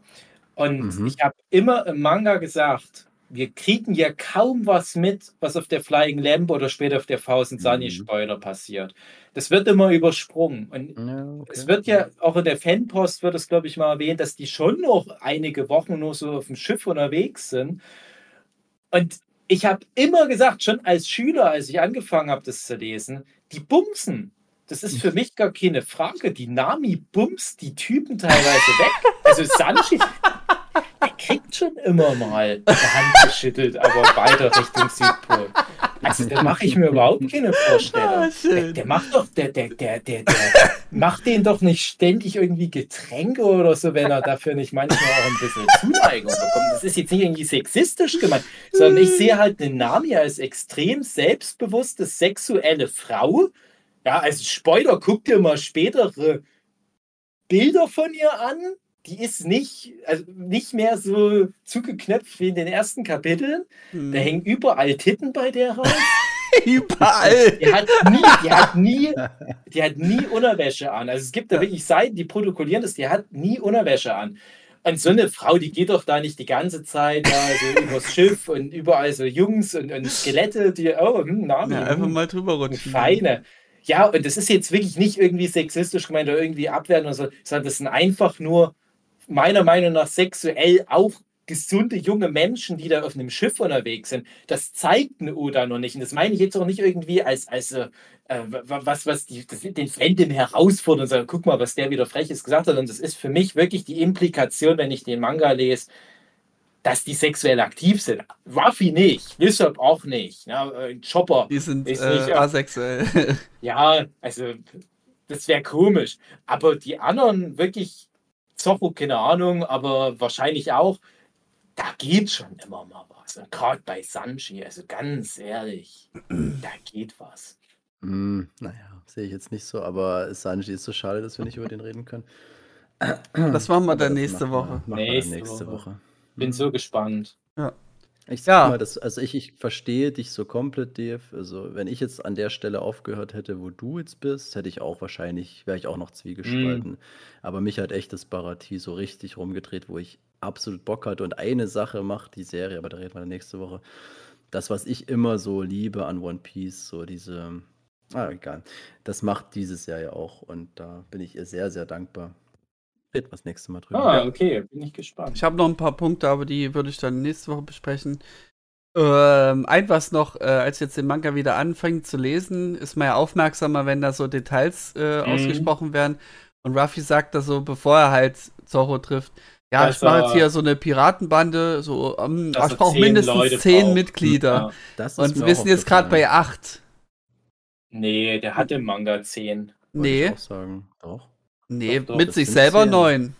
[SPEAKER 2] Und
[SPEAKER 4] Mhm.
[SPEAKER 2] ich habe immer im Manga gesagt, wir kriegen ja kaum was mit, was auf der Flying Lamp oder später auf der Thousand Sunny
[SPEAKER 4] Mhm.
[SPEAKER 2] Spoiler passiert. Das wird immer übersprungen. Und
[SPEAKER 4] Ja, okay.
[SPEAKER 2] es wird ja auch in der Fanpost wird es, glaube ich, mal erwähnt, dass die schon noch einige Wochen nur so auf dem Schiff unterwegs sind. Und ich habe immer gesagt, schon als Schüler, als ich angefangen habe, das zu lesen, die bumsen. Das ist für mich gar keine Frage. Die Nami bumst die Typen teilweise weg. Also Sanji, kriegt schon immer mal die Hand geschüttelt, aber weiter Richtung Südpol. Also da mache ich mir überhaupt keine Vorstellung.
[SPEAKER 3] Ah,
[SPEAKER 2] Der, der macht doch, der, der, der, der, der macht den doch nicht ständig irgendwie Getränke oder so, wenn er dafür nicht manchmal auch ein bisschen Zuneigung bekommt. Das ist jetzt nicht irgendwie sexistisch gemeint, sondern ich sehe halt eine Nami als extrem selbstbewusste sexuelle Frau. Ja, also Spoiler, guck dir mal spätere Bilder von ihr an. Die ist nicht, also nicht mehr so zugeknöpft wie in den ersten Kapiteln.
[SPEAKER 3] Hm.
[SPEAKER 2] Da hängen überall Titten bei der raus.
[SPEAKER 3] Überall.
[SPEAKER 2] Die hat nie, die hat nie, die hat nie Unterwäsche an. Also es gibt da wirklich Seiten, die protokollieren das, die hat nie Unterwäsche an. Und so eine Frau, die geht doch da nicht die ganze Zeit da so übers Schiff und überall so Jungs und, und Skelette, die, oh, hm, Nami,
[SPEAKER 3] Ja, einfach
[SPEAKER 2] hm,
[SPEAKER 3] mal drüber rutschen.
[SPEAKER 2] feine. Ja, und das ist jetzt wirklich nicht irgendwie sexistisch gemeint oder irgendwie abwertend oder so, sondern das sind einfach nur meiner Meinung nach sexuell auch gesunde junge Menschen, die da auf einem Schiff unterwegs sind. Das zeigt eine Oda noch nicht. Und das meine ich jetzt auch nicht irgendwie als, als äh, wa- was, was die, das, den Fandom herausfordert und sagt, guck mal, was der wieder Freches gesagt hat. Und das ist für mich wirklich die Implikation, wenn ich den Manga lese, dass die sexuell aktiv sind. Ruffy nicht, Lissop auch nicht. Ja, äh, Chopper
[SPEAKER 3] Die sind
[SPEAKER 2] Ist
[SPEAKER 3] äh,
[SPEAKER 2] nicht, ja.
[SPEAKER 3] asexuell.
[SPEAKER 2] ja, also das wäre komisch. Aber die anderen wirklich, Zorro, keine Ahnung, aber wahrscheinlich auch, da geht schon immer mal was. Und gerade bei Sanji, also ganz ehrlich, da geht was.
[SPEAKER 4] Hm, naja, sehe ich jetzt nicht so, aber Sanji ist so schade, dass wir nicht über den reden können.
[SPEAKER 3] Das machen wir dann nächste Woche.
[SPEAKER 2] Nächste
[SPEAKER 4] nächste
[SPEAKER 2] Woche.
[SPEAKER 4] Woche.
[SPEAKER 2] Bin so gespannt.
[SPEAKER 4] Ich sag
[SPEAKER 3] Ja.
[SPEAKER 4] mal, das, also ich, ich verstehe dich so komplett, Dave. Also, wenn ich jetzt an der Stelle aufgehört hätte, wo du jetzt bist, hätte ich auch wahrscheinlich, wäre ich auch noch zwiegespalten. Aber mich hat echt das Baratie so richtig rumgedreht, wo ich absolut Bock hatte. Und eine Sache macht die Serie, aber da reden wir dann nächste Woche. Das, was ich immer so liebe an One Piece, so diese, ah, egal. Das macht dieses Jahr ja auch. Und da bin ich ihr sehr, sehr dankbar. Reden wir das nächste Mal drüber.
[SPEAKER 2] Ah, okay, bin ich gespannt.
[SPEAKER 3] Ich habe noch ein paar Punkte, aber die würde ich dann nächste Woche besprechen. Ähm, ein was noch, äh, als ich jetzt den Manga wieder anfängt zu lesen, ist man ja aufmerksamer, wenn da so Details äh,
[SPEAKER 2] Mhm.
[SPEAKER 3] ausgesprochen werden. Und Ruffy sagt da so, bevor er halt Zorro trifft, ja,
[SPEAKER 2] Dass
[SPEAKER 3] ich mache jetzt
[SPEAKER 2] er-
[SPEAKER 3] hier so eine Piratenbande, so, ähm, ich brauche
[SPEAKER 2] zehn
[SPEAKER 3] mindestens
[SPEAKER 2] Leute
[SPEAKER 3] zehn
[SPEAKER 2] braucht.
[SPEAKER 3] Mitglieder.
[SPEAKER 2] Ja.
[SPEAKER 4] Das ist
[SPEAKER 3] Und wir sind jetzt gerade bei acht.
[SPEAKER 2] Nee, der hat im Manga 10.
[SPEAKER 4] Wollte ich
[SPEAKER 3] Nee,
[SPEAKER 4] auch sagen. Doch.
[SPEAKER 3] Nee,
[SPEAKER 2] Doch, doch,
[SPEAKER 3] mit sich selber
[SPEAKER 4] zehn.
[SPEAKER 3] neun.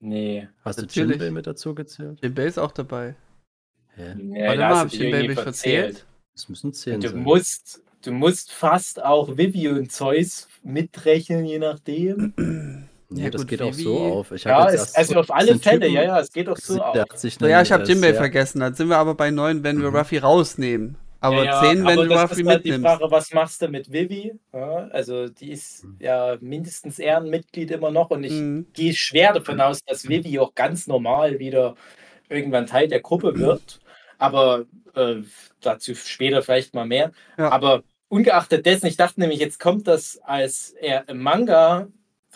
[SPEAKER 2] Nee.
[SPEAKER 4] Hast du
[SPEAKER 3] Natürlich.
[SPEAKER 4] Jinbei mit dazu gezählt?
[SPEAKER 3] Jinbei ist auch dabei.
[SPEAKER 4] Hä?
[SPEAKER 2] nee
[SPEAKER 3] Warte
[SPEAKER 2] da
[SPEAKER 3] mal, hab ich den
[SPEAKER 2] irgendwie
[SPEAKER 3] Baby verzählt?
[SPEAKER 4] Es müssen zehn
[SPEAKER 2] Du
[SPEAKER 4] sein.
[SPEAKER 2] musst, du musst fast auch Vivi und Zeus mitrechnen, je nachdem.
[SPEAKER 4] Nee,
[SPEAKER 3] Ja,
[SPEAKER 4] das
[SPEAKER 3] gut,
[SPEAKER 4] geht auch
[SPEAKER 3] Vivi-
[SPEAKER 4] so auf. Ich hab
[SPEAKER 2] Ja,
[SPEAKER 4] jetzt
[SPEAKER 2] es, also
[SPEAKER 4] so-
[SPEAKER 2] auf alle Fälle,
[SPEAKER 4] Typen,
[SPEAKER 2] ja, ja, es geht auch so auf.
[SPEAKER 3] ja, ich habe
[SPEAKER 4] äh,
[SPEAKER 3] Jinbei
[SPEAKER 4] sehr-
[SPEAKER 3] vergessen. Dann sind wir aber bei neun, wenn wir
[SPEAKER 4] Mhm.
[SPEAKER 3] Ruffy rausnehmen. Aber
[SPEAKER 2] ja, ja,
[SPEAKER 3] zehn, wenn
[SPEAKER 2] aber
[SPEAKER 3] du Ruffy
[SPEAKER 2] halt die
[SPEAKER 3] mitnimmst.
[SPEAKER 2] Frage, was machst du mit Vivi? Ja, also die ist
[SPEAKER 4] Mhm.
[SPEAKER 2] ja mindestens Ehrenmitglied immer noch und ich
[SPEAKER 3] Mhm.
[SPEAKER 2] gehe schwer davon aus, dass Vivi auch ganz normal wieder irgendwann Teil der Gruppe wird. Aber äh, dazu später vielleicht mal mehr.
[SPEAKER 3] Ja.
[SPEAKER 2] Aber ungeachtet dessen, ich dachte nämlich, jetzt kommt das, als er im Manga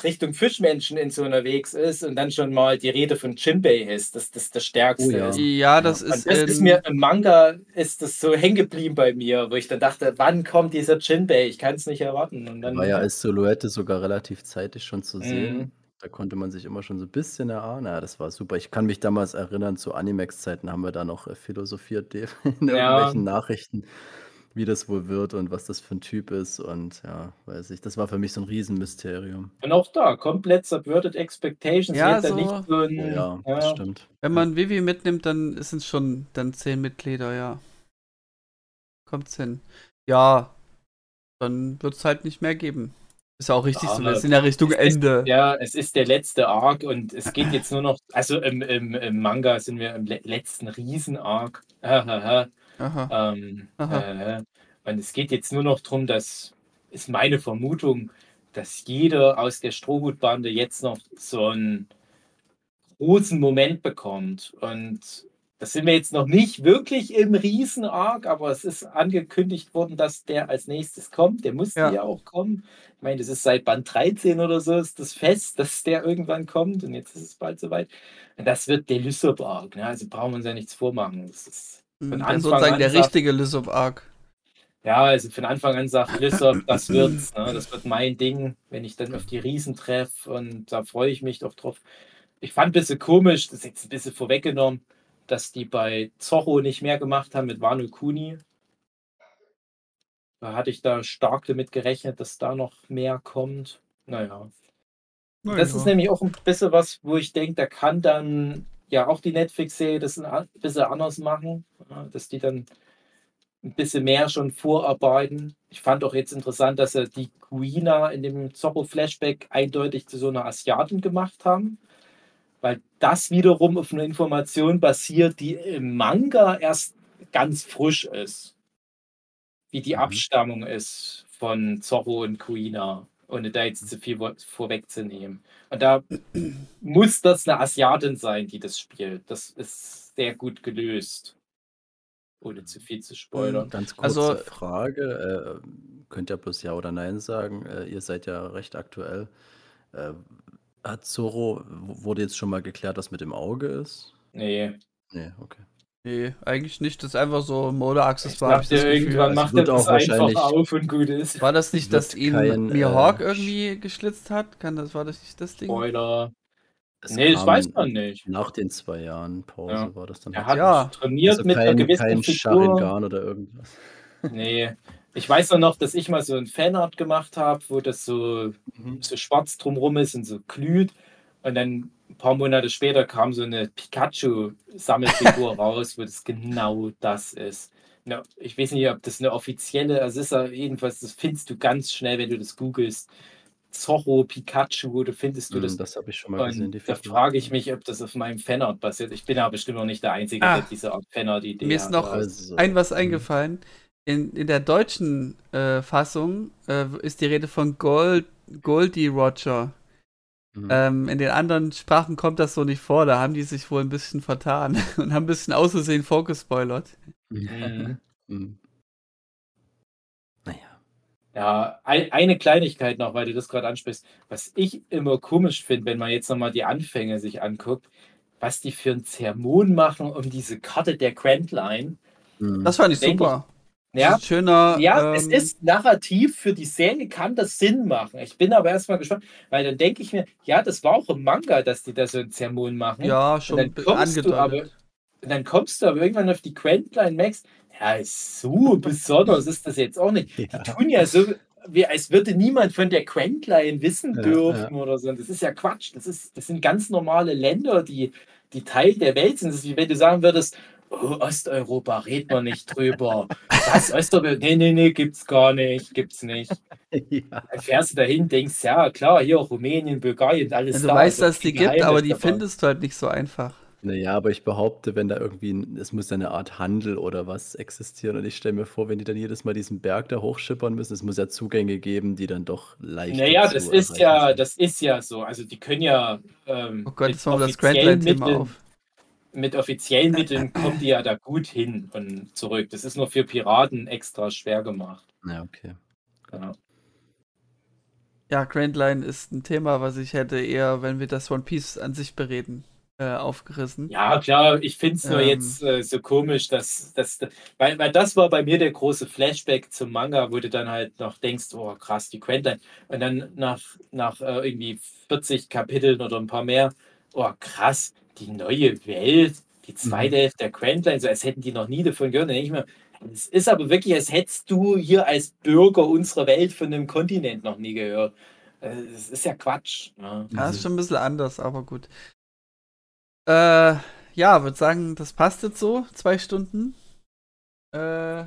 [SPEAKER 2] Richtung Fischmenschen in so unterwegs ist und dann schon mal die Rede von Jinbei ist, dass das das Stärkste
[SPEAKER 4] Oh ja.
[SPEAKER 2] ist.
[SPEAKER 3] Ja, das
[SPEAKER 2] Und
[SPEAKER 3] ist,
[SPEAKER 2] das
[SPEAKER 3] in,
[SPEAKER 2] ist mir im Manga ist das so hängen geblieben bei mir, wo ich dann dachte, wann kommt dieser Jinbei? Ich kann es nicht erwarten. Und dann
[SPEAKER 4] War ja als Silhouette sogar relativ zeitig schon zu
[SPEAKER 2] Mhm.
[SPEAKER 4] sehen. Da konnte man sich immer schon so ein bisschen erahnen. Ja, das war super. Ich kann mich damals erinnern, zu Animex-Zeiten haben wir da noch äh, philosophiert, in
[SPEAKER 2] Ja.
[SPEAKER 4] irgendwelchen Nachrichten, wie das wohl wird und was das für ein Typ ist. Und ja, weiß ich, das war für mich so ein Riesenmysterium.
[SPEAKER 2] Und auch da, komplett subverted expectations.
[SPEAKER 3] Ja, so-
[SPEAKER 2] nicht so ein,
[SPEAKER 4] Ja,
[SPEAKER 2] ja,
[SPEAKER 4] das stimmt.
[SPEAKER 3] wenn man Vivi mitnimmt, dann sind es schon dann zehn Mitglieder, ja. Kommt's hin. Ja, dann wird es halt nicht mehr geben. Ist ja auch richtig so. Wir sind ja Richtung
[SPEAKER 2] es ist-
[SPEAKER 3] Ende.
[SPEAKER 2] Ja, es ist der letzte Arc und es geht jetzt nur noch, also im, im, im Manga sind wir im le letzten Riesen-Arc.
[SPEAKER 3] Aha.
[SPEAKER 2] ähm,
[SPEAKER 3] Aha.
[SPEAKER 2] äh, und es geht jetzt nur noch darum, dass, ist meine Vermutung, dass jeder aus der Strohhutbande jetzt noch so einen großen Moment bekommt. Und das sind wir jetzt noch nicht wirklich im Riesen-Arc, aber es ist angekündigt worden, dass der als nächstes kommt. Der musste ja. ja. auch kommen. Ich meine, das ist seit Band 13 oder so, ist das fest, dass der irgendwann kommt und jetzt ist es bald soweit. Und das wird der Lysop-Arc. Ne? Also brauchen wir uns ja nichts vormachen. Das ist
[SPEAKER 3] von hm, Anfang sozusagen an der sagt, richtige Lysop-Arc.
[SPEAKER 2] Ja, also von Anfang an sagt Lysop, das wird's. Ne? Das wird mein Ding, wenn ich dann auf die Riesen treffe und da freue ich mich doch drauf. Ich fand ein bisschen komisch, das ist jetzt ein bisschen vorweggenommen dass die bei Zorro nicht mehr gemacht haben mit Wano Kuni. Da hatte ich da stark damit gerechnet, dass da noch mehr kommt. Naja. naja. Das ist nämlich auch ein bisschen was, wo ich denke, da kann dann ja auch die Netflix-Serie das ein bisschen anders machen, dass die dann ein bisschen mehr schon vorarbeiten. Ich fand auch jetzt interessant, dass sie die Guina in dem Zorro-Flashback eindeutig zu so einer Asiatin gemacht haben weil das wiederum auf einer Information basiert, die im Manga erst ganz frisch ist. Wie die mhm. Abstammung ist von Zorro und Kuina, ohne da jetzt zu viel vorwegzunehmen. Und da muss das eine Asiatin sein, die das spielt. Das ist sehr gut gelöst. Ohne zu viel zu spoilern.
[SPEAKER 4] Ganz kurze also, Frage. Äh, könnt ihr bloß Ja oder Nein sagen? Äh, ihr seid ja recht aktuell. Äh, hat Zoro, wurde jetzt schon mal geklärt, was mit dem Auge ist?
[SPEAKER 2] Nee.
[SPEAKER 4] Nee, okay.
[SPEAKER 3] Nee, eigentlich nicht. Das ist einfach so Mode-Accessoire.
[SPEAKER 2] Ich dachte, irgendwann macht er das einfach auf und gut ist.
[SPEAKER 3] War das nicht, dass ihn kein, Mihawk äh, irgendwie geschlitzt hat? Kann das, war das nicht das Ding?
[SPEAKER 2] Spoiler. Es nee, das weiß man nicht.
[SPEAKER 4] Nach den zwei Jahren Pause ja. war das dann.
[SPEAKER 2] Er hat ja. trainiert also mit kein, einer gewissen kein
[SPEAKER 4] Figur. Sharingan oder irgendwas.
[SPEAKER 2] Nee, ich weiß noch, dass ich mal so ein Fanart gemacht habe, wo das so, mhm. so schwarz drumrum ist und so glüht. Und dann ein paar Monate später kam so eine Pikachu-Sammelfigur raus, wo das genau das ist. Ja, ich weiß nicht, ob das eine offizielle, also ist ja jedenfalls, das findest du ganz schnell, wenn du das googelst. Zorro, Pikachu, da findest du mm, das.
[SPEAKER 4] Das habe ich schon mal gesehen.
[SPEAKER 2] da frage ich mich, ob das auf meinem Fanart basiert. Ich bin aber bestimmt noch nicht der Einzige, ah, der diese Art Fanart-Idee hat.
[SPEAKER 3] Mir ist noch also. ein was mhm. eingefallen in, in der deutschen äh, Fassung äh, ist die Rede von Gold, Goldie Roger. Mhm. Ähm, in den anderen Sprachen kommt das so nicht vor. Da haben die sich wohl ein bisschen vertan und haben ein bisschen auszusehen vorgespoilert.
[SPEAKER 2] Mhm. Mhm. Naja. Ja, ein, eine Kleinigkeit noch, weil du das gerade ansprichst. Was ich immer komisch finde, wenn man jetzt nochmal die Anfänge sich anguckt, was die für ein Zermon machen um diese Karte der Grand Line.
[SPEAKER 3] Mhm. Das fand ich super.
[SPEAKER 2] Ja,
[SPEAKER 3] schöner.
[SPEAKER 2] Ja, ähm, es ist narrativ für die Serie, kann das Sinn machen. Ich bin aber erstmal gespannt, weil dann denke ich mir, ja, das war auch im Manga, dass die da so ein Zermon machen.
[SPEAKER 3] Ja, schon
[SPEAKER 2] und dann kommst du aber, dann kommst du aber irgendwann auf die Quentline Max. Ja, so besonders ist das jetzt auch nicht. Ja. Die tun ja so, wie als würde niemand von der Quentline wissen dürfen ja. oder so. Das ist ja Quatsch. Das, ist, das sind ganz normale Länder, die, die Teil der Welt sind. Das ist wie wenn du sagen würdest, oh, Osteuropa, red man nicht drüber. Was, Osteuropa? Nee, nee, nee, gibt's gar nicht, gibt's nicht. Ja. Dann fährst du dahin, denkst, ja, klar, hier Rumänien, Bulgarien, alles
[SPEAKER 3] ja, Du da, weißt, dass es die gibt, aber die dabei. findest du halt nicht so einfach.
[SPEAKER 4] Naja, aber ich behaupte, wenn da irgendwie, es muss eine Art Handel oder was existieren und ich stelle mir vor, wenn die dann jedes Mal diesen Berg da hochschippern müssen, es muss ja Zugänge geben, die dann doch leicht
[SPEAKER 2] Naja, das ist ja, sind. das ist ja so. Also die können ja
[SPEAKER 3] ähm, Oh Gott, jetzt machen wir das Grand Line-Thema auf
[SPEAKER 2] mit offiziellen Mitteln kommt die ja da gut hin und zurück. Das ist nur für Piraten extra schwer gemacht.
[SPEAKER 4] Ja, okay.
[SPEAKER 2] Genau.
[SPEAKER 3] Ja, Grand Line ist ein Thema, was ich hätte eher, wenn wir das One Piece an sich bereden, äh, aufgerissen.
[SPEAKER 2] Ja, klar, ich finde es nur ähm, jetzt äh, so komisch, dass, dass weil, weil das war bei mir der große Flashback zum Manga, wo du dann halt noch denkst, oh krass, die Grand Line. Und dann nach, nach äh, irgendwie 40 Kapiteln oder ein paar mehr, oh krass, die neue Welt, die zweite mhm. Hälfte der Grand Line, so als hätten die noch nie davon gehört. Dann denke ich mir, es ist aber wirklich, als hättest du hier als Bürger unserer Welt von einem Kontinent noch nie gehört. Das äh, ist ja Quatsch.
[SPEAKER 3] Ne? Ja, ist schon ein bisschen anders, aber gut. Äh, ja, würde sagen, das passt jetzt so. Zwei Stunden.
[SPEAKER 2] Äh,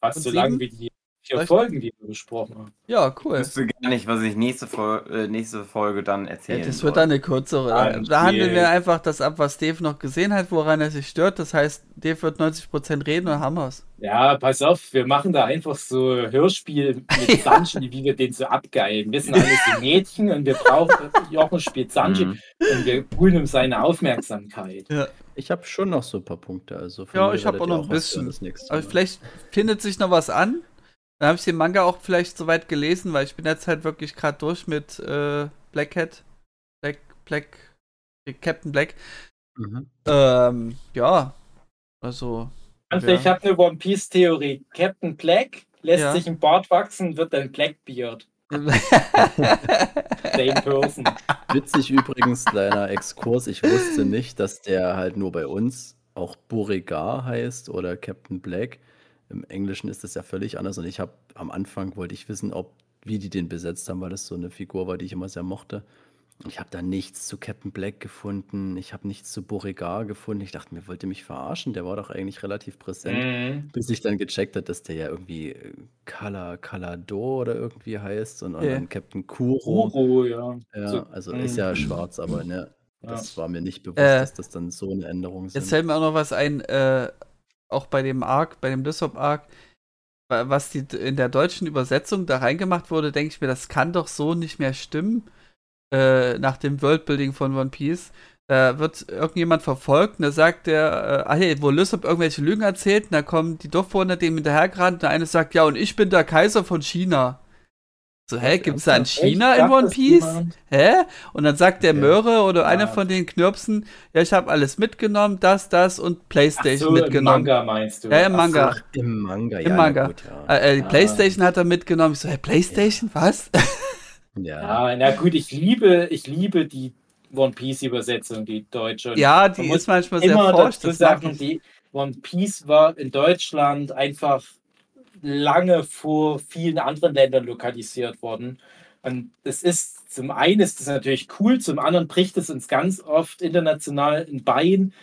[SPEAKER 2] Fast so lang wie die vier
[SPEAKER 3] Soll ich-
[SPEAKER 2] Folgen, die wir besprochen haben.
[SPEAKER 3] Ja,
[SPEAKER 1] Ich
[SPEAKER 3] cool.
[SPEAKER 1] wüsste gar nicht, was ich nächste, Fol äh, nächste Folge dann
[SPEAKER 3] Ja,
[SPEAKER 1] erzählen
[SPEAKER 3] das wird dann eine kürzere.
[SPEAKER 2] Nein,
[SPEAKER 3] da handeln wir einfach das ab, was Dave noch gesehen hat, woran er sich stört. Das heißt, Dave wird 90% reden und haben wir's.
[SPEAKER 2] Ja, pass auf, wir machen da einfach so Hörspiel mit Sanji, wie wir den so abgeilen. Wir sind alles die Mädchen und wir brauchen, Jochen spielt Sanji
[SPEAKER 4] Mhm.
[SPEAKER 2] und wir holen ihm seine Aufmerksamkeit.
[SPEAKER 3] Ja.
[SPEAKER 4] Ich habe schon noch so ein paar Punkte. Also
[SPEAKER 3] Ja, ich hab
[SPEAKER 4] werdet
[SPEAKER 3] auch noch ein bisschen.
[SPEAKER 4] hören das nächste
[SPEAKER 3] Aber
[SPEAKER 4] Mal.
[SPEAKER 3] vielleicht findet sich noch was an. Dann habe ich den Manga auch vielleicht soweit gelesen, weil ich bin jetzt halt wirklich gerade durch mit äh, Black Hat. Black, Black, Captain Black.
[SPEAKER 4] Mhm.
[SPEAKER 3] Ähm, ja. Also.
[SPEAKER 2] Also
[SPEAKER 3] ja.
[SPEAKER 2] ich habe eine One Piece Theorie. Captain Black lässt
[SPEAKER 3] Ja.
[SPEAKER 2] sich ein Bart wachsen, wird dann Blackbeard. Same person.
[SPEAKER 4] Witzig übrigens, kleiner Exkurs. Ich wusste nicht, dass der halt nur bei uns auch Beauregard heißt oder Captain Black. Im Englischen ist das ja völlig anders. Und ich habe am Anfang wollte ich wissen, ob wie die den besetzt haben, weil das so eine Figur war, die ich immer sehr mochte. Ich habe da nichts zu Captain Black gefunden. Ich habe nichts zu Beauregard gefunden. Ich dachte mir, wollt ihr mich verarschen? Der war doch eigentlich relativ präsent.
[SPEAKER 2] Mhm.
[SPEAKER 4] Bis ich dann gecheckt habe, dass der ja irgendwie äh, Kala Kalado oder irgendwie heißt und, und
[SPEAKER 3] Ja.
[SPEAKER 4] dann Captain Kuro.
[SPEAKER 2] Kuro, ja.
[SPEAKER 4] Ja,
[SPEAKER 2] So,
[SPEAKER 4] also
[SPEAKER 2] mm.
[SPEAKER 4] ist ja schwarz, aber ne,
[SPEAKER 2] Ja.
[SPEAKER 4] das war mir nicht bewusst,
[SPEAKER 3] Äh,
[SPEAKER 4] dass das dann so eine Änderung
[SPEAKER 3] Jetzt
[SPEAKER 4] sind.
[SPEAKER 3] fällt mir auch noch was ein, äh, auch bei dem Arc, bei dem Lysop Arc, wa- was die in der deutschen Übersetzung da reingemacht wurde, denke ich mir, das kann doch so nicht mehr stimmen, äh, nach dem Worldbuilding von One Piece. Da wird irgendjemand verfolgt und da sagt der, äh, ah hey, wo Lysop irgendwelche Lügen erzählt, und da kommen die Dorfbewohner dem hinterhergerannt und der eine sagt, ja, und ich bin der Kaiser von China. So, hä, gibt's da ein
[SPEAKER 2] Echt?
[SPEAKER 3] China in One Piece? Hä? Und dann sagt der. Möhre oder einer
[SPEAKER 2] Ja.
[SPEAKER 3] von den Knirpsen, ja, ich habe alles mitgenommen, das, das und
[SPEAKER 2] Ach
[SPEAKER 3] Playstation
[SPEAKER 2] so, im
[SPEAKER 3] mitgenommen.
[SPEAKER 2] Manga meinst du?
[SPEAKER 3] Ja, im
[SPEAKER 2] Ach
[SPEAKER 3] Manga.
[SPEAKER 2] So.
[SPEAKER 4] Im Manga,
[SPEAKER 3] Im
[SPEAKER 4] ja,
[SPEAKER 3] Manga.
[SPEAKER 4] Ja, gut, ja.
[SPEAKER 3] Äh, äh, die
[SPEAKER 2] Ah.
[SPEAKER 3] Playstation hat er mitgenommen. Ich so, hä, Playstation, was?
[SPEAKER 4] ja.
[SPEAKER 2] Ja, na gut, ich liebe, ich liebe die One Piece Übersetzung, die deutsche. Und
[SPEAKER 3] ja,
[SPEAKER 2] man
[SPEAKER 3] die
[SPEAKER 2] muss
[SPEAKER 3] ist manchmal sehr
[SPEAKER 2] immer
[SPEAKER 3] forsch.
[SPEAKER 2] dazu sagen, die One Piece war in Deutschland einfach lange vor vielen anderen Ländern lokalisiert worden. Und es ist, zum einen ist das natürlich cool, zum anderen bricht es uns ganz oft international ein Bein,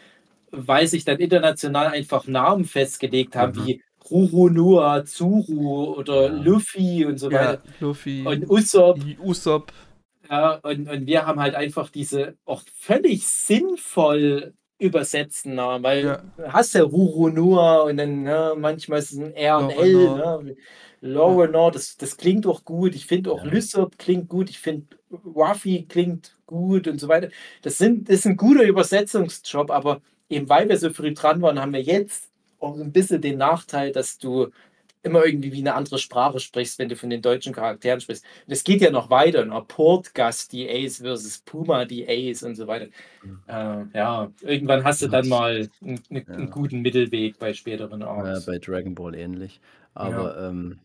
[SPEAKER 2] weil sich dann international einfach Namen festgelegt haben,
[SPEAKER 4] Mhm.
[SPEAKER 2] wie Ruhunua, Zuru oder
[SPEAKER 4] Ja.
[SPEAKER 2] Luffy und so
[SPEAKER 3] Ja,
[SPEAKER 2] weiter.
[SPEAKER 3] Luffy,
[SPEAKER 2] Und Usopp
[SPEAKER 3] Usopp.
[SPEAKER 2] ja, und, und wir haben halt einfach diese auch völlig sinnvoll übersetzten Namen, weil
[SPEAKER 3] Ja.
[SPEAKER 2] du hast ja Rurunua und dann ne, manchmal ist es ein R und L. Ne? Lorenor, das, das klingt auch gut. Ich finde auch
[SPEAKER 4] Ja.
[SPEAKER 2] Lysop klingt gut. Ich finde Ruffy klingt gut und so weiter. Das, sind, das ist ein guter Übersetzungsjob, aber eben weil wir so früh dran waren, haben wir jetzt auch ein bisschen den Nachteil, dass du immer irgendwie wie eine andere Sprache sprichst, wenn du von den deutschen Charakteren sprichst. Und es geht ja noch weiter, ne? Portgast die Ace versus Puma die Ace und so weiter. Äh, ja, irgendwann hast du dann mal einen, einen,
[SPEAKER 4] Ja.
[SPEAKER 2] guten Mittelweg bei späteren
[SPEAKER 4] Ja,
[SPEAKER 2] Arcs.
[SPEAKER 4] bei Dragon Ball ähnlich. Aber ähm,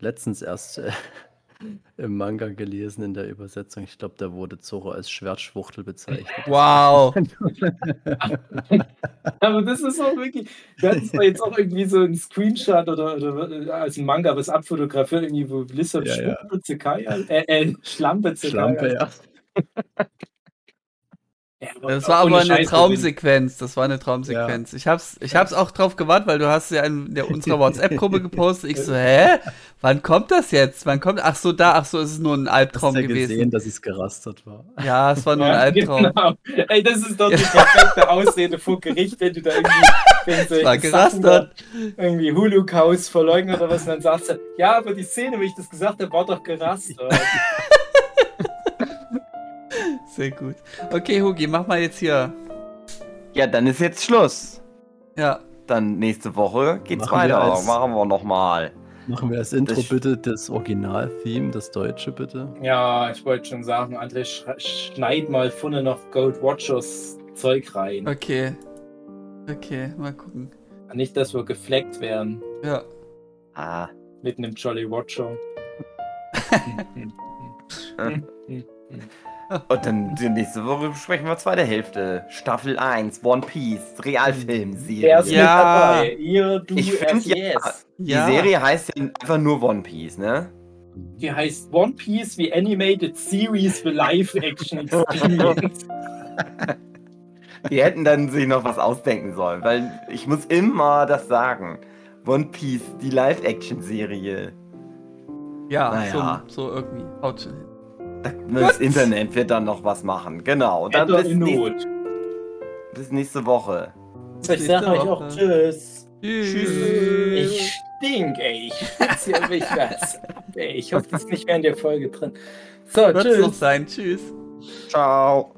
[SPEAKER 4] letztens erst äh, im Manga gelesen in der Übersetzung. Ich glaube, da wurde Zoro als Schwertschwuchtel bezeichnet.
[SPEAKER 3] Wow.
[SPEAKER 2] Aber das ist auch wirklich, du hattest doch jetzt auch irgendwie so einen Screenshot oder, oder als Manga was abfotografiert, irgendwie, wo Lissab
[SPEAKER 4] Ja, ja.
[SPEAKER 2] Schlampe Zekai, äh, äh, Schlampe Zekai.
[SPEAKER 4] Schlampe, ja.
[SPEAKER 2] Ja,
[SPEAKER 3] Das war aber eine
[SPEAKER 2] Scheiß,
[SPEAKER 3] Traumsequenz. Das war eine Traumsequenz. Ich hab's, ich hab's auch drauf gewartet, weil du hast ja in der, unserer WhatsApp-Gruppe gepostet. Ich so, hä? Wann kommt das jetzt? Wann kommt? Ach so, da, ach so, es ist nur ein
[SPEAKER 4] Hast
[SPEAKER 3] Albtraum
[SPEAKER 4] du ja
[SPEAKER 3] gewesen.
[SPEAKER 4] gesehen, dass es gerastert war?
[SPEAKER 3] Ja, es war nur ein
[SPEAKER 2] Ja,
[SPEAKER 3] Albtraum.
[SPEAKER 2] genau. Ey, das ist doch die perfekte Ausrede vor Gericht, wenn du da irgendwie wenn solche
[SPEAKER 3] war gerastert.
[SPEAKER 2] Irgendwie Holocaust verleugnet oder was und dann sagst du, ja, aber die Szene, wie ich das gesagt habe, war doch gerastert.
[SPEAKER 3] Sehr gut. Okay, Hugi, mach mal jetzt hier.
[SPEAKER 1] Ja, dann ist jetzt Schluss.
[SPEAKER 3] Ja.
[SPEAKER 1] Dann nächste Woche geht's
[SPEAKER 4] Machen wir
[SPEAKER 1] weiter.
[SPEAKER 4] als-
[SPEAKER 1] Machen wir nochmal.
[SPEAKER 4] Machen wir als Intro
[SPEAKER 1] Das-
[SPEAKER 4] bitte das Original-Theme, das deutsche bitte.
[SPEAKER 2] Ja, ich wollte schon sagen, André, sch schneid mal vorne noch Gold Watchers Zeug rein.
[SPEAKER 3] Okay. Okay, mal gucken.
[SPEAKER 2] Nicht, dass wir gefleckt werden
[SPEAKER 3] Ja.
[SPEAKER 1] Ah.
[SPEAKER 2] mit einem Jolly Watcher.
[SPEAKER 1] Und dann die nächste Woche besprechen wir zweite Hälfte. Staffel 1, One Piece, Realfilmserie.
[SPEAKER 2] Wer ist
[SPEAKER 3] Ja.
[SPEAKER 2] mit dabei? Ihr, du,
[SPEAKER 1] Ich find,
[SPEAKER 2] es,
[SPEAKER 1] ja,
[SPEAKER 2] yes.
[SPEAKER 1] Die
[SPEAKER 3] Ja.
[SPEAKER 1] Serie heißt ja einfach nur One Piece, ne?
[SPEAKER 2] Die heißt One Piece wie Animated Series für Live-Action Experience.
[SPEAKER 1] Die hätten dann sich noch was ausdenken sollen, weil ich muss immer das sagen. One Piece, die Live-Action-Serie.
[SPEAKER 3] Ja,
[SPEAKER 1] Naja.
[SPEAKER 3] so, so irgendwie. Haut schon hin.
[SPEAKER 1] Da- Das Internet wird dann noch was machen. Genau. Dann
[SPEAKER 2] Etwa
[SPEAKER 1] bis, nächst,
[SPEAKER 2] Not.
[SPEAKER 1] bis nächste Woche.
[SPEAKER 2] Ich sag euch auch Tschüss.
[SPEAKER 3] Tschüss.
[SPEAKER 2] Ich stink, ey. Ich hier mich was ey. Ich hoffe, das ist nicht mehr in der Folge drin. So,
[SPEAKER 3] Wird's noch
[SPEAKER 2] tschüss.
[SPEAKER 3] sein. Tschüss.
[SPEAKER 1] Ciao.